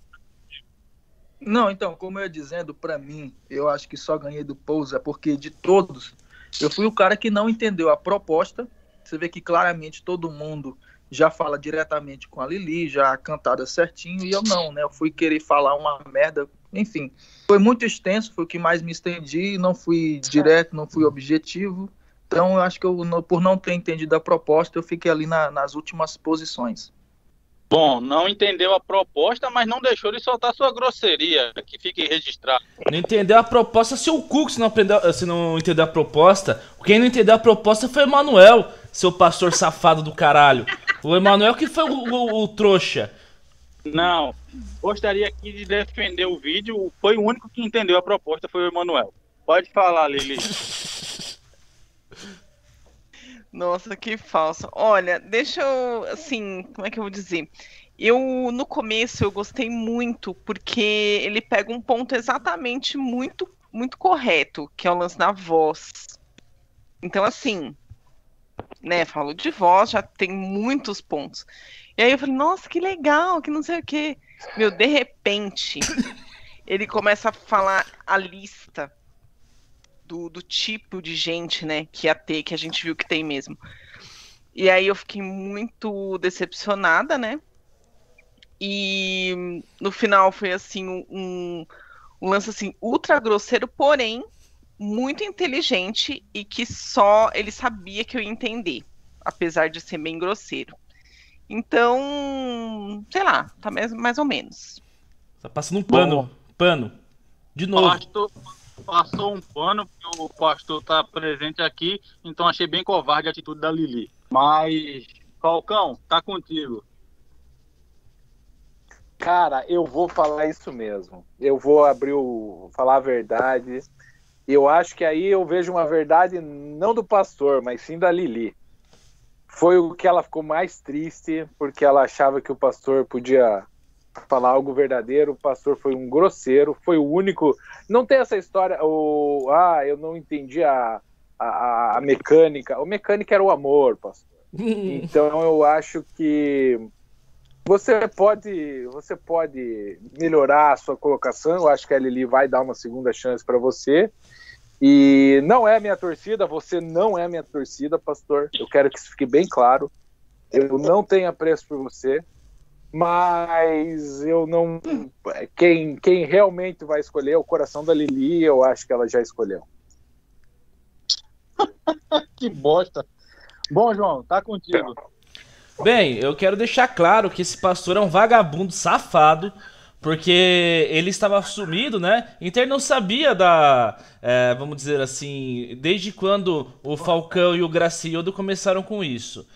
Não, então, como eu ia dizendo, pra mim, eu acho que só ganhei do Pousa, porque de todos, eu fui o cara que não entendeu a proposta. Você vê que claramente todo mundo já fala diretamente com a Lili, já cantada certinho, e eu não, né? Eu fui querer falar uma merda, enfim. Foi muito extenso, foi o que mais me estendi, não fui direto, não fui objetivo. Então, eu acho que eu, não- por não ter entendido a proposta, eu fiquei ali na- nas últimas posições. Bom, não entendeu a proposta, mas não deixou de soltar sua grosseria, que fique registrado. Não entendeu a proposta, seu cu, se não, aprendeu, se não entendeu a proposta. Quem não entendeu a proposta foi o Emanuel, seu pastor safado do caralho. O Emanuel que foi o, o- o trouxa. Não, gostaria aqui de defender o vídeo. Foi o único que entendeu a proposta, foi o Emanuel. Pode falar, Lili. Nossa, que falso. Olha, deixa eu, assim, como é que eu vou dizer? Eu, no começo, eu gostei muito, porque ele pega um ponto exatamente muito muito correto, que é o lance da voz. Então, assim, né, falou de voz, já tem muitos pontos. E aí eu falei, nossa, que legal, que não sei o quê. Meu, de repente, ele começa a falar a lista do, do tipo de gente, né, que ia ter, que a gente viu que tem mesmo. E aí eu fiquei muito decepcionada, né? E no final foi assim um, um lance assim ultra grosseiro, porém muito inteligente e que só ele sabia que eu ia entender, apesar de ser bem grosseiro. Então, sei lá, tá mais, mais ou menos. Tá passando um pano, Bom, pano. De novo. Pastor, passou um pano, porque o pastor tá presente aqui, então achei bem covarde a atitude da Lili. Mas, Falcão, tá contigo. Cara, eu vou falar isso mesmo. Eu vou abrir o. falar a verdade. Eu acho que aí eu vejo uma verdade não do pastor, mas sim da Lili. Foi o que ela ficou mais triste, porque ela achava que o pastor podia falar algo verdadeiro. O pastor foi um grosseiro, foi o único. Não tem essa história, o ah, eu não entendi a, a, a mecânica. O mecânica era o amor, pastor. então eu acho que você pode, você pode melhorar a sua colocação. Eu acho que a Lili vai dar uma segunda chance para você. E não é minha torcida, você não é minha torcida, pastor. Eu quero que isso fique bem claro. Eu não tenho apreço por você, mas eu não. Quem, quem realmente vai escolher é o coração da Lili, eu acho que ela já escolheu. que bosta. Bom, João, tá contigo. Bem, eu quero deixar claro que esse pastor é um vagabundo safado, porque ele estava sumido, né? Ele não sabia da. É, vamos dizer assim, desde quando o Falcão e o Graciodo começaram com isso.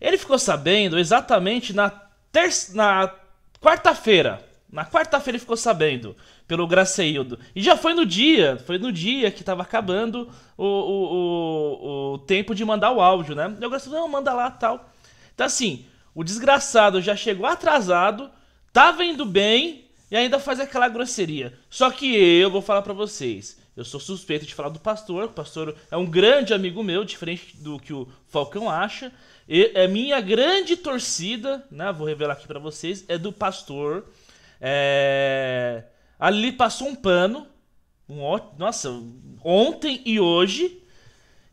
Ele ficou sabendo exatamente na, terça, na quarta-feira. Na quarta-feira ele ficou sabendo, pelo Graceildo. E já foi no dia, foi no dia que estava acabando o, o, o, o, tempo de mandar o áudio, né? E o Graceildo, não, manda lá tal. Então, assim, o desgraçado já chegou atrasado, tava indo bem e ainda faz aquela grosseria. Só que eu vou falar para vocês. Eu sou suspeito de falar do pastor. O pastor é um grande amigo meu, diferente do que o Falcão acha. E é minha grande torcida, né? Vou revelar aqui para vocês, é do pastor. É... Ali passou um pano. Um, nossa, ontem e hoje.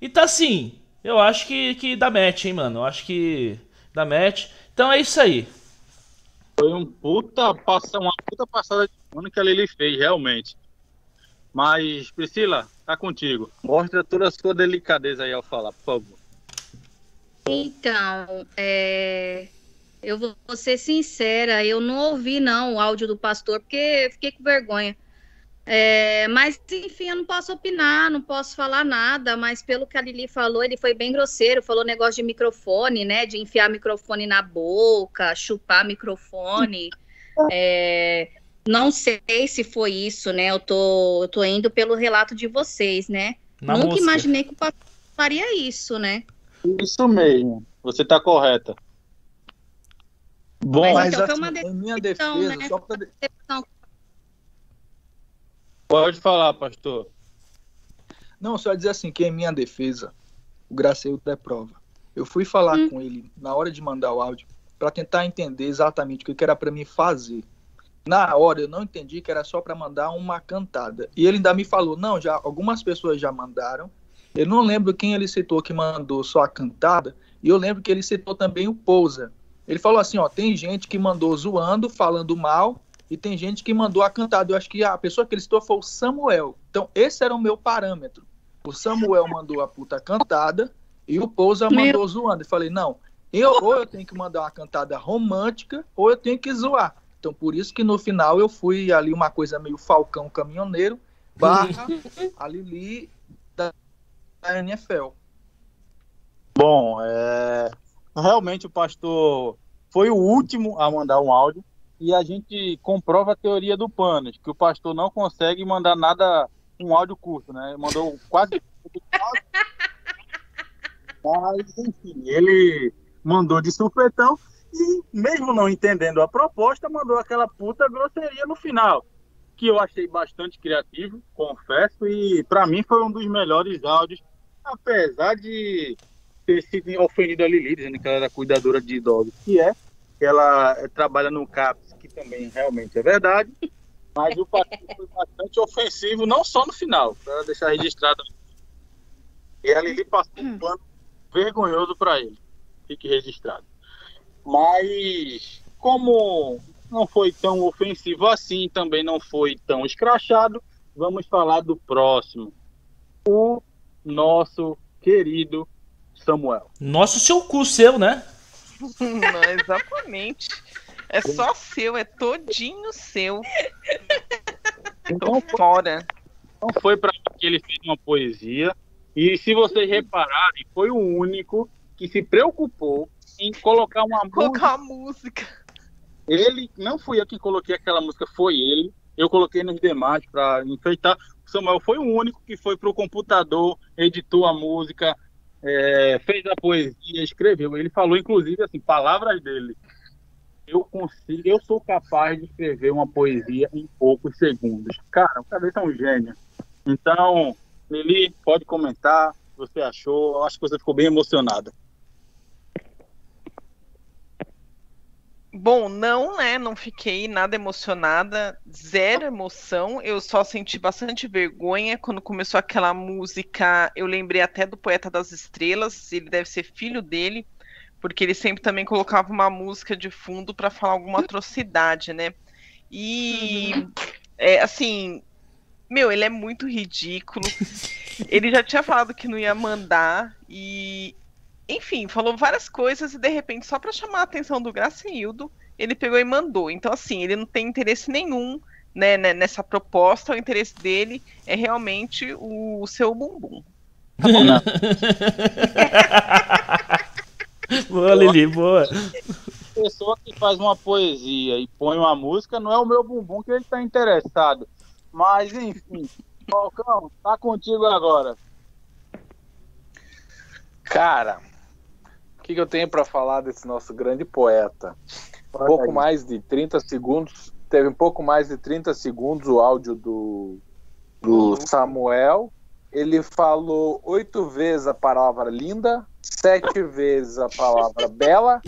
E tá assim. Eu acho que, que dá match, hein, mano. Eu acho que da match. Então é isso aí. Foi um puta, uma puta passada de pano que Lili fez, realmente. Mas, Priscila, tá contigo. Mostra toda a sua delicadeza aí ao falar, por favor. Então, é... eu vou ser sincera, eu não ouvi não o áudio do pastor, porque fiquei com vergonha. É, mas, enfim, eu não posso opinar, não posso falar nada, mas pelo que a Lili falou, ele foi bem grosseiro, falou negócio de microfone, né? De enfiar microfone na boca, chupar microfone. É, não sei se foi isso, né? Eu tô, eu tô indo pelo relato de vocês, né? Na Nunca música. imaginei que o papai faria isso, né? Isso mesmo, você tá correta. Bom, mas, então, assim, em minha defesa, né? só pra... Pode falar, pastor. Não, só dizer assim, que em minha defesa, o Graceildo é prova. Eu fui falar hum. com ele na hora de mandar o áudio para tentar entender exatamente o que era para mim fazer. Na hora eu não entendi que era só para mandar uma cantada. E ele ainda me falou: "Não, já algumas pessoas já mandaram. Eu não lembro quem ele citou que mandou só a cantada, e eu lembro que ele citou também o Pousa. Ele falou assim, ó, tem gente que mandou zoando, falando mal, e tem gente que mandou a cantada. Eu acho que a pessoa que ele citou foi o Samuel. Então, esse era o meu parâmetro. O Samuel mandou a puta cantada e o Pousa mandou zoando. Eu falei, não, eu, ou eu tenho que mandar uma cantada romântica ou eu tenho que zoar. Então, por isso que no final eu fui ali uma coisa meio Falcão Caminhoneiro barra a Lili da, da NFL. Bom, é... realmente o pastor foi o último a mandar um áudio e a gente comprova a teoria do Panos, que o pastor não consegue mandar nada, um áudio curto, né? Mandou quase. Mas, enfim, ele mandou de supetão e, mesmo não entendendo a proposta, mandou aquela puta grosseria no final. que eu achei bastante criativo, confesso, e para mim foi um dos melhores áudios, apesar de ter sido ofendido a Lili, dizendo que ela era cuidadora de idosos, que é, ela trabalha no CAPS, que também realmente é verdade, mas o partido foi bastante ofensivo, não só no final, para deixar registrado. E a Lili passou um plano vergonhoso para ele, fique registrado. Mas, como não foi tão ofensivo assim, também não foi tão escrachado, vamos falar do próximo. O nosso querido Samuel. Nosso seu cu seu, né? Não, exatamente. É só seu, é todinho seu. Então, fora. Não foi para que ele fez uma poesia. E se vocês repararem, foi o único que se preocupou em colocar uma colocar música. música. Ele, não fui eu que coloquei aquela música, foi ele. Eu coloquei nos demais para enfeitar. O Samuel foi o único que foi pro computador, editou a música, é, fez a poesia, escreveu. Ele falou, inclusive, assim, palavras dele. Eu consigo, eu sou capaz de escrever uma poesia em poucos segundos. Cara, o cabeça é um gênio. Então, Lili, pode comentar o que você achou. Eu acho que você ficou bem emocionada. Bom, não, né? Não fiquei nada emocionada, zero emoção. Eu só senti bastante vergonha quando começou aquela música. Eu lembrei até do Poeta das Estrelas, ele deve ser filho dele, porque ele sempre também colocava uma música de fundo para falar alguma atrocidade, né? E uhum. é, assim, meu, ele é muito ridículo. ele já tinha falado que não ia mandar e enfim, falou várias coisas e de repente, só para chamar a atenção do Graciildo, ele pegou e mandou. Então, assim, ele não tem interesse nenhum né, né nessa proposta. O interesse dele é realmente o, seu bumbum. Tá bom? boa, Lili, boa. Pessoa que faz uma poesia e põe uma música não é o meu bumbum que ele está interessado. Mas, enfim, Falcão, tá contigo agora. Cara, que, que eu tenho para falar desse nosso grande poeta? Um pouco mais de 30 segundos, teve um pouco mais de 30 segundos o áudio do, do Samuel. Ele falou oito vezes a palavra linda, sete vezes a palavra bela,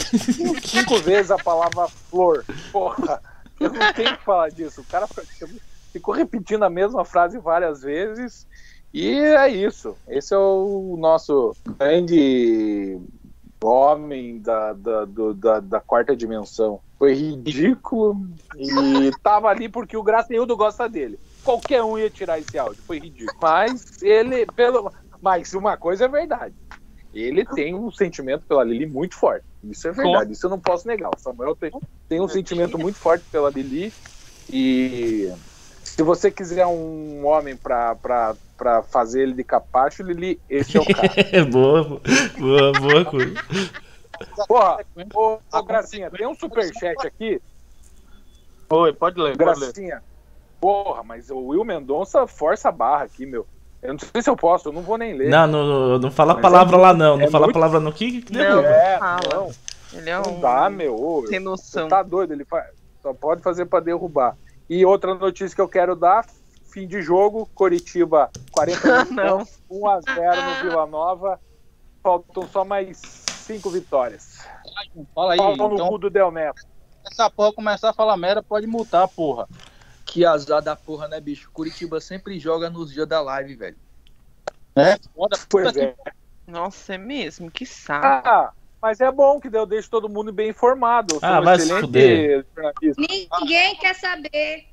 cinco vezes a palavra flor. Porra, eu não tenho que falar disso. O cara ficou repetindo a mesma frase várias vezes. E é isso. Esse é o nosso grande homem da, da, do, da, da, quarta dimensão. Foi ridículo e tava ali porque o Graciildo gosta dele. Qualquer um ia tirar esse áudio, foi ridículo. Mas ele, pelo. Mas uma coisa é verdade. Ele tem um sentimento pela Lili muito forte. Isso é verdade, isso eu não posso negar. O Samuel tem, tem um sentimento muito forte pela Lili e se você quiser um homem pra, pra, pra fazer ele de capacho, Lili, esse é o cara. boa, boa, boa coisa. Porra, ô, ô Gracinha, tem um superchat aqui. Oi, pode ler. Gracinha. Pode ler. Porra, mas o Will Mendonça força a barra aqui, meu. Eu não sei se eu posso, eu não vou nem ler. Não, não, não fala a palavra é lá, não. Não é fala a palavra no que, que não, é, não. Ele é um... Não dá, meu. Sem noção. Tá doido, ele só pode fazer pra derrubar. E outra notícia que eu quero dar: fim de jogo, Coritiba 40 minutos, 1 a 0 no Vila Nova. Faltam só mais cinco vitórias. Fala aí, Faltam no então, cu do Del Neto. Essa porra começar a falar merda, pode multar, porra. Que azar da porra, né, bicho? Curitiba sempre joga nos dias da live, velho. É? Foda, pois é. Nossa, é mesmo, que saco. Ah, mas é bom que eu deixo todo mundo bem informado. ah, vai se fuder. Ninguém quer saber.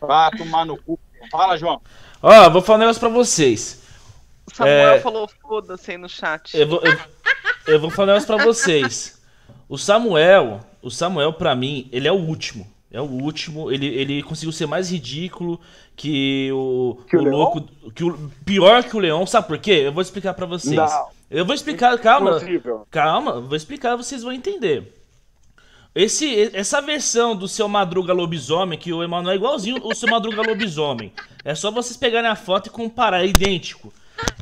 Vá tomar no cu. Fala, João. Ó, vou falar um negócio pra vocês. O Samuel é... falou foda-se aí no chat. Eu vou, eu, eu vou falar um negócio pra vocês. O Samuel, o Samuel, pra mim, ele é o último. É o último. Ele, ele conseguiu ser mais ridículo que o, que o, o louco. Que o, pior que o Leão. Sabe por quê? Eu vou explicar pra vocês. Não. Eu vou explicar, calma. Calma, vou explicar, vocês vão entender. Esse, essa versão do seu Madruga Lobisomem, que o Emanuel é igualzinho o seu Madruga Lobisomem. É só vocês pegarem a foto e comparar, é idêntico.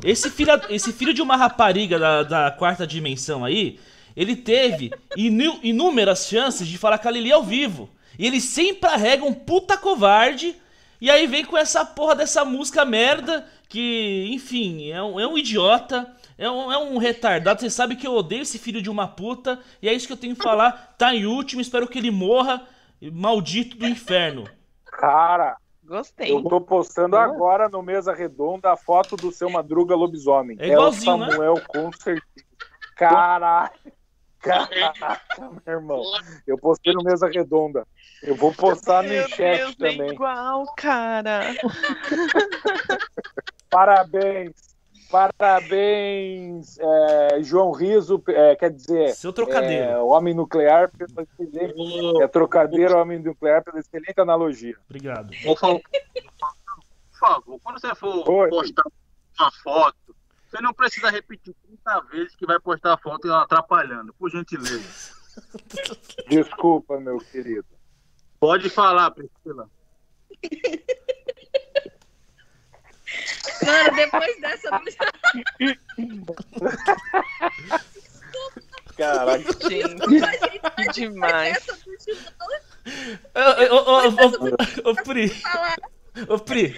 Esse filho, esse filho de uma rapariga da, da quarta dimensão aí, ele teve inúmeras chances de falar com a Lili ao vivo. E ele sempre arrega um puta covarde E aí vem com essa porra dessa música merda, que, enfim, é um, é um idiota, é um, é um retardado. Você sabe que eu odeio esse filho de uma puta, e é isso que eu tenho que falar. Tá em último, espero que ele morra, maldito do inferno. Cara, Gostei. eu tô postando agora no Mesa Redonda a foto do seu Madruga Lobisomem. É igualzinho, o né? Samuel, com certeza. Caralho. Caraca, meu irmão. Eu postei no Mesa Redonda. Eu vou postar no Meu chat Deus, é também. igual, cara. Parabéns. Parabéns, é, João Riso, é, quer dizer, Seu trocadeiro. é, homem nuclear é trocadeiro homem nuclear pela excelente analogia. Obrigado. Por favor, quando você for Oi. postar uma foto, você não precisa repetir 30 vezes que vai postar a foto atrapalhando, por gentileza. Desculpa, meu querido. Pode falar, Priscila. Mano, depois dessa. Caraca, Gente, que demais. Essa do João, Ô, ô, ô, ô, ô, ô, Pri, ô, Pri,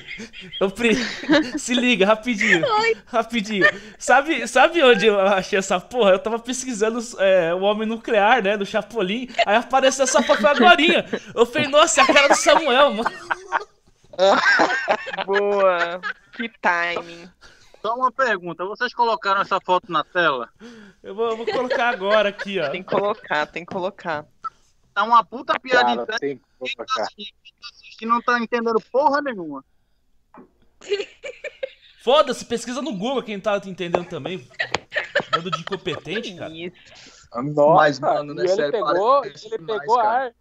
ô, Pri, se liga, rapidinho, rapidinho. Sabe, sabe onde eu achei essa porra? Eu tava pesquisando é, o homem nuclear, né, do Chapolin, aí apareceu essa foto agorinha. Eu falei, nossa, é a cara do Samuel, mano. Boa. Que timing. Só uma pergunta, vocês colocaram essa foto na tela? Eu vou, eu vou colocar agora aqui, ó. Tem que colocar, tem que colocar. Tá uma puta piada cara, interna tem que colocar. Que não tá entendendo porra nenhuma. Foda-se, pesquisa no Google quem tá entendendo também. Dando de incompetente, cara. Nossa, Mas, mano, e né, ele sério, pegou, ele demais, pegou cara. ar.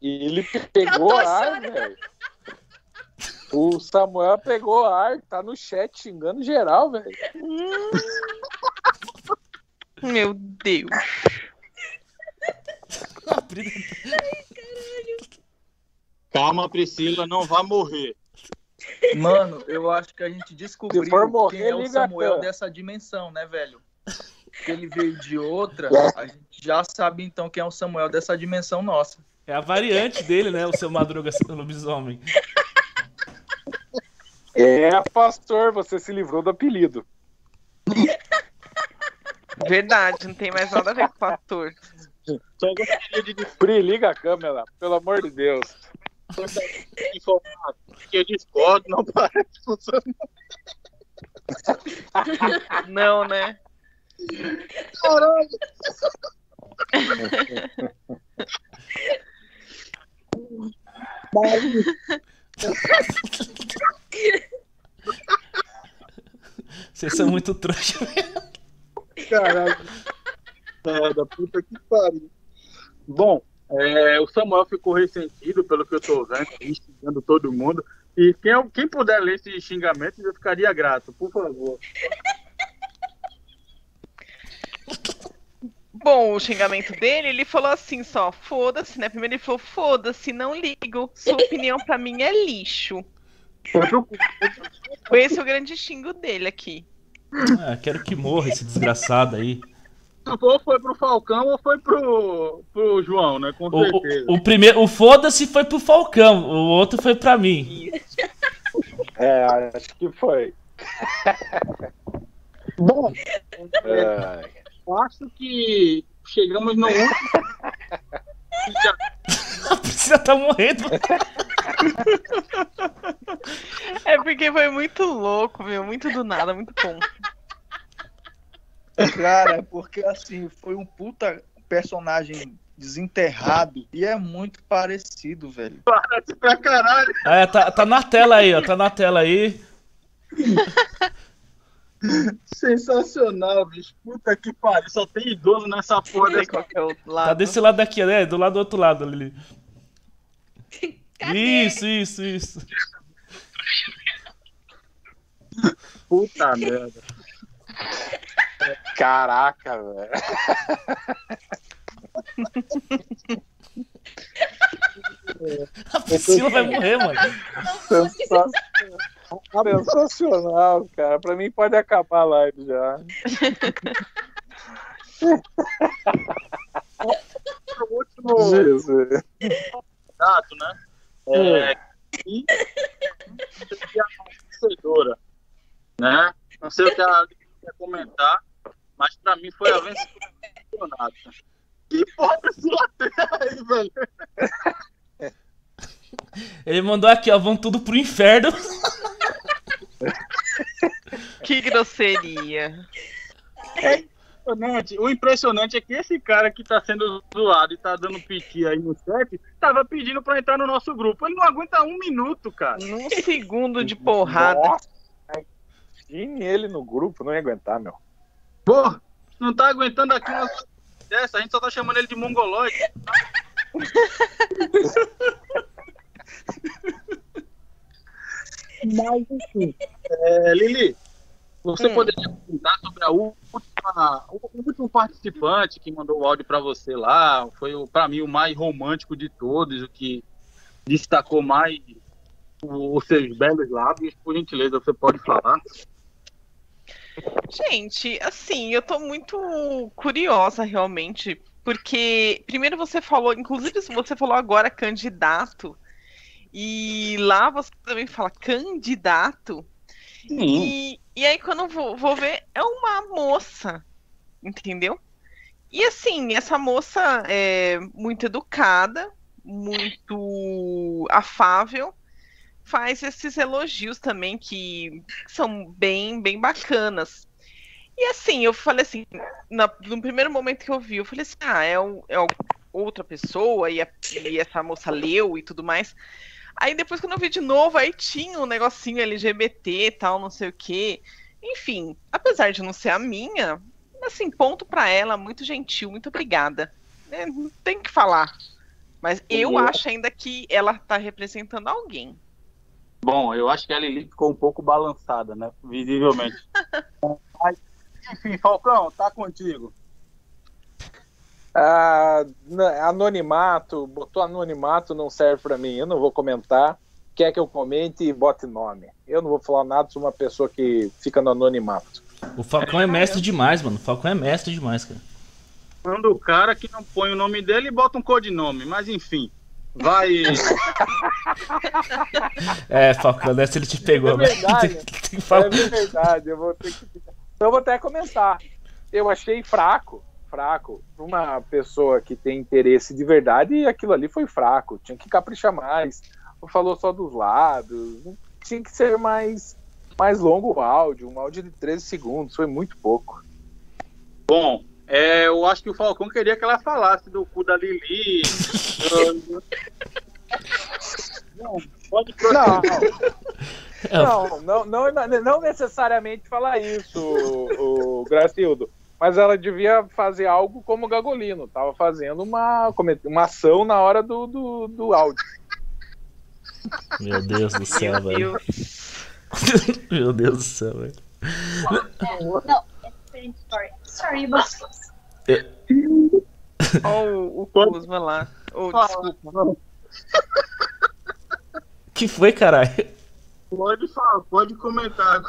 E ele pegou ar, velho. O Samuel pegou ar, tá no chat xingando geral, velho. Meu Deus. A Pri- Calma, Priscila, não vai morrer. Mano, eu acho que a gente descobriu morrer, quem é o Samuel dessa dimensão, né, velho? Que ele veio de outra, a gente já sabe então quem é o Samuel dessa dimensão nossa. É a variante dele, né? O seu Madruga lobisomem. É, pastor, você se livrou do apelido. Verdade, não tem mais nada a ver com o ator. Só gostaria de Pri, liga a câmera, pelo amor de Deus. Informar que eu discordo, não parece funcionar. Não, né? Caralho. Vocês são muito trouxa. Caralho. É, da puta que pariu. Bom, é, o Samuel ficou ressentido, pelo que eu tô vendo, aí, xingando todo mundo. E quem, quem puder ler esses xingamentos, eu ficaria grato, por favor. Bom, o xingamento dele, ele falou assim só, foda-se, né? Primeiro ele falou, foda-se, não ligo. Sua opinião pra mim é lixo. Foi esse o grande xingo dele aqui. Ah, quero que morra esse desgraçado aí. Ou foi pro Falcão ou foi pro, pro João, né? Com O, certeza. o, o primeiro, o foda-se foi pro Falcão, o outro foi pra mim. É, acho que foi. Bom, É, eu acho que chegamos no último. Já- A Priscila tá morrendo. É porque foi muito louco, meu, muito do nada, muito bom. Cara, é porque assim, foi um puta personagem desenterrado e é muito parecido, velho. Parece pra caralho. É, tá, tá na tela aí, ó. Tá na tela aí. Sensacional, bicho. Puta que pariu. Só tem idoso nessa porra que é o Tá lado. desse lado daqui, né? Do lado do outro lado, Lili. Isso, isso, isso. Puta merda. Caraca, velho. A Priscila vai morrer, mano. Sensacional. Sensacional, cara. Pra mim pode acabar a live já. o último. Jesus. Dato, né? É. E a né? Não sei o que ela quer comentar mas pra mim foi a vencedora do campeonato. Que porra desse aí, velho? Ele mandou aqui, ó, vão tudo pro inferno. que grosseria. É impressionante. O impressionante é que esse cara que tá sendo zoado e tá dando piti aí no chat, tava pedindo pra entrar no nosso grupo. Ele não aguenta um minuto, cara. Um segundo de porrada. Nossa. Imagine ele no grupo, não ia aguentar, meu. Pô, não tá aguentando aqui uma dessa, a gente só tá chamando ele de mongoloide. Mas enfim, é, Lili, você hum. poderia contar sobre a última, o último participante que mandou o áudio para você lá? Foi para mim o mais romântico de todos, o que destacou mais os seus belos lábios. Por gentileza, você pode falar? Gente, assim, eu tô muito curiosa realmente, porque primeiro você falou, inclusive você falou agora candidato, e lá você também fala candidato. E, e aí, quando eu vou, vou ver, é uma moça, entendeu? E assim, essa moça é muito educada, muito afável, faz esses elogios também que são bem, bem bacanas. E assim, eu falei assim, na, no primeiro momento que eu vi, eu falei assim, ah, é, um, é outra pessoa, e, a, e, essa moça leu e tudo mais. Aí depois quando eu vi de novo, aí tinha um negocinho LGBT e tal, não sei o quê. Enfim, apesar de não ser a minha, assim, ponto para ela, muito gentil, muito obrigada. É, não tem que falar. Mas eu acho ainda que ela tá representando alguém. Bom, eu acho que a Lili ficou um pouco balançada, né? Visivelmente. Mas, enfim, Falcão, tá contigo. Ah, anonimato, botou anonimato, não serve para mim. Eu não vou comentar. Quer que eu comente e bote nome. Eu não vou falar nada sobre uma pessoa que fica no anonimato. O Falcão é mestre demais, mano. O Falcão é mestre demais, cara. Quando o cara que não põe o nome dele bota um codinome, mas enfim. Vai. é, Falcão, dessa ele te pegou. É verdade. Tem, falar... É verdade, eu vou ter que. Então eu vou até começar. Eu achei fraco, fraco. Uma pessoa que tem interesse de verdade, e aquilo ali foi fraco. Tinha que caprichar mais. Falou só dos lados. Tinha que ser mais, mais longo o áudio. Um áudio de 13 segundos. Foi muito pouco. Bom, é, eu acho que o Falcão queria que ela falasse do cu da Lili. não, pode não, não, não, não, não necessariamente falar isso, o, o Gracildo. Mas ela devia fazer algo como o Gagolino. Tava fazendo uma, uma ação na hora do, do, do áudio. Meu Deus do céu, velho. Meu Deus do céu, velho. Não, story. Sorry. É. oh, o Kuzma lá. Oh, desculpa. que foi, caralho? Pode falar, pode comentar.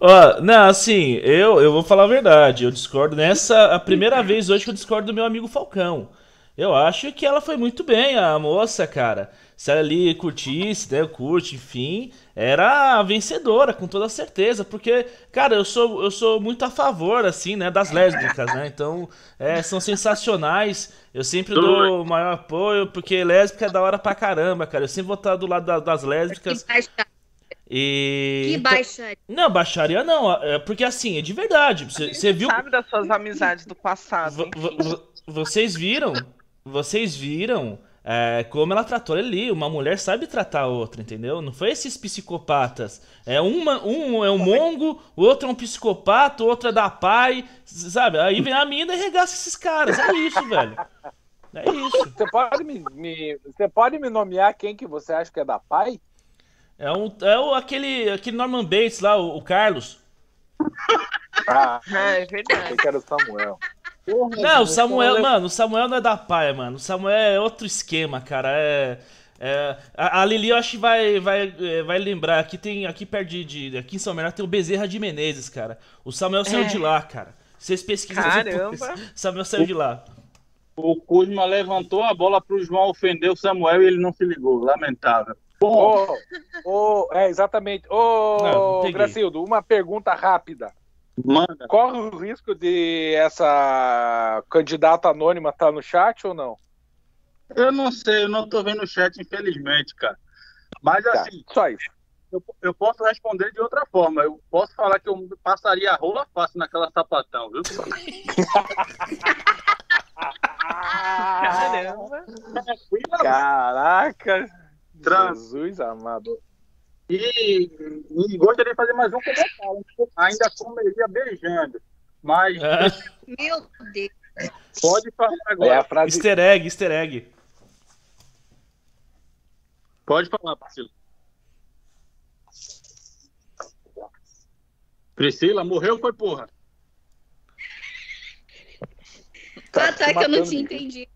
Ó, não, assim, eu, eu vou falar a verdade. Eu discordo nessa. A primeira vez hoje que eu discordo do meu amigo Falcão. Eu acho que ela foi muito bem, a moça, cara se ela ali curtisse, né, curte, enfim, era a vencedora, com toda certeza, porque, cara, eu sou, eu sou muito a favor, assim, né, das lésbicas, né, então, é, são sensacionais, eu sempre dou o maior apoio, porque lésbica é da hora pra caramba, cara, eu sempre vou estar do lado da, das lésbicas. E... Que baixaria. Não, baixaria não, é porque assim, é de verdade, você, você viu... sabe das suas amizades do passado. vocês viram, vocês viram é, como ela tratou ali, uma mulher sabe tratar a outra, entendeu? Não foi esses psicopatas. É uma, um é um mongo, o outro é um psicopata, o outro é da pai, sabe? Aí vem a mina e regaça esses caras. É isso, velho. É isso. Você pode me, me, você pode me nomear quem que você acha que é da pai? É, um, é o, aquele, aquele Norman Bates lá, o, o Carlos. Ah, é verdade. Eu quero o Samuel. Porra, não, o Samuel, mano, o Samuel não é da paia, mano. O Samuel é outro esquema, cara. É. É, a, a, Lili eu acho que vai, vai, é, vai lembrar. Aqui tem. Aqui perto de, de. Aqui em São Bernardo tem o Bezerra de Menezes, cara. O Samuel saiu é. de lá, cara. Vocês pesquisam Caramba. Depois. Samuel saiu de lá. O Kuzma levantou a bola pro João ofender o Samuel e ele não se ligou. Lamentável. Bom, oh, oh, é exatamente. Ô, oh, Gracildo, uma pergunta rápida. Manda. Corre o risco de essa candidata anônima estar tá no chat ou não? Eu não sei, eu não tô vendo o chat, infelizmente, cara. Mas tá, assim. Só isso. Eu, eu, posso responder de outra forma. Eu posso falar que eu passaria a rola fácil naquela sapatão, viu? Caramba! Caraca! Jesus amado. E, e gostaria de fazer mais um comentário. Ainda comeria beijando. Mas. Meu Deus. Pode falar agora. É a frase... Easter egg, easter egg. Pode falar, Priscila. Priscila, morreu foi porra? Tá ah, tá, que eu não tinha entendido.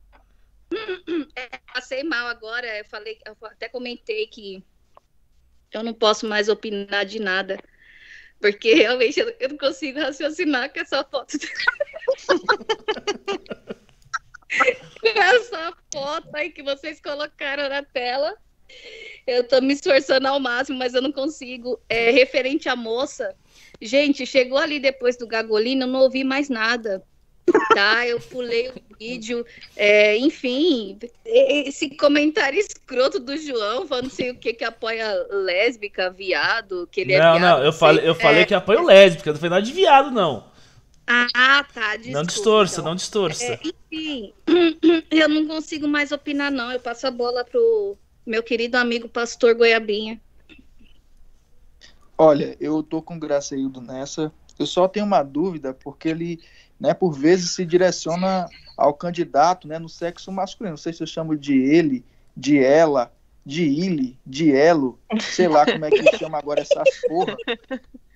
É, passei mal agora. Eu falei, eu até comentei que eu não posso mais opinar de nada. Porque realmente eu, eu não consigo raciocinar com essa foto. com essa foto aí que vocês colocaram na tela. Eu tô me esforçando ao máximo, mas eu não consigo. É, referente à moça, gente, chegou ali depois do Gagolino, eu não ouvi mais nada tá? Eu pulei o vídeo, é, enfim, esse comentário escroto do João, falando não sei o que que apoia lésbica, viado, que ele não, é viado. Não, eu falei, eu falei é... que apoio lésbica, não foi nada de viado, não. Ah, tá. Desculpa, não distorça, então. não distorça. É, enfim, eu não consigo mais opinar, não. Eu passo a bola pro meu querido amigo pastor Goiabinha. Olha, eu tô com o Graceildo nessa. Eu só tenho uma dúvida, porque ele né, por vezes se direciona ao candidato né, no sexo masculino. Não sei se eu chamo de ele, de ela, de ele, de elo, sei lá como é que chama agora essas porra.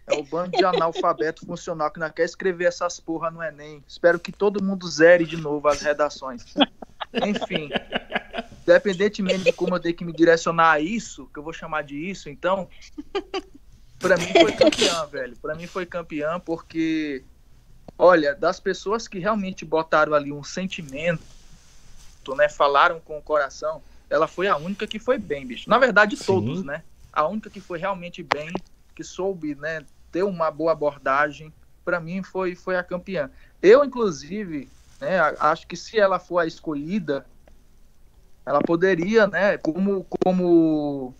É o bando de analfabeto funcional que não quer escrever essas porra no Enem. Espero que todo mundo zere de novo as redações. Enfim, independentemente de como eu tenho que me direcionar a isso, que eu vou chamar de isso, então, para mim foi campeão, velho. Para mim foi campeão porque Olha, das pessoas que realmente botaram ali um sentimento, né, falaram com o coração, ela foi a única que foi bem, bicho. Na verdade, Sim. todos, né? A única que foi realmente bem, que soube, né, ter uma boa abordagem, para mim foi foi a campeã. Eu inclusive, né, acho que se ela for a escolhida, ela poderia, né, como como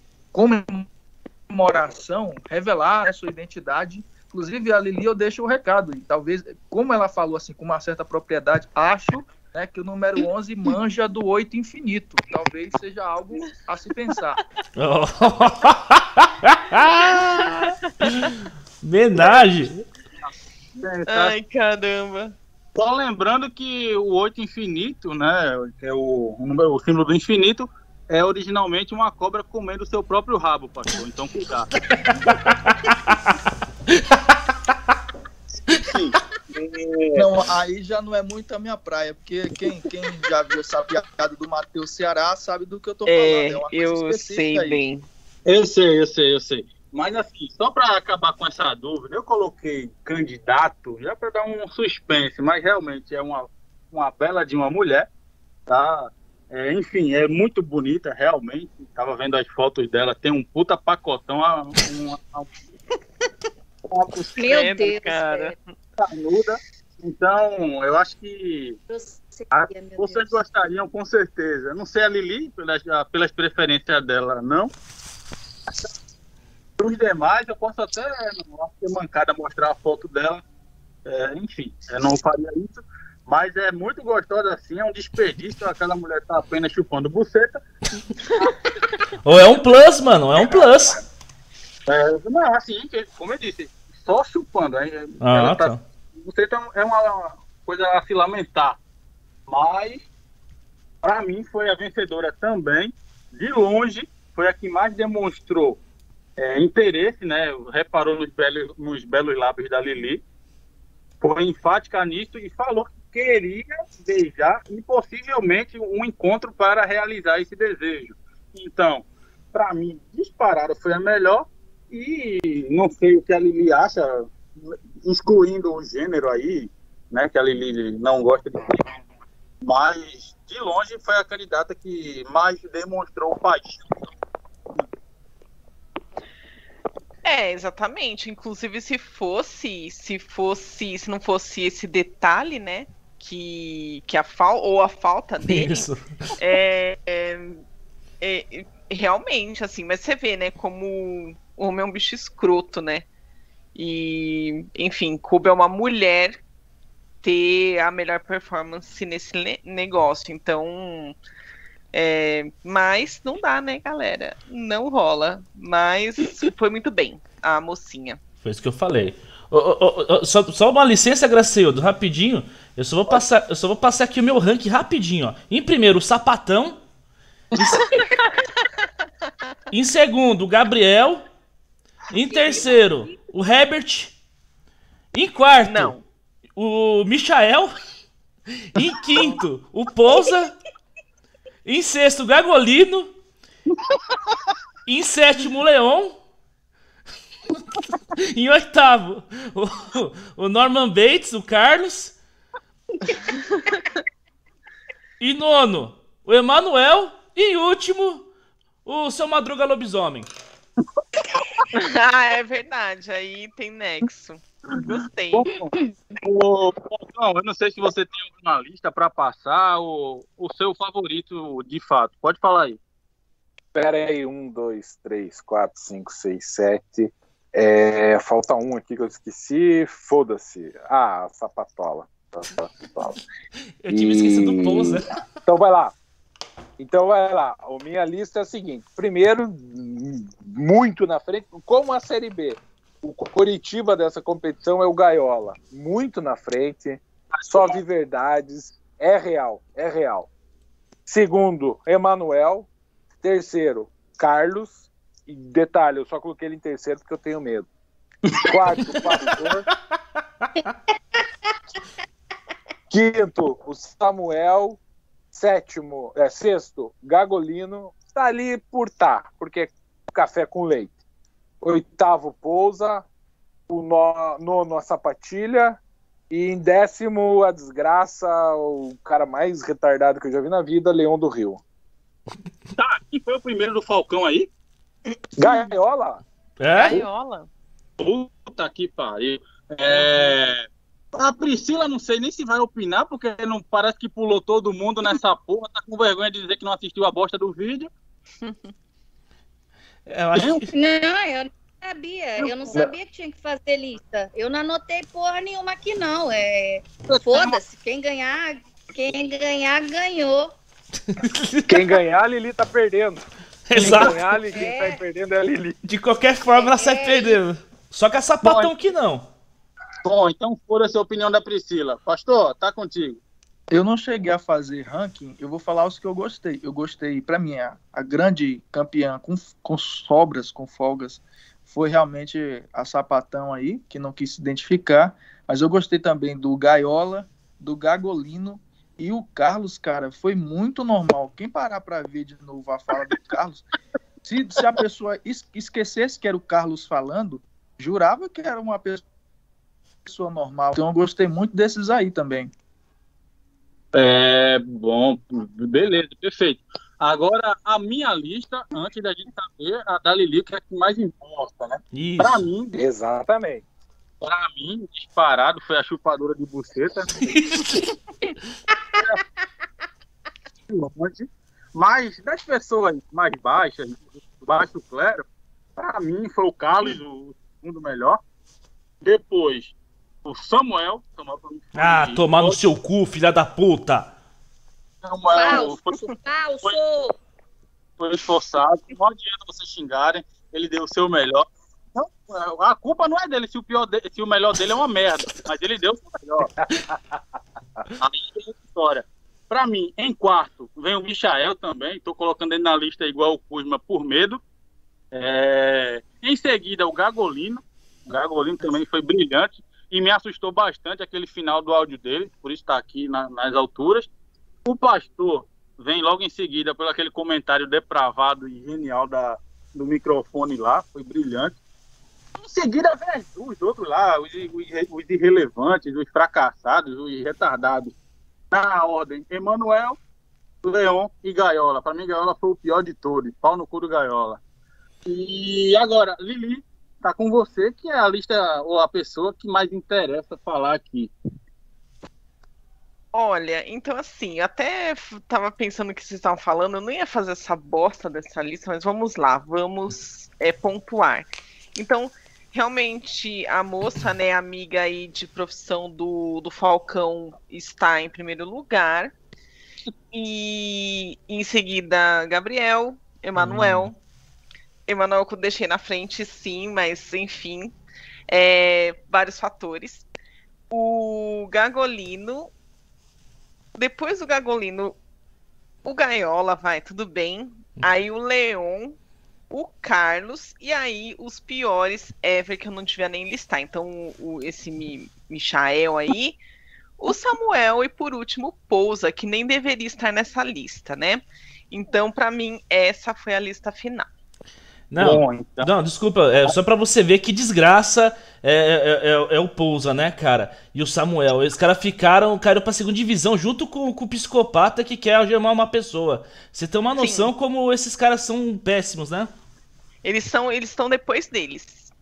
comemoração, revelar a sua identidade Inclusive, a Lili, eu deixo o recado. E talvez, como ela falou assim com uma certa propriedade, acho né, que o número 11 manja do 8 infinito. Talvez seja algo a se pensar. Menagem! Ai, caramba. Só lembrando que o 8 infinito, né, é o, o símbolo do infinito, é originalmente uma cobra comendo o seu próprio rabo, pastor. Então, cuidado. Não, aí já não é muito a minha praia, porque quem, quem já viu essa piada do Matheus Ceará sabe do que eu tô é, falando. É, é eu sei aí. bem. Eu sei, eu sei, eu sei. Mas assim, só para acabar com essa dúvida, eu coloquei candidato já para dar um suspense, mas realmente é uma, uma bela de uma mulher, tá? É, enfim, é muito bonita, realmente. Tava vendo as fotos dela, tem um puta pacotão, uma, uma, meu Deus, cara. Canuda. Então, eu acho que a, vocês Deus. gostariam, com certeza. Não sei a Lili, pelas, pelas preferências dela, não. Os demais, eu posso até, não ter mancada mostrar a foto dela. É, enfim, eu não faria isso. Mas é muito gostosa assim, é um desperdício aquela mulher tá apenas chupando buceta. Ou é um plus, mano, é um plus. É, não, assim, como eu disse, só chupando. Aí, ah, tá, tá. Você é uma coisa a se lamentar. Mas, para mim, foi a vencedora também. De longe, foi a que mais demonstrou é, interesse, né? Reparou nos belos, nos belos lábios da Lili. Foi enfática nisso e falou que queria beijar e possivelmente um encontro para realizar esse desejo. Então, para mim, disparado foi a melhor e não sei o que a Lili acha, excluindo o gênero aí, né, que a Lili não gosta de mas de longe foi a candidata que mais demonstrou paixão. É, exatamente. Inclusive, se fosse, se fosse, se não fosse esse detalhe, né? Que, que a falta ou a falta dele. Isso. É, é, é, realmente, assim, mas você vê, né, como o homem é um bicho escroto, né? E, enfim, Kuba é uma mulher ter a melhor performance nesse negócio. Então, é, mas não dá, né, galera? Não rola. Mas foi muito bem, a mocinha. Foi isso que eu falei. Oh, oh, oh, só, só, uma licença, Graceudo, rapidinho. Eu só vou passar, eu só vou passar aqui o meu ranking rapidinho, ó. Em primeiro, o Sapatão. Em, em segundo, o Gabriel. Em terceiro, o Herbert. Em quarto, Não. o Michael. Em quinto, o Pousa. Em sexto, Gagolino. em sétimo, Leon. em oitavo, o, o, Norman Bates, o Carlos. e nono, o Emanuel. E último, o seu Madruga Lobisomem. ah, é verdade. Aí tem nexo. Gostei. Bom, o, não, eu não sei se você tem alguma lista para passar o, o seu favorito de fato. Pode falar aí. Espera aí, um, dois, três, quatro, cinco, seis, sete. É, falta um aqui que eu esqueci. Foda-se. Ah, sapatola. sapatola. eu tinha e... esquecido do Pousa. Então vai lá. Então vai lá. A minha lista é a seguinte: primeiro, muito na frente, como a Série B o Coritiba dessa competição é o Gaiola. Muito na frente, só vi verdades. É real, é real. Segundo, Emanuel. Terceiro, Carlos. E detalhe, eu só coloquei ele em terceiro porque eu tenho medo. Quarto, Pastor. Quinto, o Samuel. Sétimo, é, sexto, Gagolino. Tá ali por tá, porque é café com leite oitavo Pousa, o no, nono a Sapatilha, e em décimo a desgraça, o cara mais retardado que eu já vi na vida, Leão do Rio. Tá, quem foi o primeiro do Falcão aí? Gaiola. É? Gaiola. Puta que pariu. É... A Priscila não sei nem se vai opinar, porque não parece que pulou todo mundo nessa porra, tá com vergonha de dizer que não assistiu a bosta do vídeo. Eu acho que... Não, eu não sabia. Eu não sabia que tinha que fazer lista. Eu não anotei porra nenhuma aqui, não. É... Foda-se. Quem ganhar, quem ganhar, ganhou. Quem ganhar, a Lili tá perdendo. Exato. Quem ganhar, quem é. tá perdendo é a Lili. De qualquer forma, ela é. sai perdendo. Só que a sapatão que não. Bom, então foda-se a opinião da Priscila. Pastor, tá contigo. Eu não cheguei a fazer ranking, eu vou falar os que eu gostei. Eu gostei, para mim, a, a, grande campeã com, com sobras, com folgas, foi realmente a Sapatão aí, que não quis se identificar. Mas eu gostei também do Gaiola, do Gagolino e o Carlos, cara, foi muito normal. Quem parar para ver de novo a fala do Carlos, se, se a pessoa esquecesse que era o Carlos falando, jurava que era uma pessoa normal. Então eu gostei muito desses aí também. É, bom, beleza, perfeito. Agora, a minha lista, antes da gente saber, a da Lili, que é a que mais importa, né? Isso. Pra mim. Exatamente. Pra mim, disparado, foi a chupadora de buceta. Mas das pessoas mais baixas, baixo clero, pra mim foi o Carlos, o segundo melhor. Depois, o Samuel. Samuel ah, tomar no seu cu, filha da puta! Samuel foi, foi, foi esforçado. Não adianta vocês xingarem. Ele deu o seu melhor. Não, a culpa não é dele se o, pior de, se o melhor dele é uma merda. Mas ele deu o seu melhor. Aí é história. Pra mim, em quarto, vem o Michael também. Tô colocando ele na lista igual o Kuzma por medo. É... Em seguida, o Gagolino. O Gagolino também foi brilhante e me assustou bastante aquele final do áudio dele, por isso está aqui na, nas alturas. O pastor vem logo em seguida pelo aquele comentário depravado e genial da, do microfone lá, foi brilhante. Em seguida vem os outros lá, os, os, os irrelevantes, os fracassados, os retardados. Na ordem, Emanuel, Leon e Gaiola. Para mim, Gaiola foi o pior de todos. Pau no cu do Gaiola. E agora, Lili, tá com você, que é a lista ou a pessoa que mais interessa falar aqui. Olha, então assim, até tava pensando que vocês estavam falando, eu não ia fazer essa bosta dessa lista, mas vamos lá, vamos é, pontuar. Então, realmente, a moça, né, amiga aí de profissão do, do Falcão, está em primeiro lugar. E em seguida, Gabriel, Emanuel. Hum. Emanuel eu deixei na frente, sim, mas enfim, é, vários fatores. O Gagolino. Depois do Gagolino, o Gaiola vai, tudo bem. Aí o Leon, o Carlos, e aí os piores ever que eu não devia nem listar. Então, o, esse Mi, Michael aí, o Samuel e por último o Pousa, que nem deveria estar nessa lista, né? Então, para mim, essa foi a lista final. Não, Bom, então... não, desculpa, é só para você ver que desgraça é, é, é, é, o Pousa, né, cara? E o Samuel. Os caras ficaram, caíram pra segunda divisão junto com, com, o psicopata que quer algemar uma pessoa. Você tem uma noção Sim. como esses caras são péssimos, né? Eles são, eles estão depois deles.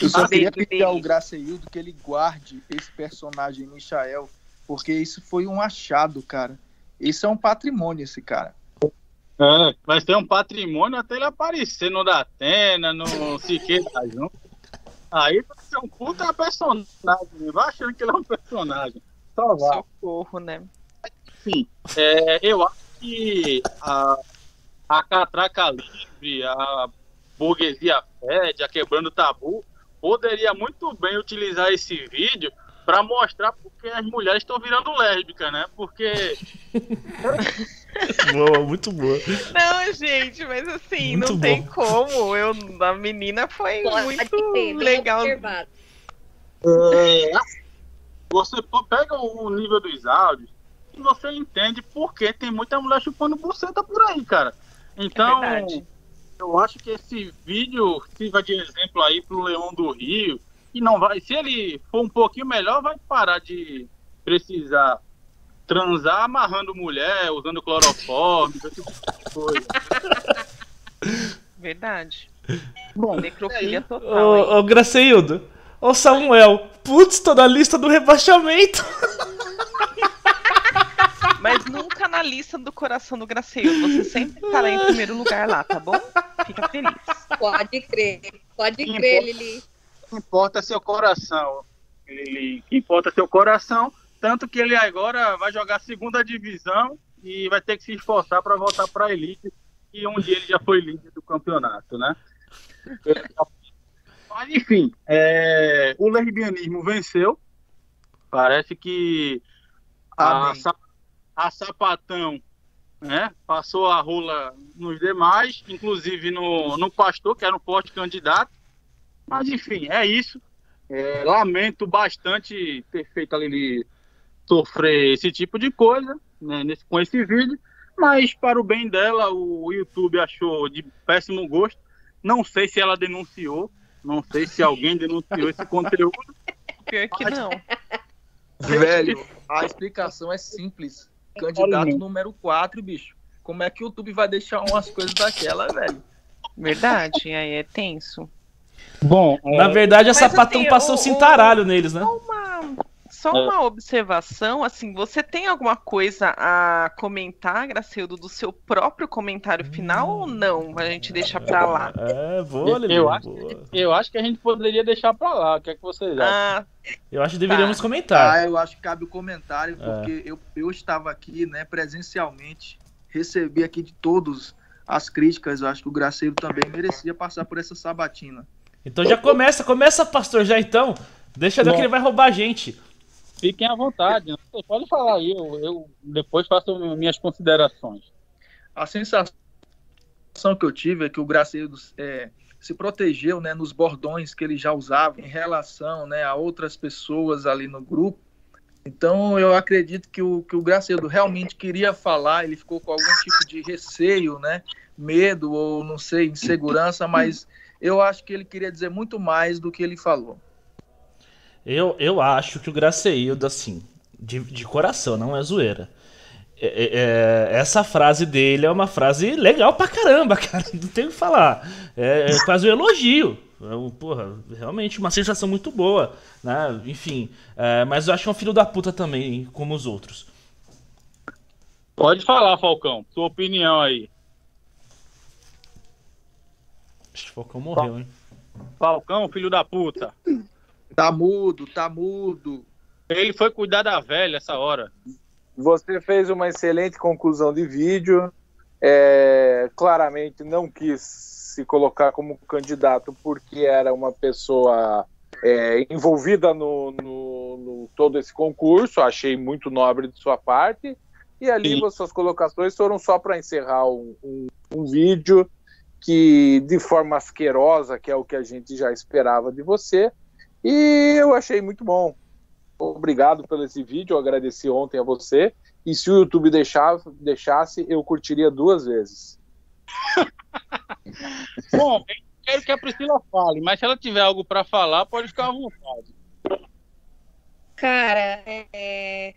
Eu só queria pedir ao Graceildo que ele guarde esse personagem Michael, porque isso foi um achado, cara. Isso é um patrimônio, esse cara. É, vai ter um patrimônio até ele aparecer no Datena, no Siqueira junto. Aí vai ser um puta personagem, vai achando que ele é um personagem. Só vai. Socorro, né? Sim, é, eu acho que a, a catraca livre, a burguesia fede, a quebrando tabu, poderia muito bem utilizar esse vídeo para mostrar porque as mulheres estão virando lésbicas, né? Porque boa, muito boa. Não, gente, mas assim, muito não bom. tem como. Eu, a menina foi muito ter, legal. É, você pega o nível dos áudios e você entende por que tem muita mulher chupando buceta por aí, cara. Então, é eu acho que esse vídeo sirva de exemplo aí pro Leão do Rio. E não vai, se ele for um pouquinho melhor, vai parar de precisar transar amarrando mulher, usando cloroforme, esse tipo de coisa. Verdade. Bom, necrofilia total. Ô, ô Graceildo, ô Samuel, putz, tô na lista do rebaixamento. Mas nunca na lista do coração do Graceildo. Você sempre estará em primeiro lugar lá, tá bom? Fica feliz. Pode crer, pode crer, Lili. Que importa seu coração. O que importa seu coração tanto que ele agora vai jogar segunda divisão e vai ter que se esforçar para voltar para a elite, e um dia ele já foi líder do campeonato, né? Mas enfim, é, o lesbianismo venceu. Parece que a, a, sapatão né, passou a rola nos demais, inclusive no, no pastor, que era um forte candidato. Mas enfim, é isso. É, lamento bastante ter feito ali sofrer esse tipo de coisa né, nesse, com esse vídeo, mas para o bem dela, o YouTube achou de péssimo gosto. Não sei se ela denunciou, não sei se alguém denunciou esse conteúdo. Pior que não. Velho, a explicação é simples. Candidato número 4, bicho. Como é que o YouTube vai deixar umas coisas daquela, velho? Verdade, aí é tenso. Bom, na é, verdade a sapatão assim, passou o, cintaralho o, neles, né? Uma, só é. uma observação, assim, você tem alguma coisa a comentar, Gracildo, do seu próprio comentário final hum. ou não? A gente deixa pra lá. É, vou, Lili, eu, acho, eu acho que a gente poderia deixar pra lá. O que é que vocês acham? Ah, eu acho que deveríamos tá. comentar. Ah, eu acho que cabe o comentário, é. porque é. eu, eu estava aqui, né, presencialmente, recebi aqui de todos as críticas. Eu acho que o Graceiro também merecia passar por essa sabatina. Então já começa, começa, pastor, já então. Deixa Bom, que ele vai roubar a gente. Fiquem à vontade. Né? Você pode falar aí, eu, eu depois faço minhas considerações. A sensação que eu tive é que o Gracedo é, se protegeu né, nos bordões que ele já usava em relação né, a outras pessoas ali no grupo. Então eu acredito que o, que o Gracedo realmente queria falar, ele ficou com algum tipo de receio, né, medo ou não sei, insegurança, mas eu acho que ele queria dizer muito mais do que ele falou. Eu, eu acho que o Graceildo, assim, de, de coração, não é zoeira. é, é, é, essa frase dele é uma frase legal pra caramba, cara. Não tem o que falar. É, é quase um elogio. É, porra, realmente uma sensação muito boa, né? Enfim, é, mas eu acho que é um filho da puta também, como os outros. Pode falar, Falcão, sua opinião aí. Acho que o Falcão morreu, hein? Falcão, filho da puta. Tá mudo, tá mudo. Ele foi cuidar da velha essa hora. Você fez uma excelente conclusão de vídeo. É, claramente não quis se colocar como candidato porque era uma pessoa é, envolvida no, no, no, todo esse concurso. Achei muito nobre de sua parte. E ali Sim. suas colocações foram só para encerrar um, um, um vídeo que de forma asquerosa, que é o que a gente já esperava de você. E eu achei muito bom. Obrigado pelo esse vídeo, eu agradeci ontem a você. E se o YouTube deixar, deixasse, eu curtiria duas vezes. bom, eu quero que a Priscila fale, mas se ela tiver algo para falar, pode ficar à vontade. Cara, é,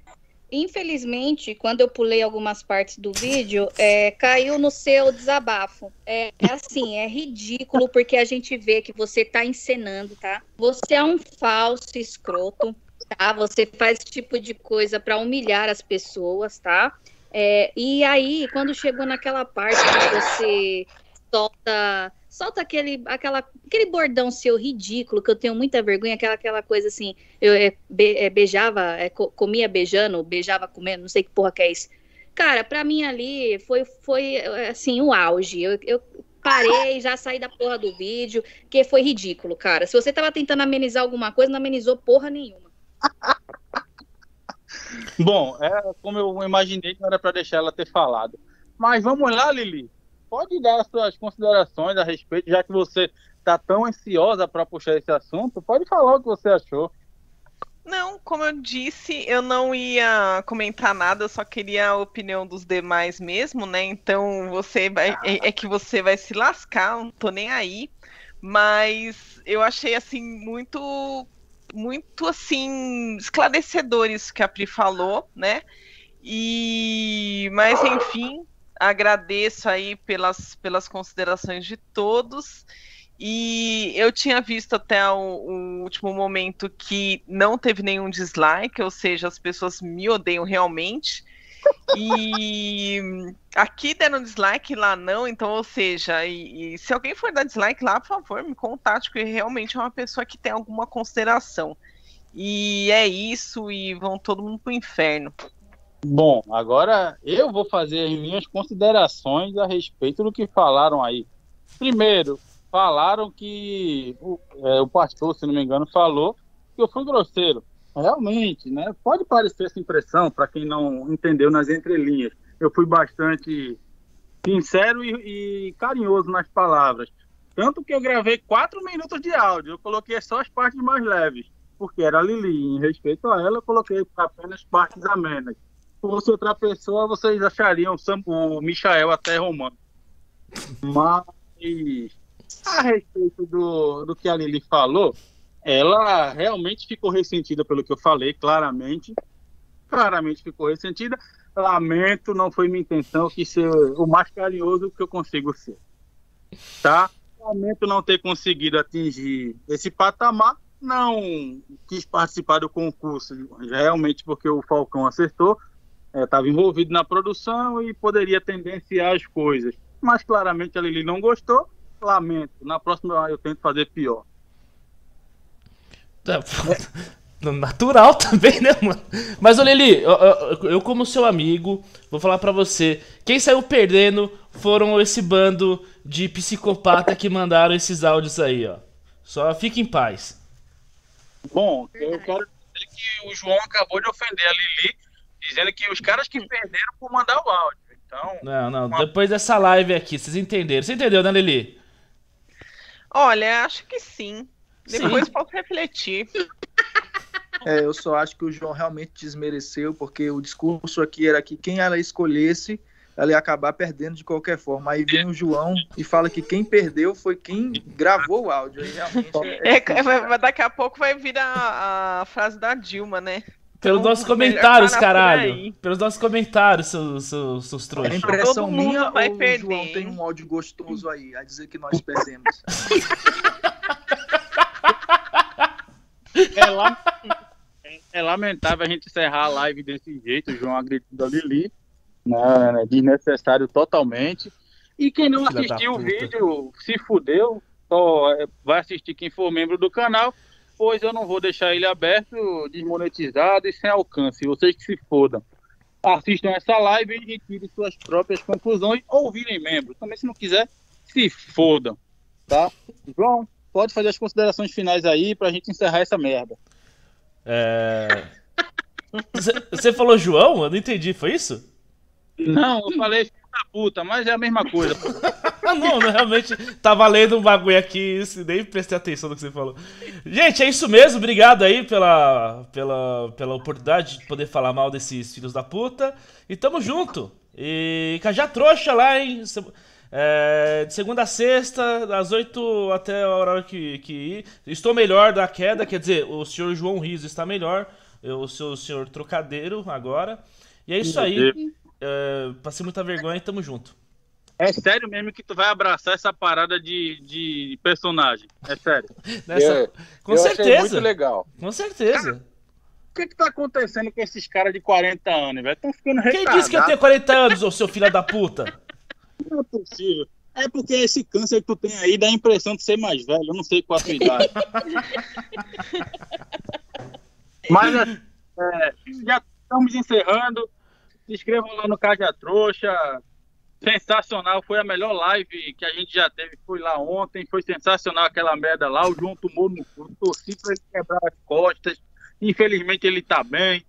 Infelizmente, quando eu pulei algumas partes do vídeo, é, caiu no seu desabafo. É, é, assim, é ridículo porque a gente vê que você tá encenando, tá? Você é um falso escroto, tá? Você faz esse tipo de coisa para humilhar as pessoas, tá? É, e aí, quando chegou naquela parte que você solta solta aquele, aquela, aquele bordão seu ridículo, que eu tenho muita vergonha, aquela, aquela coisa assim, eu é, be, é, beijava, é, comia beijando, beijava comendo, não sei que porra que é isso. Cara, pra mim ali foi, foi assim, o auge. Eu, eu parei, já saí da porra do vídeo, que foi ridículo, cara. Se você tava tentando amenizar alguma coisa, não amenizou porra nenhuma. Bom, é como eu imaginei que não era para deixar ela ter falado. Mas vamos lá, Lili pode dar suas considerações a respeito, já que você está tão ansiosa para puxar esse assunto, pode falar o que você achou. Não, como eu disse, eu não ia comentar nada, eu só queria a opinião dos demais mesmo, né? Então você vai, é, é que você vai se lascar, não tô nem aí. Mas eu achei assim muito muito assim esclarecedor isso que a Pri falou, né? E mas enfim, agradeço aí pelas, pelas considerações de todos. E eu tinha visto até o, o, último momento que não teve nenhum dislike, ou seja, as pessoas me odeiam realmente. E aqui deram dislike, lá não, então, ou seja, e, e se alguém for dar dislike lá, por favor, me contate, porque realmente é uma pessoa que tem alguma consideração. E é isso, e vão todo mundo pro inferno. Bom, agora eu vou fazer as minhas considerações a respeito do que falaram aí. Primeiro, falaram que o, é, o pastor, se não me engano, falou que eu fui grosseiro. Realmente, né? Pode parecer essa impressão para quem não entendeu nas entrelinhas. Eu fui bastante sincero e, e, carinhoso nas palavras. Tanto que eu gravei quatro minutos de áudio. Eu coloquei só as partes mais leves, porque era a Lili. Em respeito a ela, eu coloquei apenas partes amenas fosse outra pessoa, vocês achariam o Michael até romano. Mas a respeito do, do que a Lili falou, ela realmente ficou ressentida pelo que eu falei, claramente. Claramente ficou ressentida. Lamento, não foi minha intenção que ser o mais carinhoso que eu consigo ser. Tá? Lamento não ter conseguido atingir esse patamar. Não quis participar do concurso, realmente porque o Falcão acertou estava é, envolvido na produção e poderia tendenciar as coisas. Mas claramente a Lili não gostou. Lamento. Na próxima eu tento fazer pior. É, natural também, né, mano? Mas, ô Lili, eu, eu, eu, como seu amigo, vou falar para você. Quem saiu perdendo foram esse bando de psicopata que mandaram esses áudios aí, ó. Só fique em paz. Bom, eu quero dizer que o João acabou de ofender a Lili dizendo que os caras que perderam por mandar o áudio. Então. Não, não. Uma... Depois dessa live aqui, vocês entenderam. Você entendeu, né, Lili? Olha, acho que sim. Depois sim. posso refletir. É, eu só acho que o João realmente desmereceu, porque o discurso aqui era que quem ela escolhesse, ela ia acabar perdendo de qualquer forma. Aí vem o João e fala que quem perdeu foi quem gravou o áudio. Aí realmente é, é, é daqui a pouco vai vir a, a frase da Dilma, né? Pelos nossos comentários, caralho. Pelos nossos comentários, seus, seus, seus trouxas. É impressão minha vai ou perder. o João tem um áudio gostoso aí, a dizer que nós perdemos. é, lamentável, é lamentável a gente encerrar a live desse jeito, o João agredindo a Lili. Né, desnecessário totalmente. E quem não assistiu o vídeo se fudeu, só é, vai assistir quem for membro do canal pois eu não vou deixar ele aberto, desmonetizado e sem alcance. Vocês que se fodam. Assistam essa live e retirem suas próprias conclusões ou virem membros. Também, se não quiser, se fodam. Tá? João, pode fazer as considerações finais aí pra gente encerrar essa merda. É. Você falou João? Eu não entendi, foi isso? Não, eu falei puta, mas é a mesma coisa. Não, não, realmente tá valendo um bagulho aqui, nem prestei atenção no que você falou. Gente, é isso mesmo, obrigado aí pela, pela, pela oportunidade de poder falar mal desses filhos da puta. E tamo junto. E Cajá trouxa lá, hein? É, de segunda a sexta, das 8 até a hora que, que ir. Estou melhor da queda, quer dizer, o senhor João Riso está melhor. Eu sou o senhor Trocadeiro agora. E é isso aí. É, passei muita vergonha e tamo junto. É sério mesmo que tu vai abraçar essa parada de, de personagem. É sério. Nessa... Eu, com eu certeza. muito legal. Com certeza. Cara, o que que tá acontecendo com esses caras de 40 anos, velho? Estão ficando retardados. Quem disse que eu tenho 40 anos, ô seu filho da puta? Não é possível. É porque esse câncer que tu tem aí dá a impressão de ser mais velho. Eu não sei qual a tua idade. Mas é, já estamos encerrando. Se inscrevam lá no Caja Trouxa. Sensacional, foi a melhor live que a gente já teve. Foi lá ontem, foi sensacional aquela merda lá. O João tomou no cu, torci pra ele quebrar as costas. Infelizmente ele tá bem.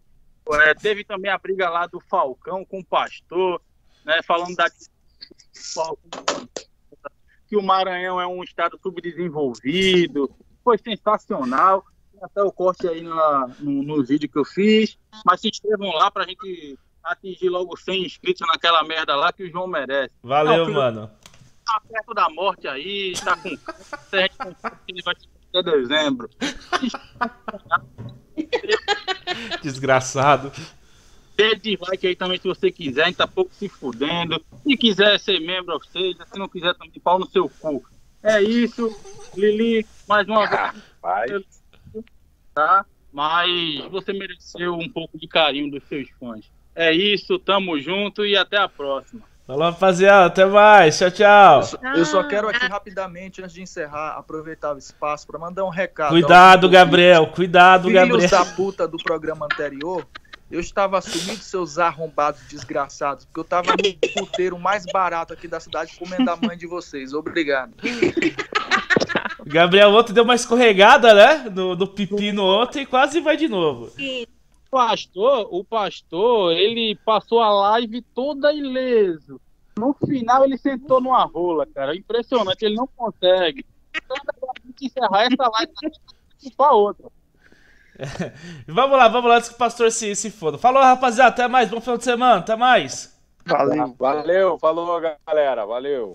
É, teve também a briga lá do Falcão com o Pastor, né? Falando da que o Maranhão é um estado subdesenvolvido. Foi sensacional. Tem até o corte aí na, no, no vídeo que eu fiz. Mas se inscrevam lá pra gente atingir logo 100 inscritos naquela merda lá que o João merece. Valeu, Não, mano. Tá perto da morte aí, tá com. A gente ele vai até dezembro. Desgraçado. Dê dislike aí também se você quiser, a gente tá pouco se fudendo. Se quiser ser membro, ou seja, se não quiser também, pau no seu cu. É isso, Lili, mais uma ah, vez. Tá? Mas você mereceu um pouco de carinho dos seus fãs. É isso, tamo junto e até a próxima. Falou, rapaziada. Até mais. Tchau, tchau. Eu só, eu só quero aqui rapidamente, antes de encerrar, aproveitar o espaço para mandar um recado. Cuidado, Gabriel. Cuidado, Filhos Gabriel. da puta do programa anterior. Eu estava assumindo seus arrombados desgraçados, porque eu estava no puteiro mais barato aqui da cidade comendo a mãe de vocês. Obrigado. Gabriel ontem deu uma escorregada, né? No, no pepino ontem e quase vai de novo. Sim pastor, o pastor, ele passou a live toda ileso. No final ele sentou numa rola, cara. Impressionante, ele não consegue. Então, encerrar essa live para outra. vamos lá, vamos lá, antes que o pastor se, se foda. Falou, rapaziada, até mais, bom final de semana, até mais. Valeu, valeu, falou, galera, valeu.